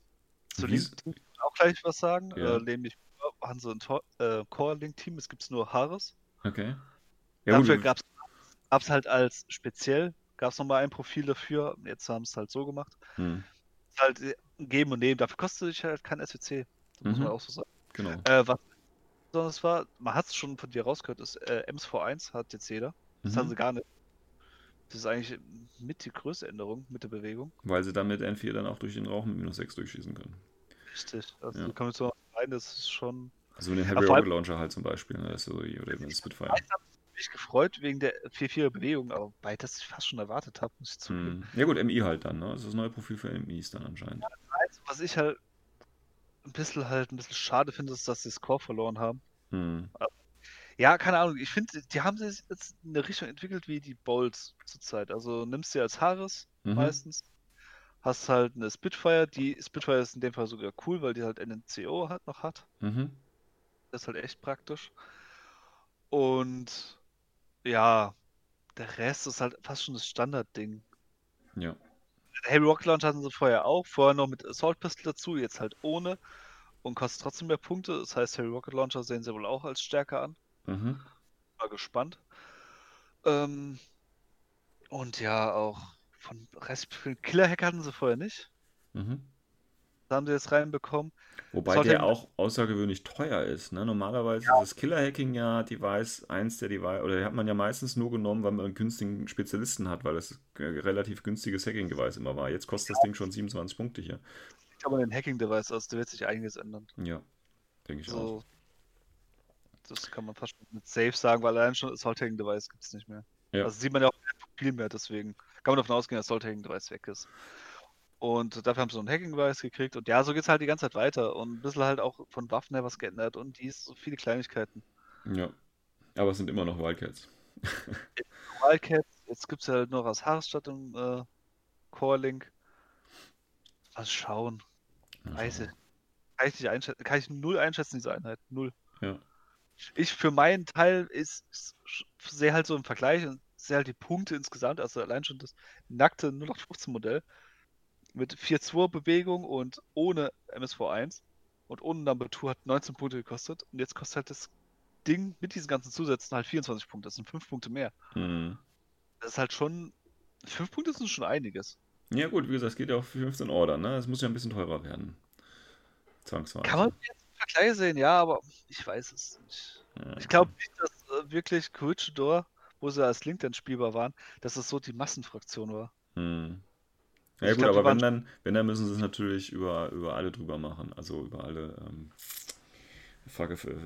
Speaker 3: Zu
Speaker 2: Wie-
Speaker 3: Link Team kann ich auch gleich was sagen.
Speaker 2: Ja.
Speaker 3: Äh, nämlich haben sie ein äh, Core-Link-Team, es gibt nur Haares.
Speaker 2: Okay. Ja,
Speaker 3: Dafür gab es halt als speziell, gab es nochmal ein Profil dafür. Jetzt haben sie es halt so gemacht.
Speaker 2: Hm,
Speaker 3: halt äh, Geben und Nehmen. Dafür kostet sich halt kein SWC. Das muss
Speaker 2: Mhm.
Speaker 3: man auch so sagen.
Speaker 2: genau.
Speaker 3: Äh, was besonders war, man hat es schon von dir rausgehört, ist äh, MSV1 hat jetzt jeder. Das haben
Speaker 2: Mhm.
Speaker 3: sie gar nicht. Das ist eigentlich mit die größte Änderung mit der Bewegung.
Speaker 2: Weil sie damit N4 dann auch durch den Rauch mit minus 6 durchschießen können.
Speaker 3: Richtig. Also
Speaker 2: Ja.
Speaker 3: ja. kommen so rein, das ist schon.
Speaker 2: Also mit
Speaker 3: Aber
Speaker 2: Heavy Rocket Launcher halt zum Beispiel, ne? so, oder mit dem Spitfire.
Speaker 3: Mich gefreut wegen der 4-4er Bewegung, aber weil das ich fast schon erwartet habe, muss ich zugeben.
Speaker 2: Hm. Ja gut, MI halt dann, ne? Das ist das neue Profil für MIs dann anscheinend.
Speaker 3: Eins, was ich halt ein bisschen halt ein bisschen schade finde, ist, dass sie Score verloren haben.
Speaker 2: Hm.
Speaker 3: Ja, keine Ahnung. Ich finde, die haben sich jetzt in eine Richtung entwickelt wie die Bolts zurzeit. Also nimmst sie als Haares
Speaker 2: Mhm.
Speaker 3: meistens. Hast halt eine Spitfire. Die Spitfire ist in dem Fall sogar cool, weil die halt NNCO hat, noch hat.
Speaker 2: Mhm.
Speaker 3: Das ist halt echt praktisch. Und ja, der Rest ist halt fast schon das Standardding.
Speaker 2: Ja.
Speaker 3: Heavy Rocket Launcher hatten sie vorher auch, vorher noch mit Assault Pistol dazu, jetzt halt ohne und kostet trotzdem mehr Punkte. Das heißt, Heavy Rocket Launcher sehen sie wohl auch als stärker an.
Speaker 2: Mhm.
Speaker 3: Mal gespannt. Ähm, und ja, auch von Rest Killer Hack hatten sie vorher nicht.
Speaker 2: Mhm.
Speaker 3: Da haben sie jetzt reinbekommen.
Speaker 2: Wobei der auch außergewöhnlich teuer ist. Ne? Normalerweise ist das Killer-Hacking ja Device, eins der Device, oder hat man ja meistens nur genommen, weil man einen günstigen Spezialisten hat, weil das ein relativ günstiges Hacking-Device immer war. Jetzt kostet das Ding schon 27 Punkte hier.
Speaker 3: Aber in den Hacking-Device aus, da wird sich einiges ändern.
Speaker 2: Ja, denke ich auch.
Speaker 3: So, das kann man fast mit Safe sagen, weil allein schon Assault Hacking Device gibt es nicht mehr.
Speaker 2: Ja.
Speaker 3: Also sieht man ja auch viel mehr, deswegen kann man davon ausgehen, dass Assault Hacking Device weg ist. Und dafür haben sie so ein Hacking Device gekriegt und ja, so geht es halt die ganze Zeit weiter und ein bisschen halt auch von Waffen her was geändert und dies, so viele Kleinigkeiten.
Speaker 2: Ja. Aber es sind immer noch Wildcats.
Speaker 3: Wildcats, jetzt gibt es ja halt noch Haares statt im äh, Core Link. Mal schauen. Weiß ich. Kann ich nicht einschätzen, kann ich null einschätzen, diese Einheit. Null.
Speaker 2: Ja.
Speaker 3: Ich für meinen Teil ist, ist sehe halt so im Vergleich und sehe halt die Punkte insgesamt, also allein schon das nackte 0815 Modell mit 4-2 Bewegung und ohne MSV1 und ohne Number 2 hat 19 Punkte gekostet und jetzt kostet halt das Ding mit diesen ganzen Zusätzen halt 24 Punkte. Das sind 5 Punkte mehr.
Speaker 2: Mhm.
Speaker 3: Das ist halt schon. 5 Punkte sind schon einiges.
Speaker 2: Ja, gut, wie gesagt, es geht ja auf 15 Order, ne? Es muss ja ein bisschen teurer werden. Zwangsweise.
Speaker 3: Kann man jetzt im Vergleich sehen, ja, aber ich weiß es nicht.
Speaker 2: Ja.
Speaker 3: Ich glaube nicht, dass äh, wirklich Corregidor, wo sie als Link dann spielbar waren, dass es so die Massenfraktion war.
Speaker 2: Hm. Ja
Speaker 3: ich
Speaker 2: gut,
Speaker 3: glaub,
Speaker 2: aber wenn dann, wenn dann müssen sie es natürlich über, über alle drüber machen. Also über alle ähm,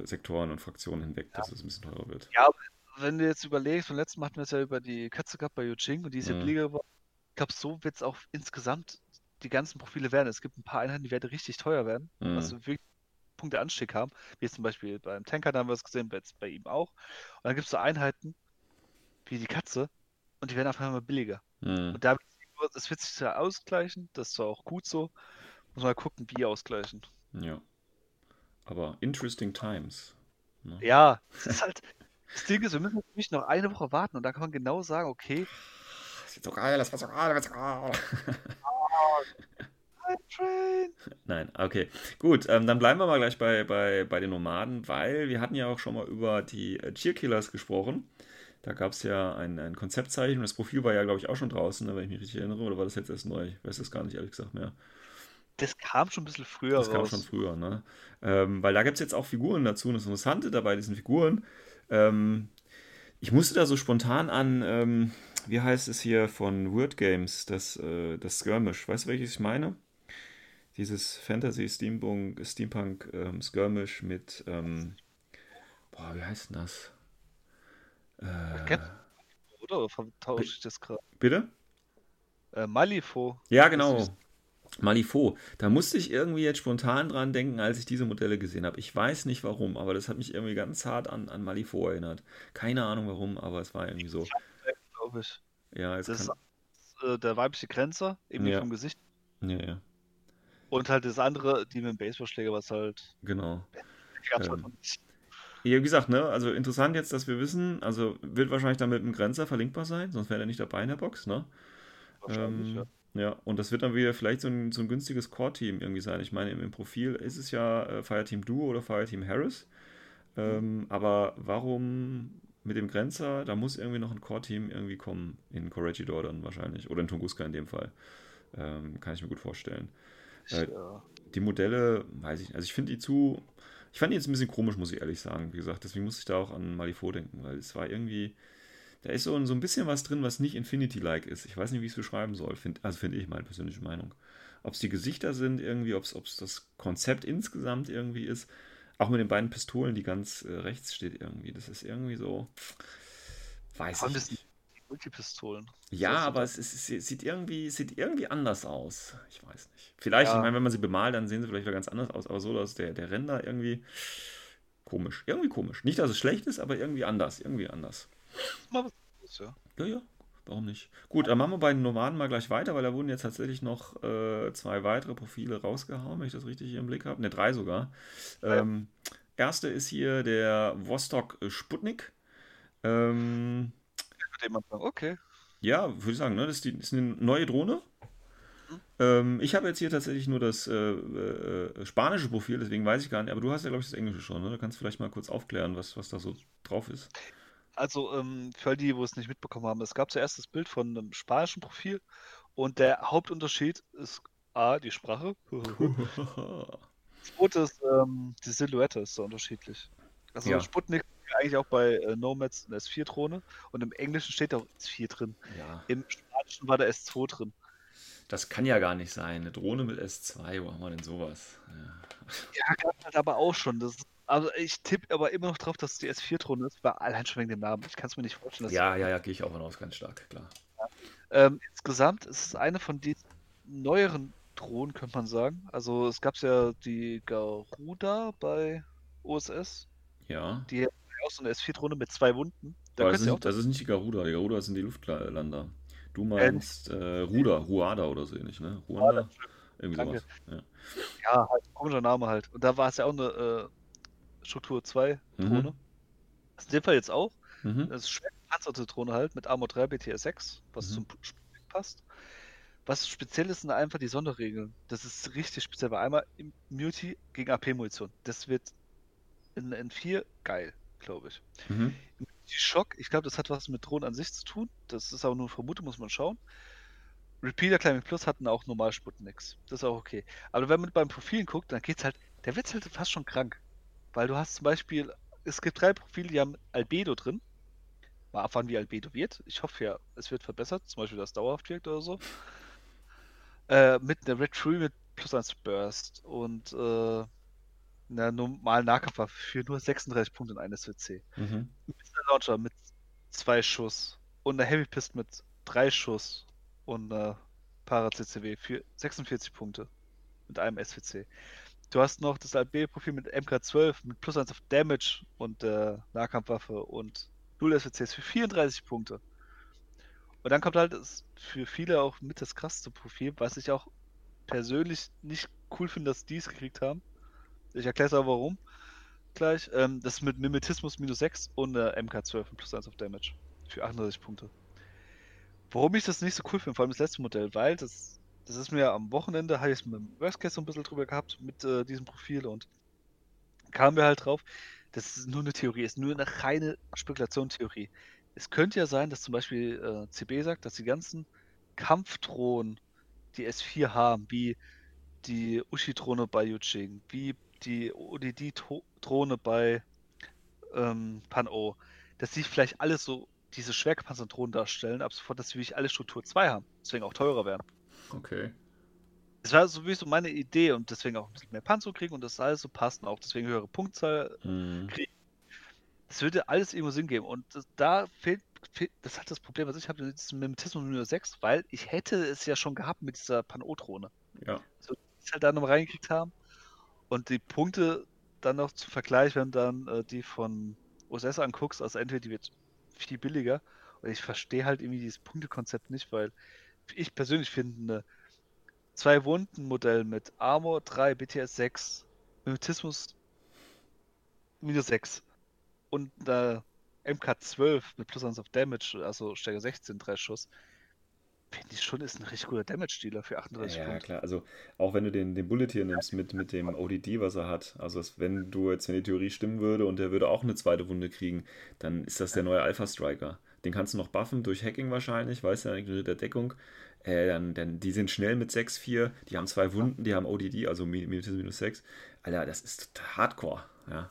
Speaker 2: Sektoren und Fraktionen hinweg, dass es ein bisschen teurer wird.
Speaker 3: Ja, aber wenn du jetzt überlegst, beim letzten Mal hatten wir es ja über die Katze gehabt bei Yuching und die ist ja
Speaker 2: Mhm.
Speaker 3: billiger geworden. Ich glaube, so wird es auch insgesamt die ganzen Profile werden. Es gibt ein paar Einheiten, die werden richtig teuer werden,
Speaker 2: Mhm.
Speaker 3: also wirklich Punkte Anstieg haben. Wie jetzt zum Beispiel beim Tanker, da haben wir es gesehen, bei, jetzt bei ihm auch. Und dann gibt es so Einheiten wie die Katze und die werden einfach immer billiger.
Speaker 2: Hm.
Speaker 3: Und da es wird sich ja ausgleichen, das ist zwar auch gut so. Muss mal gucken, wie ausgleichen.
Speaker 2: Ja. Aber interesting times. Ne?
Speaker 3: Ja, es ist halt. Das Ding ist, wir müssen natürlich noch eine Woche warten und da kann man genau sagen, okay,
Speaker 2: Das wird so geil, das wird so geil, das wird so geil.
Speaker 3: Train.
Speaker 2: Nein, okay. Gut, ähm, dann bleiben wir mal gleich bei, bei, bei den Nomaden, weil wir hatten ja auch schon mal über die äh, Cheerkillers gesprochen. Da gab es ja ein, ein Konzeptzeichen und das Profil war ja, glaube ich, auch schon draußen, ne, wenn ich mich richtig erinnere. Oder war das jetzt erst neu? Ich weiß das gar nicht, ehrlich gesagt mehr.
Speaker 3: Das kam schon ein bisschen früher
Speaker 2: Das kam
Speaker 3: raus.
Speaker 2: schon früher, ne? Ähm, weil da gibt es jetzt auch Figuren dazu. Und das Interessante dabei diesen Figuren, ähm, ich musste da so spontan an, ähm, wie heißt es hier von Word Games, das, äh, das Skirmish. Weißt du, welches ich meine? Dieses Fantasy Steampunk, Steampunk ähm, Skirmish mit, ähm, boah, wie heißt denn das? Äh,
Speaker 3: Oder, oder vertausche ich das gerade?
Speaker 2: bitte?
Speaker 3: Äh, Malifaux.
Speaker 2: Ja, genau. Malifaux. Da musste ich irgendwie jetzt spontan dran denken, als ich diese Modelle gesehen habe. Ich weiß nicht warum, aber das hat mich irgendwie ganz hart an, an Malifaux erinnert. Keine Ahnung warum, aber es war irgendwie so.
Speaker 3: glaube ich.
Speaker 2: Ja, es
Speaker 3: Das
Speaker 2: kann.
Speaker 3: ist äh, der weibliche Grenzer, eben
Speaker 2: Ja.
Speaker 3: vom Gesicht.
Speaker 2: Ja, ja,
Speaker 3: Und halt das andere, die mit dem Baseballschläger, was halt.
Speaker 2: genau.
Speaker 3: Halt
Speaker 2: Ähm,
Speaker 3: nicht.
Speaker 2: Ja, wie gesagt, ne, also interessant jetzt, dass wir wissen, also wird wahrscheinlich dann mit einem Grenzer verlinkbar sein, sonst wäre er nicht dabei in der Box, ne?
Speaker 3: Wahrscheinlich,
Speaker 2: Ähm,
Speaker 3: ja.
Speaker 2: Ja, und das wird dann wieder vielleicht so ein, so ein günstiges Core-Team irgendwie sein. Ich meine, im, im Profil ist es ja äh, Fireteam Duo oder Fireteam Harris. Ähm, aber warum mit dem Grenzer? Da muss irgendwie noch ein Core-Team irgendwie kommen. In Corregidor dann wahrscheinlich. Oder in Tunguska in dem Fall. Ähm, kann ich mir gut vorstellen. Äh,
Speaker 3: Ja.
Speaker 2: die Modelle, weiß ich nicht. Also ich finde die zu. Ich fand die jetzt ein bisschen komisch, muss ich ehrlich sagen. Wie gesagt, deswegen musste ich da auch an Malifaux denken, weil es war irgendwie. Da ist so ein, so ein bisschen was drin, was nicht Infinity-like ist. Ich weiß nicht, wie ich es beschreiben soll. Find, also finde ich meine persönliche Meinung. Ob es die Gesichter sind irgendwie, ob es das Konzept insgesamt irgendwie ist. Auch mit den beiden Pistolen, die ganz äh, rechts steht irgendwie. Das ist irgendwie so. Weiß ich nicht.
Speaker 3: Multipistolen.
Speaker 2: Ja, aber es, ist, es sieht, irgendwie, sieht irgendwie anders aus. Ich weiß nicht. Vielleicht,
Speaker 3: Ja.
Speaker 2: ich meine, wenn man sie bemalt, dann sehen sie vielleicht wieder ganz anders aus. Aber so, dass der, der Render irgendwie komisch. Irgendwie komisch. Nicht, dass es schlecht ist, aber irgendwie anders. Irgendwie anders.
Speaker 3: Ja.
Speaker 2: Ja, ja. Warum nicht? Gut, dann machen wir bei den Nomaden mal gleich weiter, weil da wurden jetzt tatsächlich noch äh, zwei weitere Profile rausgehauen, wenn ich das richtig hier im Blick habe. Ne, drei sogar. Ähm, erste ist hier der Vostok Sputnik. Ähm,
Speaker 3: dem sagt, okay.
Speaker 2: Ja, würde ich sagen, ne? Das ist, die, das ist eine neue Drohne. Ähm, ich habe jetzt hier tatsächlich nur das äh, äh, spanische Profil, deswegen weiß ich gar nicht. Aber du hast ja, glaube ich, das englische schon, ne? Da kannst du vielleicht mal kurz aufklären, was, was da so drauf ist.
Speaker 3: Also, ähm, für all die, wo es nicht mitbekommen haben, es gab zuerst das Bild von einem spanischen Profil und der Hauptunterschied ist A, die Sprache. Zweites, ähm, die Silhouette ist so unterschiedlich. Also
Speaker 2: Ja.
Speaker 3: Sputnik eigentlich auch bei äh, Nomads eine S4-Drohne und im Englischen steht auch S4 drin.
Speaker 2: ja,
Speaker 3: Im Spanischen war der S2 drin.
Speaker 2: das kann ja gar nicht sein. Eine Drohne mit S2, wo haben wir denn sowas? Ja.
Speaker 3: Ja, gab halt aber auch schon. Das, also ich tippe aber immer noch drauf, dass es die S4-Drohne ist, weil allein schon wegen dem Namen. Ich kann es mir nicht vorstellen. Dass
Speaker 2: Ja, ja, ja, gehe ich auch von aus, ganz stark, klar.
Speaker 3: Ähm, insgesamt ist es eine von den neueren Drohnen, könnte man sagen. Also es gab ja die Garuda bei OSS,
Speaker 2: Ja.
Speaker 3: die hat auch so eine S4-Drohne mit zwei Wunden. Da
Speaker 2: das, ist,
Speaker 3: auch
Speaker 2: das ist nicht die Garuda. Die Garuda sind die Luftlander. Du meinst äh, Ruda, Ruada oder so ähnlich, ne? Ruanda? Irgendwie
Speaker 3: Danke.
Speaker 2: sowas. Ja.
Speaker 3: Ja, halt, komischer Name halt. Und da war es ja auch eine äh, Struktur 2 Drohne.
Speaker 2: Mhm.
Speaker 3: Das ist in dem Fall jetzt auch.
Speaker 2: Mhm.
Speaker 3: Das ist schwer gepanzerte Drohne halt mit Armor 3 BTS 6, was
Speaker 2: Mhm.
Speaker 3: zum Spiel passt. Was speziell ist, sind einfach die Sonderregeln. Das ist richtig speziell, weil einmal Immunity gegen AP-Munition. Das wird in N4 geil, glaube ich.
Speaker 2: Mhm.
Speaker 3: Die Schock, ich glaube, das hat was mit Drohnen an sich zu tun. Das ist aber nur eine Vermutung, muss man schauen. Repeater Climbing Plus hatten auch normal Sputniks. Das ist auch okay. Aber wenn man beim Profilen guckt, dann geht's halt, der wird's halt fast schon krank. Weil du hast zum Beispiel, es gibt drei Profile, die haben Albedo drin. Mal abwarten, wie Albedo wird. Ich hoffe ja, es wird verbessert. Zum Beispiel, dass dauerhaft wirkt oder so. Äh, mit einer Red Tree mit plus 1 Burst und äh, einer normalen Nahkampfwaffe für nur 36 Punkte in einer SWC.
Speaker 2: Mhm.
Speaker 3: Missile Launcher mit zwei Schuss und eine Heavy Pist mit drei Schuss und eine Para-CCW für 46 Punkte mit einem SWC. Du hast noch das AB-Profil mit MK12 mit plus 1 auf Damage und äh, Nahkampfwaffe und 0 SWCs für 34 Punkte. Und dann kommt halt das für viele auch mit das krasseste Profil, was ich auch persönlich nicht cool finde, dass die es gekriegt haben. Ich erkläre es aber warum gleich. Ähm, das ist mit Mimetismus minus 6 und äh, MK12 und plus 1 auf Damage für 38 Punkte. Warum ich das nicht so cool finde, vor allem das letzte Modell, weil das, das ist mir am Wochenende, habe ich es mit dem Worst Case so ein bisschen drüber gehabt, mit äh, diesem Profil und kamen wir halt drauf, das ist nur eine Theorie, ist nur eine reine Spekulation-Theorie. Es könnte ja sein, dass zum Beispiel äh, CB sagt, dass die ganzen Kampfdrohnen, die S4 haben, wie die Ushi-Drohne bei Yuching, wie die ODD-Drohne bei ähm, Pan-O, dass sie vielleicht alles so diese schwer gepanzerten Drohnen darstellen, ab sofort, dass sie wirklich alle Struktur 2 haben, deswegen auch teurer werden.
Speaker 2: Okay.
Speaker 3: Das war sowieso meine Idee und deswegen auch ein bisschen mehr Panzer kriegen und das alles so passt und auch deswegen höhere Punktzahl.
Speaker 2: Mhm.
Speaker 3: Das würde alles irgendwo Sinn geben und das, da fehlt, fehlt, das hat das Problem, was ich habe mit diesem Mimetismus minus 6, weil ich hätte es ja schon gehabt mit dieser Pan-O-Drohne.
Speaker 2: Ja.
Speaker 3: so die es halt da noch reingekriegt haben. Und die Punkte dann noch zum Vergleich, wenn du dann äh, die von OSS anguckst, also entweder die wird viel billiger und ich verstehe halt irgendwie dieses Punktekonzept nicht, weil ich persönlich finde eine zwei Wunden Modell mit Armor 3, BTS 6, Mimetismus minus 6 und eine MK12 mit plus 1 auf Damage, also Stärke 16, 3 Schuss. Finde ich schon, ist ein richtig guter Damage-Dealer für 38
Speaker 2: Ja,
Speaker 3: Punkte.
Speaker 2: klar. Also auch wenn du den, den Bullet hier nimmst mit, mit dem ODD, was er hat, also wenn du jetzt, wenn die Theorie stimmen würde und der würde auch eine zweite Wunde kriegen, dann ist das der neue Alpha-Striker. Den kannst du noch buffen durch Hacking wahrscheinlich, weißt du, ignoriert der Deckung. Äh, dann, dann, die sind schnell mit 6-4, die haben zwei Wunden, die haben ODD, also Mi- Minus minus 6. Alter, das ist Hardcore, ja.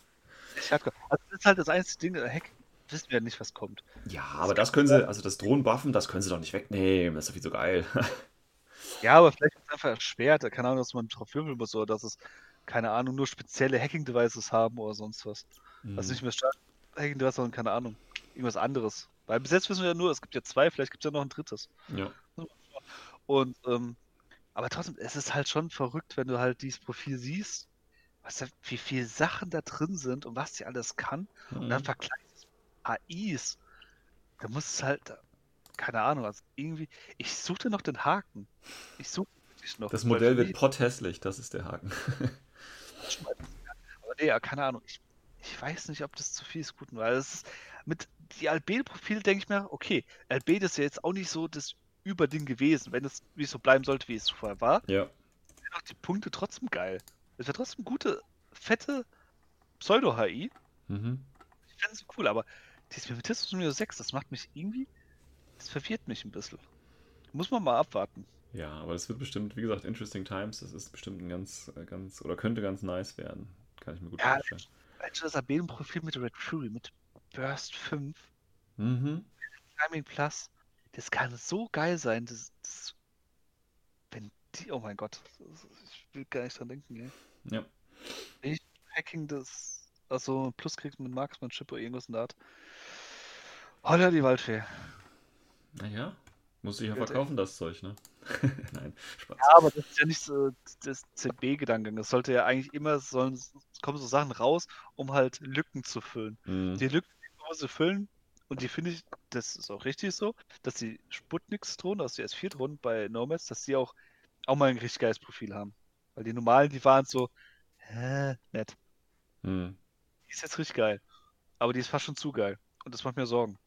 Speaker 3: Ich hab, also das ist halt das einzige Ding, der Hack, wissen wir ja nicht, was kommt.
Speaker 2: Ja, aber das können sie, also das Drohnen-Buffen, das können sie doch nicht wegnehmen, das ist doch viel so geil.
Speaker 3: Ja, aber vielleicht ist es einfach erschwert. Keine Ahnung, dass man drauf würfeln muss oder dass es, keine Ahnung, nur spezielle Hacking-Devices haben oder sonst was. Also nicht mehr stark Hacking-Device, sondern keine Ahnung, irgendwas anderes. Weil bis jetzt wissen wir ja nur, es gibt ja zwei, vielleicht gibt es ja noch ein drittes.
Speaker 2: Ja.
Speaker 3: Und, ähm, aber trotzdem, es ist halt schon verrückt, wenn du halt dieses Profil siehst, was da, wie viele Sachen da drin sind und was sie alles kann. Und dann
Speaker 2: Mhm.
Speaker 3: vergleichst AIs. Da muss es halt, keine Ahnung, also irgendwie, ich suchte noch den Haken. Ich suche wirklich noch.
Speaker 2: Das Modell wird potthässlich, das ist der Haken.
Speaker 3: Aber nee, ja, keine Ahnung. Ich, ich weiß nicht, ob das zu viel ist gut, weil es ist mit die Albedo-Profil denke ich mir, okay, Albedo ist ja jetzt auch nicht so das Überding gewesen. Wenn es wie es so bleiben sollte, wie es vorher war,
Speaker 2: Ja.
Speaker 3: auch die Punkte trotzdem geil. Es wäre trotzdem gute, fette Pseudo-HI.
Speaker 2: Mhm.
Speaker 3: Ich fände es cool, aber dieses Mimetismus Nummer 6, das macht mich irgendwie, das verwirrt mich ein bisschen. Muss man mal abwarten.
Speaker 2: Ja, aber es wird bestimmt, wie gesagt, Interesting Times. Das ist bestimmt ein ganz, äh, ganz, oder könnte ganz nice werden. Kann ich mir gut
Speaker 3: Ja,
Speaker 2: vorstellen.
Speaker 3: Du, das Albedo-Profil mit Red Fury, mit Burst 5,
Speaker 2: Mhm.
Speaker 3: Timing Plus, das kann so geil sein. Das, das, wenn die, oh mein Gott, das, ich will gar nicht dran denken, ey.
Speaker 2: Ja.
Speaker 3: Hacking das, also Plus kriegt mit Marksmanship oder irgendwas in der Art. Holla die Waldfee.
Speaker 2: Naja, muss ich ja verkaufen, das Zeug, ne? Nein, Spaß.
Speaker 3: Ja, aber das ist ja nicht so das CB-Gedanke. Das sollte ja eigentlich immer, sollen, kommen so Sachen raus, um halt Lücken zu füllen.
Speaker 2: Mhm.
Speaker 3: Die Lücken, die muss sie füllen, und die finde ich, das ist auch richtig so, dass die Sputniks-Drohnen, also die S4-Drohnen bei Nomads, dass die auch, auch mal ein richtig geiles Profil haben. Weil die normalen, die waren so, hä, nett.
Speaker 2: Mhm.
Speaker 3: Die ist jetzt richtig geil. Aber die ist fast schon zu geil. Und das macht mir Sorgen.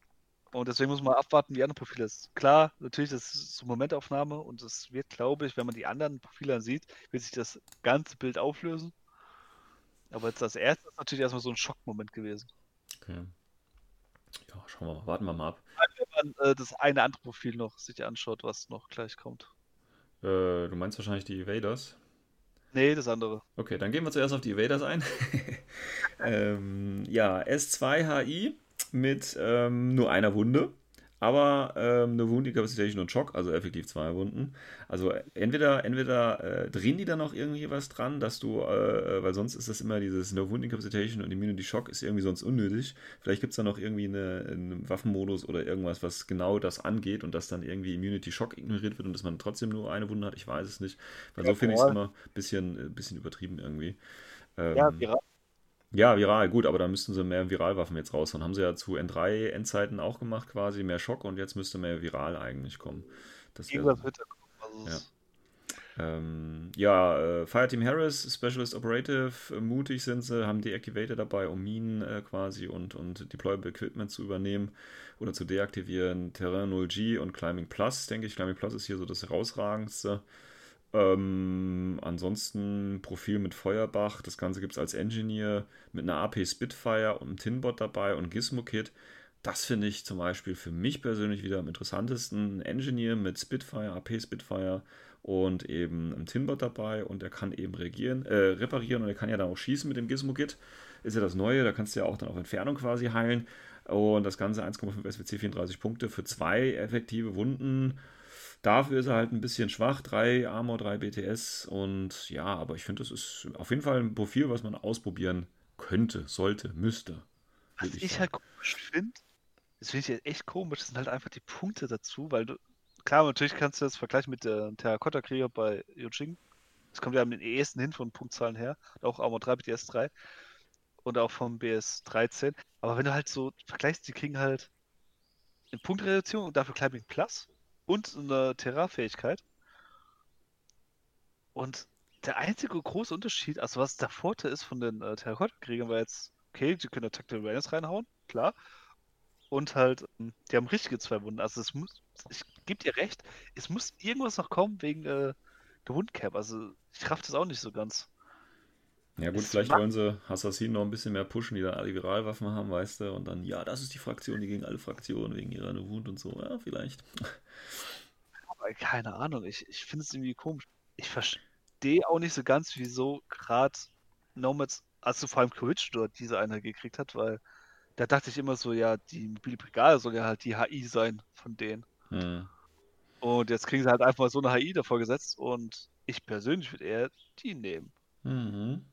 Speaker 3: Und deswegen muss man abwarten, wie andere Profile ist. Klar, natürlich, das ist so Momentaufnahme und es wird, glaube ich, wenn man die anderen Profile sieht, wird sich das ganze Bild auflösen. Aber jetzt als erstes ist natürlich erstmal so ein Schockmoment gewesen.
Speaker 2: Okay. Ja, schauen wir mal, warten wir mal ab.
Speaker 3: Wenn man äh, das eine andere Profil noch sich anschaut, was noch gleich kommt.
Speaker 2: Äh, du meinst wahrscheinlich die Evaders?
Speaker 3: Nee, das andere.
Speaker 2: Okay, dann gehen wir zuerst auf die Evaders ein. ähm, ja, S2 HI mit ähm, nur einer Wunde, aber ähm, eine Wound Incapacitation und Schock, also effektiv zwei Wunden. Also entweder, entweder äh, drehen die da noch irgendwie was dran, dass du, äh, weil sonst ist das immer dieses No Wound Incapacitation und Immunity Shock ist irgendwie sonst unnötig. Vielleicht gibt es da noch irgendwie eine, einen Waffenmodus oder irgendwas, was genau das angeht und dass dann irgendwie Immunity Shock ignoriert wird und dass man trotzdem nur eine Wunde hat. Ich weiß es nicht. Weil so
Speaker 3: Ja,
Speaker 2: finde ich es immer ein bisschen, äh, bisschen übertrieben irgendwie. Ähm,
Speaker 3: Ja, viral.
Speaker 2: Ja, viral, gut, aber da müssten sie mehr Viralwaffen jetzt raushauen. Haben sie ja zu N3-Endzeiten auch gemacht, quasi mehr Schock und jetzt müsste mehr Viral eigentlich kommen. Das
Speaker 3: Irgendwas wird da kommen. Also
Speaker 2: Ja. ähm, ja, äh, Fireteam Harris, Specialist Operative, äh, mutig sind sie, haben Deactivator dabei, um Minen äh, quasi und, und Deployable Equipment zu übernehmen oder zu deaktivieren. Terrain 0G und Climbing Plus, denke ich. Climbing Plus ist hier so das herausragendste. Ähm, ansonsten Profil mit Feuerbach, das Ganze gibt es als Engineer mit einer AP Spitfire und einem Tinbot dabei und Gizmo-Kit. Das finde ich zum Beispiel für mich persönlich wieder am interessantesten. Ein Engineer mit Spitfire, AP Spitfire und eben einem Tinbot dabei und der kann eben regieren, äh, reparieren und er kann ja dann auch schießen mit dem Gizmo-Kit. Ist ja das Neue, da kannst du ja auch dann auf Entfernung quasi heilen. Und das Ganze 1,5 SWC, 34 Punkte für zwei effektive Wunden. Dafür ist er halt ein bisschen schwach. 3 Armor, 3 BTS und ja, aber ich finde, das ist auf jeden Fall ein Profil, was man ausprobieren könnte, sollte, müsste.
Speaker 3: Was ich
Speaker 2: sagen.
Speaker 3: halt komisch finde, das finde ich echt komisch, das sind halt einfach die Punkte dazu, weil du, klar, natürlich kannst du das vergleichen mit der Terrakotta-Krieger bei Yuching. Das kommt ja am ehesten hin von Punktzahlen her, auch Armor 3, BTS 3 und auch vom BS 13. Aber wenn du halt so vergleichst, die kriegen halt eine Punktreduzierung und dafür Climbing Plus und eine Terra-Fähigkeit. Und der einzige große Unterschied, also was der Vorteil ist von den äh, Terrakotta-Kriegern, war jetzt, okay, sie können Tactical Awareness reinhauen, klar. und halt, ähm, die haben richtige zwei Wunden. Also es muss, ich gebe dir recht, es muss irgendwas noch kommen wegen äh, der Wundcap. Also ich raff das auch nicht so ganz.
Speaker 2: Ja gut,
Speaker 3: Es
Speaker 2: vielleicht wollen sie Assassinen noch ein bisschen mehr pushen, die dann alle Viralwaffen haben, weißt du, und dann, ja, das ist die Fraktion, die gegen alle Fraktionen wegen ihrer Wund und so, ja, vielleicht.
Speaker 3: Aber keine Ahnung, ich, ich finde es irgendwie komisch. Ich verstehe auch nicht so ganz, wieso gerade Nomads, also vor allem Courage dort diese eine gekriegt hat, weil da dachte ich immer so, ja, die mobile Brigade soll ja halt die HI sein von denen.
Speaker 2: Hm.
Speaker 3: Und jetzt kriegen sie halt einfach mal so eine HI davor gesetzt und ich persönlich würde eher die nehmen.
Speaker 2: Mhm.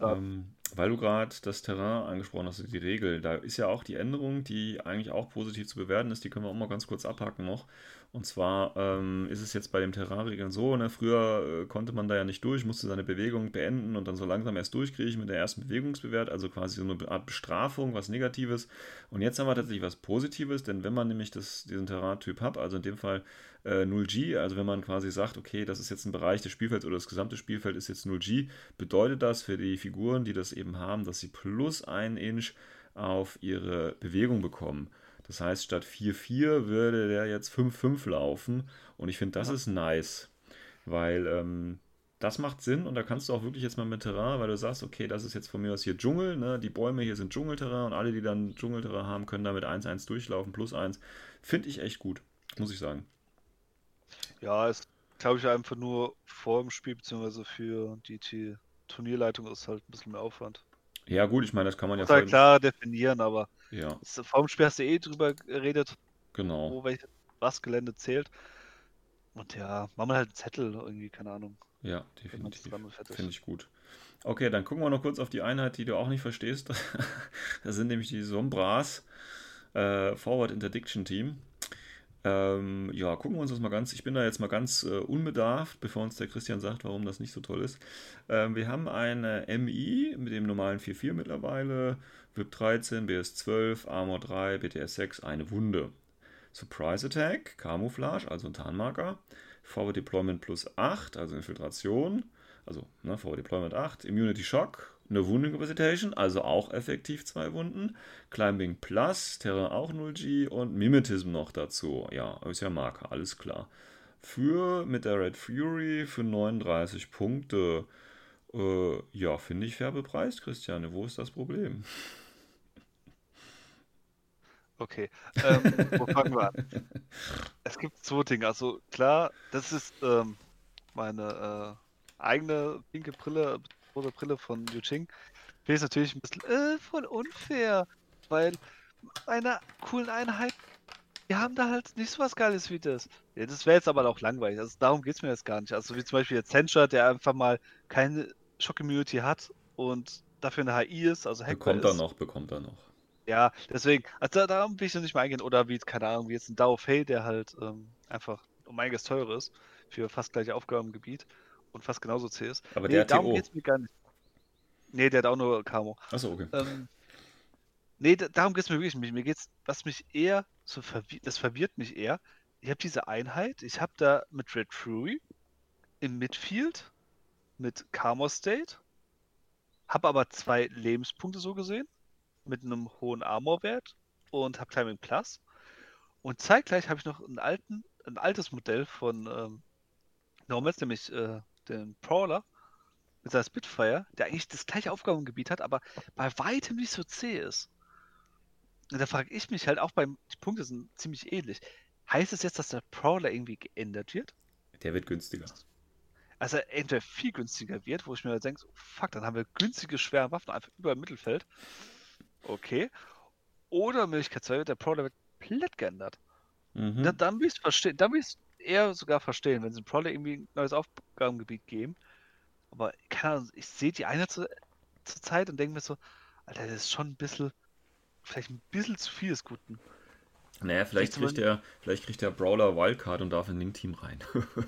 Speaker 2: Ähm, weil du gerade das Terrain angesprochen hast, die Regel, da ist ja auch die Änderung, die eigentlich auch positiv zu bewerten ist, die können wir auch mal ganz kurz abhaken noch. Und zwar ähm, ist es jetzt bei dem Terrain-Regeln so, ne, früher äh, konnte man da ja nicht durch, musste seine Bewegung beenden und dann so langsam erst durchkriechen mit der ersten Bewegungsbewert, also quasi so eine Art Bestrafung, was Negatives. Und jetzt haben wir tatsächlich was Positives, denn wenn man nämlich das, diesen Terrain-Typ hat, also in dem Fall äh, 0G, also wenn man quasi sagt, okay, das ist jetzt ein Bereich des Spielfelds oder das gesamte Spielfeld ist jetzt 0G, bedeutet das für die Figuren, die das eben haben, dass sie plus ein Inch auf ihre Bewegung bekommen. Das heißt, statt 4-4 würde der jetzt 5-5 laufen und ich finde, das
Speaker 3: Ja.
Speaker 2: ist nice, weil ähm, das macht Sinn und da kannst du auch wirklich jetzt mal mit Terrain, weil du sagst, okay, das ist jetzt von mir aus hier Dschungel, ne? die Bäume hier sind Dschungelterrain und alle, die dann Dschungelterrain haben, können da mit 1-1 durchlaufen, plus 1. Finde ich echt gut, muss ich sagen.
Speaker 3: Ja, es glaube ich einfach nur vor dem Spiel, beziehungsweise für die T Turnierleitung ist halt ein bisschen mehr Aufwand.
Speaker 2: Ja, gut, ich meine, das kann man ja
Speaker 3: Muss halt klar definieren, aber
Speaker 2: Ja,
Speaker 3: es- vor dem Spiel hast du eh drüber geredet,
Speaker 2: genau.
Speaker 3: wo welch, was Gelände zählt. Und ja, machen wir halt einen Zettel irgendwie, keine Ahnung.
Speaker 2: Ja,
Speaker 3: das
Speaker 2: definitiv. Finde ich gut. Okay, dann gucken wir noch kurz auf die Einheit, die du auch nicht verstehst. das sind nämlich die Sombras äh, Forward Interdiction Team. Ähm, ja, gucken wir uns das mal ganz. Ich bin da jetzt mal ganz äh, unbedarft, bevor uns der Christian sagt, warum das nicht so toll ist. Ähm, wir haben eine MI mit dem normalen 4-4 mittlerweile, VIP 13, BS 12, Armor 3, BTS 6, eine Wunde. Surprise Attack, Camouflage, also ein Tarnmarker. Forward Deployment plus 8, also Infiltration. Also ne, Forward Deployment 8. Immunity Shock, eine Wound Incapacitation, also auch effektiv zwei Wunden. Climbing Plus, Terra auch 0G und Mimetism noch dazu. Ja, ist ja Marker, alles klar. Für mit der Red Fury für 39 Punkte. Äh, ja, finde ich fair bepreist, Christiane. Wo ist das Problem?
Speaker 3: Okay, ähm, wo fangen wir an? Es gibt zwei Dinge. Also klar, das ist ähm, meine äh, eigene pinke Brille, rote Brille von Yu Ching. Finde ich natürlich ein bisschen äh, voll unfair, weil meine coolen Einheiten, die haben da halt nicht so was Geiles wie das. Ja, das wäre jetzt aber auch langweilig. Also darum geht es mir jetzt gar nicht. Also wie zum Beispiel jetzt Sensor, der einfach mal keine Shock-Immunity hat und dafür eine HI ist, also hackbar
Speaker 2: Bekommt er
Speaker 3: ist.
Speaker 2: noch, bekommt er noch.
Speaker 3: Ja, deswegen, also da, darum will ich noch nicht mal eingehen. Oder wie, keine Ahnung, wie jetzt ein Dao Fei, der halt ähm, einfach um einiges teurer ist für fast gleiche Aufgabengebiet und fast genauso zäh ist.
Speaker 2: Aber
Speaker 3: Nee,
Speaker 2: der hat
Speaker 3: darum geht's mir gar nicht. Nee, der hat auch nur Camo.
Speaker 2: Achso, okay.
Speaker 3: Ähm, nee, da, darum geht's mir wirklich nicht. Mir geht's, was mich eher so verwirrt, das verwirrt mich eher. Ich habe diese Einheit, ich habe da mit Red Fury im Midfield mit Camo State, habe aber zwei Lebenspunkte so gesehen, mit einem hohen Armorwert und habe Climbing Plus. Und zeitgleich habe ich noch einen alten, ein altes Modell von ähm, Nomads, nämlich äh, den Prowler mit seiner Spitfire, der eigentlich das gleiche Aufgabengebiet hat, aber bei weitem nicht so zäh ist. Und da frage ich mich halt auch beim, die Punkte sind ziemlich ähnlich. Heißt es jetzt, dass der Prowler irgendwie geändert wird?
Speaker 2: Der wird günstiger.
Speaker 3: Also er entweder viel günstiger wird, wo ich mir halt denke, fuck, dann haben wir günstige, schwere Waffen einfach über im Mittelfeld. Okay. Oder Möglichkeit 2 wird der Prowler wird komplett geändert.
Speaker 2: Mhm.
Speaker 3: Da, dann will ich es verstehen, dann will ich eher sogar verstehen, wenn sie dem Prowler irgendwie ein neues Aufgabengebiet geben. Aber keine Ahnung, ich sehe die eine zur, zur Zeit und denke mir so, Alter, das ist schon ein bisschen, vielleicht ein bisschen zu viel des Guten.
Speaker 2: Naja, vielleicht
Speaker 3: Siehst
Speaker 2: kriegt der, vielleicht kriegt der Brawler Wildcard und darf in den Team rein.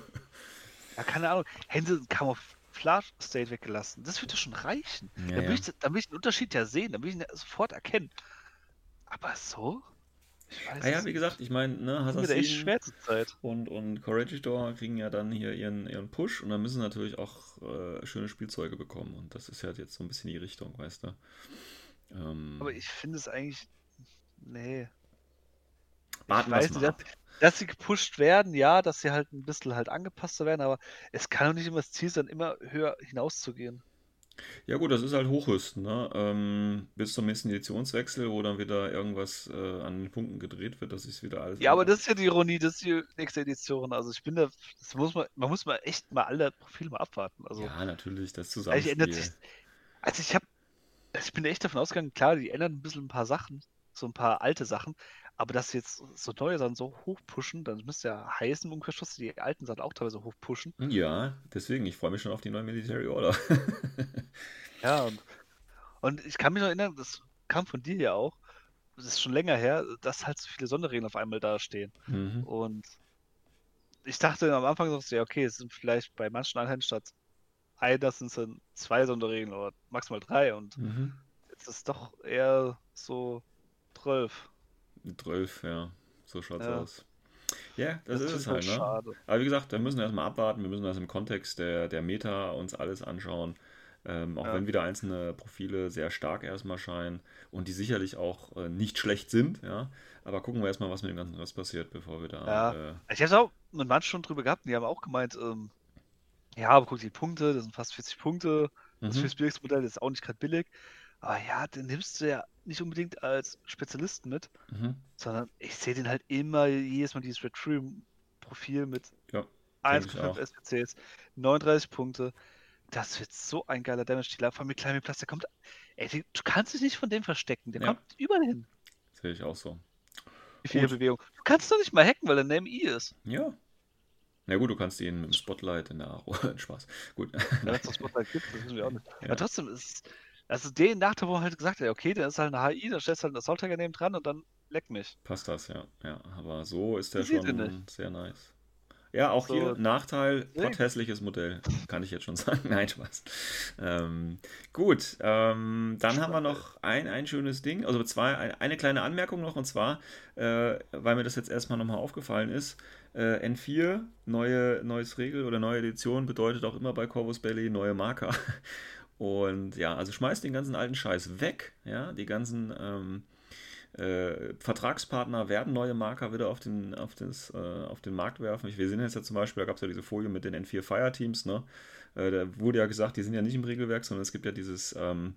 Speaker 3: Ja, keine Ahnung, ein Camouflage-State weggelassen, das würde schon reichen.
Speaker 2: Ja,
Speaker 3: dann, will
Speaker 2: ja.
Speaker 3: ich, will ich den Unterschied ja sehen, dann will ich ihn sofort erkennen. Aber so? Ich weiß
Speaker 2: Ah ja, wie gesagt, ich meine, ne, Assassin und, und Corregidor kriegen ja dann hier ihren, ihren Push und dann müssen sie natürlich auch äh, schöne Spielzeuge bekommen. Und das ist ja jetzt so ein bisschen die Richtung, weißt du. Ähm,
Speaker 3: Aber ich finde es eigentlich nee.
Speaker 2: Warten
Speaker 3: ich weiß nicht, dass, dass, sie gepusht werden, ja, dass sie halt ein bisschen halt angepasster werden, aber es kann doch nicht immer das Ziel sein, immer höher hinauszugehen.
Speaker 2: Ja gut, das ist halt Hochrüsten, ne? Ähm, bis zum nächsten Editionswechsel, wo dann wieder irgendwas äh, an den Punkten gedreht wird, dass ich es wieder alles.
Speaker 3: Ja, aber das ist ja die Ironie, das ist die nächste Edition. Also ich bin da, das muss man, man muss mal echt mal alle Profile mal abwarten. Also,
Speaker 2: ja, natürlich, das
Speaker 3: also
Speaker 2: Zusammenspiel.
Speaker 3: ändert sich, also ich habe, also ich bin echt davon ausgegangen, klar, die ändern ein bisschen ein paar Sachen, so ein paar alte Sachen, aber dass sie jetzt so neue Sachen so hoch pushen, dann müsste ja heißen, Umkehrschluss, die alten Sachen auch teilweise hoch pushen.
Speaker 2: Ja, deswegen, ich freue mich schon auf die neue Military Order.
Speaker 3: Ja, und, und ich kann mich noch erinnern, das kam von dir ja auch, das ist schon länger her, dass halt so viele Sonderregeln auf einmal dastehen.
Speaker 2: Mhm.
Speaker 3: Und ich dachte am Anfang so, ja, okay, es sind vielleicht bei manchen Einheiten statt einer sind es dann zwei Sonderregeln oder maximal drei und
Speaker 2: Mhm.
Speaker 3: jetzt ist es doch eher so zwölf.
Speaker 2: 12, ja, so schaut's
Speaker 3: Ja.
Speaker 2: aus. Ja, das, ist
Speaker 3: ist
Speaker 2: es halt, ne?
Speaker 3: schade.
Speaker 2: Aber wie gesagt, wir müssen erstmal abwarten, wir müssen das im Kontext der, der Meta uns alles anschauen. Ähm, auch
Speaker 3: Ja.
Speaker 2: wenn wieder einzelne Profile sehr stark erstmal scheinen und die sicherlich auch äh, nicht schlecht sind, ja. Aber gucken wir erstmal, was mit dem ganzen Rest passiert, bevor wir da.
Speaker 3: Ja.
Speaker 2: Äh,
Speaker 3: Ich habe es auch mit manchen schon drüber gehabt die haben auch gemeint, ähm, ja, aber guck die Punkte, das sind fast 40 Punkte. Das
Speaker 2: mhm.
Speaker 3: Modell ist auch nicht gerade billig. Aber ja, den nimmst du ja nicht unbedingt als Spezialisten mit,
Speaker 2: Mhm.
Speaker 3: sondern ich sehe den halt immer jedes Mal dieses Red Profil mit
Speaker 2: Ja, denk ich
Speaker 3: 1,5
Speaker 2: auch.
Speaker 3: SPCs, 39 Punkte. Das wird so ein geiler Damage-Dealer. Vor allem mit Climbing Plus, der kommt. Ey, du kannst dich nicht von dem verstecken. Der
Speaker 2: Ja.
Speaker 3: kommt überall hin.
Speaker 2: Sehe ich auch so.
Speaker 3: Wie viel. Bewegung. Du kannst doch nicht mal hacken, weil der Name I ist.
Speaker 2: Ja. Na gut, du kannst ihn mit dem Spotlight in der Aro. Spaß. Gut.
Speaker 3: Ja, Wenn es das Spotlight gibt, das wissen wir auch nicht.
Speaker 2: Ja.
Speaker 3: Aber trotzdem ist es. Also den Nachteil, wo man halt gesagt hat, okay, der ist halt eine HI, da stellst du halt einen Assault Tiger neben dran und dann leck mich.
Speaker 2: Passt das, ja. Ja, aber so ist der
Speaker 3: sieht
Speaker 2: schon sehr nice. Ja, auch
Speaker 3: So.
Speaker 2: hier Nachteil,
Speaker 3: Nee.
Speaker 2: potthässliches Modell, kann ich jetzt schon sagen. Nein, Spaß. Ähm, gut, ähm, dann haben wir noch ein, ein schönes Ding, also zwei, ein, eine kleine Anmerkung noch, und zwar, äh, weil mir das jetzt erstmal nochmal aufgefallen ist, äh, N4, neue, neues Regel oder neue Edition bedeutet auch immer bei Corvus Belly neue Marker. Und ja, also schmeißt den ganzen alten Scheiß weg, ja, die ganzen ähm, äh, Vertragspartner werden neue Marker wieder auf den, auf das, äh, auf den Markt werfen. Ich, wir sehen jetzt ja zum Beispiel, da gab es ja diese Folie mit den N4 Fireteams, ne? Äh, da wurde ja gesagt, die sind ja nicht im Regelwerk, sondern es gibt ja dieses, ähm,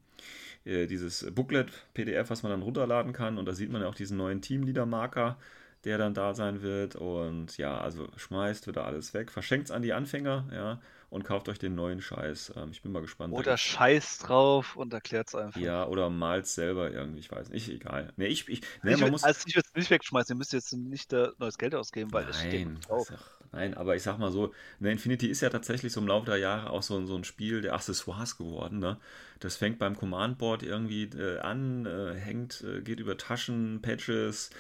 Speaker 2: äh, dieses Booklet, PDF, was man dann runterladen kann. Und da sieht man ja auch diesen neuen Teamleader-Marker, der dann da sein wird. Und ja, also schmeißt wieder alles weg, verschenkt es an die Anfänger, ja, und kauft euch den neuen Scheiß. Ähm, ich bin mal gespannt. Da
Speaker 3: Oder scheiß drauf und erklärt es einfach.
Speaker 2: ja, oder malt selber irgendwie, ich weiß nicht, egal. Nee, ich, ich, nee,
Speaker 3: ich
Speaker 2: man
Speaker 3: würd,
Speaker 2: muss.
Speaker 3: also ich würde es nicht wegschmeißen, ihr müsst jetzt nicht äh, neues Geld ausgeben, weil es steht
Speaker 2: Nein,
Speaker 3: drauf.
Speaker 2: ist doch- nein, aber ich sag mal so, ne, Infinity ist ja tatsächlich so im Laufe der Jahre auch so, ein- so ein Spiel der Accessoires geworden. Ne? Das fängt beim Command Board irgendwie äh, an, äh, hängt, äh, geht über Taschen, Patches,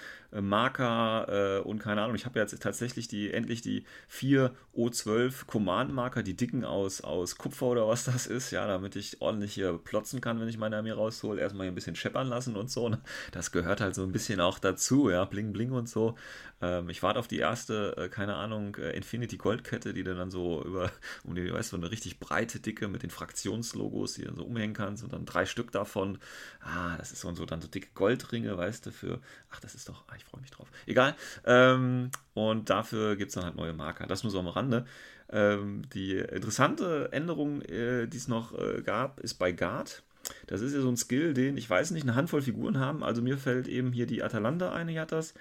Speaker 2: Marker äh, und keine Ahnung. Ich habe jetzt tatsächlich die endlich die vier O12 Command Marker, die dicken aus, aus Kupfer oder was das ist, ja, damit ich ordentlich hier plotzen kann, wenn ich meine Armee raushole. Erstmal hier ein bisschen scheppern lassen und so. Ne? Das gehört halt so ein bisschen auch dazu, ja, bling bling und so. Ähm, ich warte auf die erste, äh, keine Ahnung, äh, Infinity Goldkette, die du dann so über, um die, weißt du, eine richtig breite, dicke mit den Fraktionslogos, die du dann so umhängen kannst und dann drei Stück davon. Ah, das ist so und so, dann so dicke Goldringe, weißt du, für, ach, das ist doch, ah, ich freue mich drauf. Egal. Ähm, und dafür gibt es dann halt neue Marker. Das nur so am Rande. Ähm, die interessante Änderung, äh, die es noch äh, gab, ist bei Guard. Das ist ja so ein Skill, den, ich weiß nicht, eine Handvoll Figuren haben. Also mir fällt eben hier die Atalanta ein, die hat das.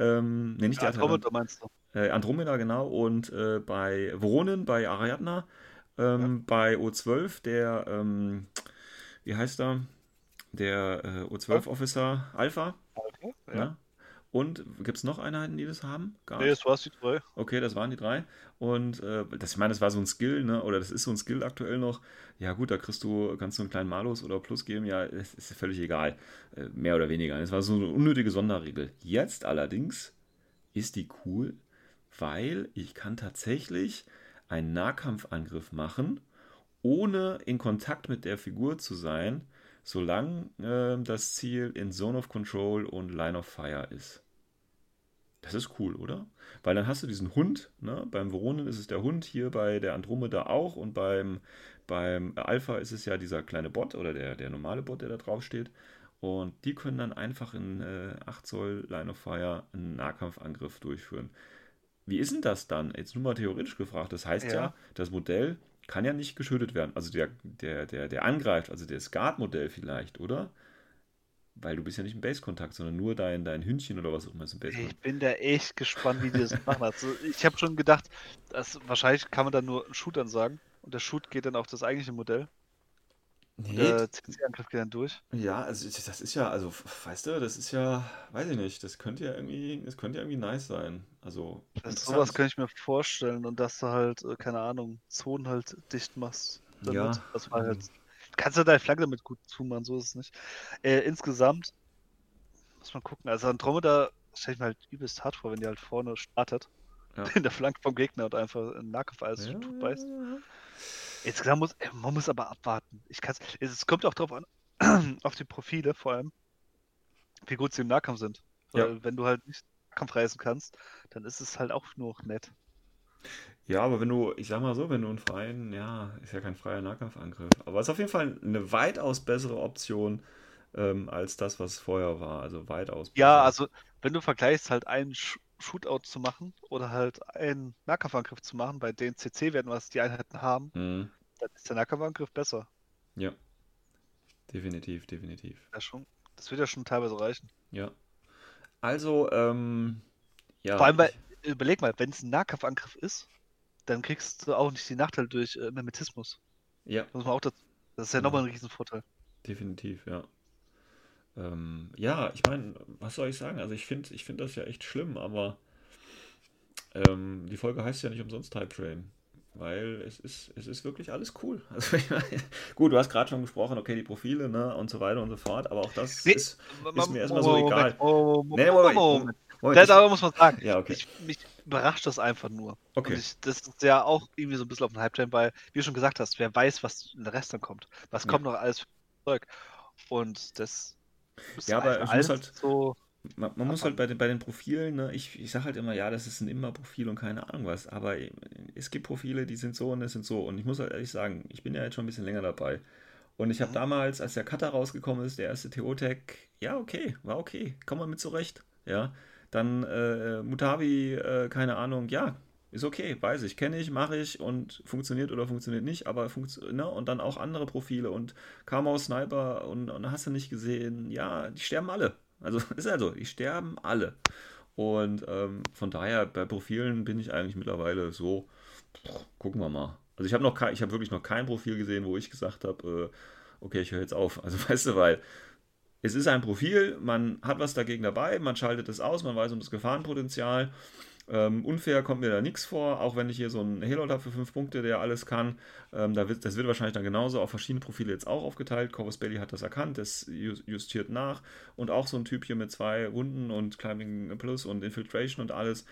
Speaker 2: Ähm, ne, nicht die
Speaker 3: Ja. Andromeda meinst du?
Speaker 2: Äh, Andromeda, genau. Und äh, bei Voronen, bei Ariadna, ähm, bei O12, der, ähm, wie heißt er? Der äh, O12-Officer Alpha.
Speaker 3: Okay,
Speaker 2: Ja.
Speaker 3: ja.
Speaker 2: Und gibt es noch Einheiten, die das haben? Gar
Speaker 3: Nee, das war's die drei.
Speaker 2: Okay, das waren die drei. Und äh, das, ich meine, das war so ein Skill, ne? Oder das ist so ein Skill aktuell noch. Ja, gut, da kriegst du, kannst du einen kleinen Malus oder Plus geben, ja, es ist völlig egal. Äh, mehr oder weniger. Es war so eine unnötige Sonderregel. Jetzt allerdings ist die cool, weil ich kann tatsächlich einen Nahkampfangriff machen, ohne in Kontakt mit der Figur zu sein, solange äh, das Ziel in Zone of Control und Line of Fire ist. Das ist cool, oder? Weil dann hast du diesen Hund, ne? beim Voronen ist es der Hund, hier bei der Andromeda auch und beim, beim Alpha ist es ja dieser kleine Bot oder der, der normale Bot, der da drauf steht. Und die können dann einfach in äh, 8 Zoll Line of Fire einen Nahkampfangriff durchführen. Wie ist denn das dann? Jetzt nur mal theoretisch gefragt. Das heißt ja,
Speaker 3: Ja.
Speaker 2: das Modell kann ja nicht geschüttet werden. Also der, der, der, der angreift, also das Guard-Modell vielleicht, oder? Weil du bist ja nicht im Base-Kontakt, sondern nur dein, dein Hündchen oder was auch immer ist im
Speaker 3: Ich
Speaker 2: Base-Kontakt.
Speaker 3: bin da echt gespannt, wie die das machen. Also ich habe schon gedacht, dass wahrscheinlich kann man dann nur Shoot dann sagen. Und der Shoot geht dann auf das eigentliche Modell.
Speaker 2: Nee,
Speaker 3: der CC-Angriff geht dann durch.
Speaker 2: ja, also das ist ja, also weißt du, das ist ja, weiß ich nicht, das könnte ja irgendwie, das könnte ja irgendwie nice sein. Also interessant.
Speaker 3: sowas könnte ich mir vorstellen. Und dass du halt, äh, keine Ahnung, Zonen halt dicht machst. Damit.
Speaker 2: Ja.
Speaker 3: Das war halt. Kannst du deine Flagge damit gut zumachen, so ist es nicht. Äh, insgesamt muss man gucken. Also Andromeda stelle ich mir halt übelst hart vor, wenn die halt vorne startet.
Speaker 2: Ja.
Speaker 3: In der Flanke vom Gegner und einfach einen Nahkampf alles
Speaker 2: Ja,
Speaker 3: beißt.
Speaker 2: ja, ja.
Speaker 3: Insgesamt muss, äh, man muss aber abwarten. Ich kann's, es kommt auch drauf an, auf die Profile vor allem, wie gut sie im Nahkampf sind.
Speaker 2: Ja.
Speaker 3: Weil wenn du halt nicht Nahkampf reisen kannst, dann ist es halt auch nur nett.
Speaker 2: Ja, aber wenn du, ich sag mal so, wenn du einen freien, ja, ist ja kein freier Nahkampfangriff, aber es ist auf jeden Fall eine weitaus bessere Option ähm, als das, was vorher war. Also weitaus
Speaker 3: Ja,
Speaker 2: besser.
Speaker 3: also wenn du vergleichst, halt einen Sh Shootout zu machen oder halt einen Nahkampfangriff zu machen, bei den CC-Werten, was die Einheiten haben,
Speaker 2: Mhm.
Speaker 3: dann ist der Nahkampfangriff besser.
Speaker 2: Ja, definitiv, definitiv.
Speaker 3: Ja, schon, das wird ja schon teilweise reichen.
Speaker 2: Ja. Also, ähm, ja.
Speaker 3: Vor allem, weil, überleg mal, wenn es ein Nahkampfangriff ist, dann kriegst du auch nicht die Nachteile durch äh, Mimetismus.
Speaker 2: ja,
Speaker 3: Muss man auch dazu. Das ist ja
Speaker 2: Genau.
Speaker 3: nochmal ein Riesenvorteil.
Speaker 2: definitiv, ja. Ähm, ja, ich meine, was soll ich sagen? Also ich finde ich find das ja echt schlimm, aber ähm, die Folge heißt ja nicht umsonst Type Train, weil es ist, es ist wirklich alles cool. Also, ich meine, gut, du hast gerade schon gesprochen, okay, die Profile, ne, und so weiter und so fort, aber auch das
Speaker 3: Nee,
Speaker 2: ist, ist mir erstmal so
Speaker 3: Moment,
Speaker 2: egal.
Speaker 3: Oh,
Speaker 2: Nee,
Speaker 3: Moment,
Speaker 2: Moment,
Speaker 3: Moment.
Speaker 2: Moment,
Speaker 3: Da,
Speaker 2: ich-
Speaker 3: da muss man sagen,
Speaker 2: ja, okay.
Speaker 3: ich, mich überrascht das einfach nur.
Speaker 2: Okay.
Speaker 3: Ich, das ist ja auch irgendwie so ein bisschen auf dem Hype-Train, weil, wie du schon gesagt hast, wer weiß, was in der Rest dann kommt. Was
Speaker 2: Ja.
Speaker 3: kommt noch alles für Zeug. Und das
Speaker 2: Ja, aber ich muss halt-
Speaker 3: so.
Speaker 2: Man, man muss halt bei den, bei den Profilen, ne, ich, ich sage halt immer, ja, das ist ein immer Profil und keine Ahnung was, aber es gibt Profile, die sind so und es sind so. Und ich muss halt ehrlich sagen, ich bin ja jetzt schon ein bisschen länger dabei. Und ich habe
Speaker 3: Mhm.
Speaker 2: damals, als der Cutter rausgekommen ist, der erste TO-Tag, ja, okay, war okay, kommt man mit zurecht. Ja, dann äh, Mutavi, äh, keine Ahnung, ja, ist okay, weiß ich, kenne ich, mache ich und funktioniert oder funktioniert nicht, aber funktioniert, ne? Und dann auch andere Profile und Kamau Sniper und, und hast du nicht gesehen, ja, die sterben alle. Also ist also, die sterben alle. Und ähm, von daher, bei Profilen bin ich eigentlich mittlerweile so, pff, gucken wir mal. Also ich habe noch ich habe wirklich noch kein Profil gesehen, wo ich gesagt habe, äh, okay, ich höre jetzt auf. Also weißt du, weil es ist ein Profil, man hat was dagegen dabei, man schaltet es aus, man weiß um das Gefahrenpotenzial. Ähm, unfair kommt mir da nichts vor, auch wenn ich hier so einen Helot habe für 5 Punkte, der alles kann. Ähm, da wird, das wird wahrscheinlich dann genauso auf verschiedene Profile jetzt auch aufgeteilt. Corvus Belly hat das erkannt, das ju- justiert nach. Und auch so ein Typ hier mit zwei Wunden und Climbing Plus und Infiltration und alles.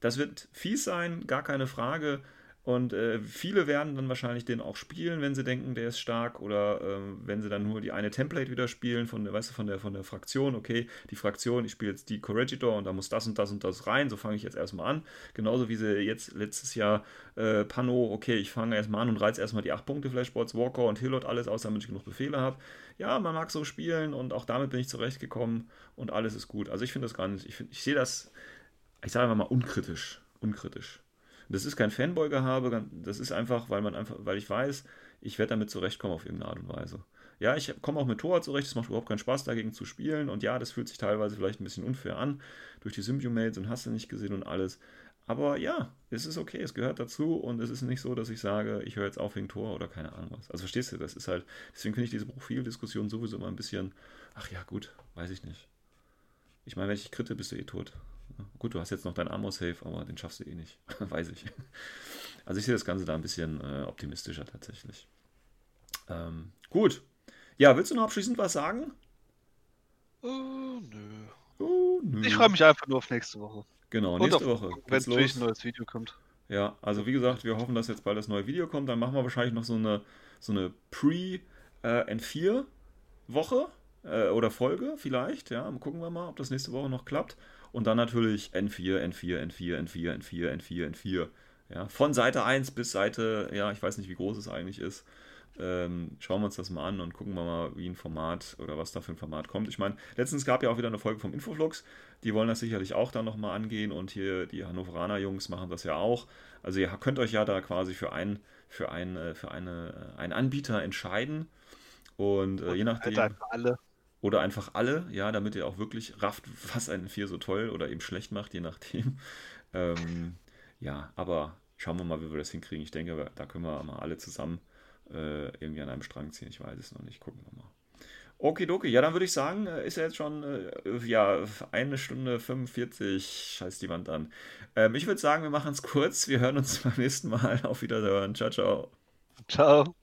Speaker 2: Das wird fies sein, gar keine Frage. Und äh, viele werden dann wahrscheinlich den auch spielen, wenn sie denken, der ist stark, oder ähm, wenn sie dann nur die eine Template wieder spielen, von der, weißt du, von der, von der Fraktion, okay, die Fraktion, ich spiele jetzt die Corregidor und da muss das und das und das rein, so fange ich jetzt erstmal an. Genauso wie sie jetzt letztes Jahr äh, Pano, okay, ich fange erstmal an und reiz erstmal die 8 Punkte Flashboards, Walker und Hillot alles aus, damit ich genug Befehle habe. Ja, man mag so spielen und auch damit bin ich zurechtgekommen und alles ist gut. Also ich finde das gar nicht, ich, ich sehe das, ich sage einfach mal unkritisch, unkritisch. Das ist kein Fanboy-Gehabe, das ist einfach, weil man einfach, weil ich weiß, ich werde damit zurechtkommen auf irgendeine Art und Weise. Ja, ich komme auch mit Tor zurecht, es macht überhaupt keinen Spaß dagegen zu spielen und ja, das fühlt sich teilweise vielleicht ein bisschen unfair an, durch die Symbiomates und hast du nicht gesehen und alles. Aber ja, es ist okay, es gehört dazu und es ist nicht so, dass ich sage, ich höre jetzt auf wegen Tor oder keine Ahnung was. Also verstehst du, das ist halt, deswegen finde ich diese Profildiskussion sowieso immer ein bisschen, ach ja, gut, weiß ich nicht. Ich meine, wenn ich kritte, bist du eh tot. Gut, du hast jetzt noch dein Armor-Safe, aber den schaffst du eh nicht. Weiß ich. Also ich sehe das Ganze da ein bisschen äh, optimistischer tatsächlich. Ähm, gut. Ja, willst du noch abschließend was sagen?
Speaker 3: Oh, nö.
Speaker 2: Oh, nö.
Speaker 3: Ich freue mich einfach nur auf nächste Woche.
Speaker 2: Genau, nächste
Speaker 3: auf-
Speaker 2: Woche
Speaker 3: Wenn natürlich ein neues Video kommt.
Speaker 2: Ja, also wie gesagt, wir hoffen, dass jetzt bald das neue Video kommt. Dann machen wir wahrscheinlich noch so eine, so eine Pre-N4-Woche äh, oder Folge vielleicht. Ja, gucken wir mal, ob das nächste Woche noch klappt. Und dann natürlich N4, N4, N4, N4, N4, N4, N4. Ja, von Seite 1 bis Seite, ja, ich weiß nicht, wie groß es eigentlich ist. ähm, schauen wir uns das mal an und gucken wir mal, wie ein Format oder was da für ein Format kommt. Ich meine, letztens gab ja auch wieder eine Folge vom Infoflux. Die wollen das sicherlich auch dann nochmal angehen und hier die Hannoveraner Jungs machen das ja auch. Also ihr könnt euch ja da quasi für, ein, für, ein, äh, für eine, äh, einen Anbieter entscheiden. Und äh, je nachdem. Einfach alle. Oder einfach alle, ja, damit ihr auch wirklich rafft, was einen Vier so toll oder eben schlecht macht, je nachdem. Ähm, ja, aber schauen wir mal, wie wir das hinkriegen. Ich denke, da können wir mal alle zusammen äh, irgendwie an einem Strang ziehen. Ich weiß es noch nicht. Gucken wir mal. Okidoki, ja, dann würde ich sagen, äh, ist ja jetzt schon äh, ja, eine Stunde 45, scheiß die Wand an. Ähm, ich würde sagen, wir machen es kurz. Wir hören uns beim nächsten Mal. Auf Wiederhören. Ciao, ciao.
Speaker 3: Ciao.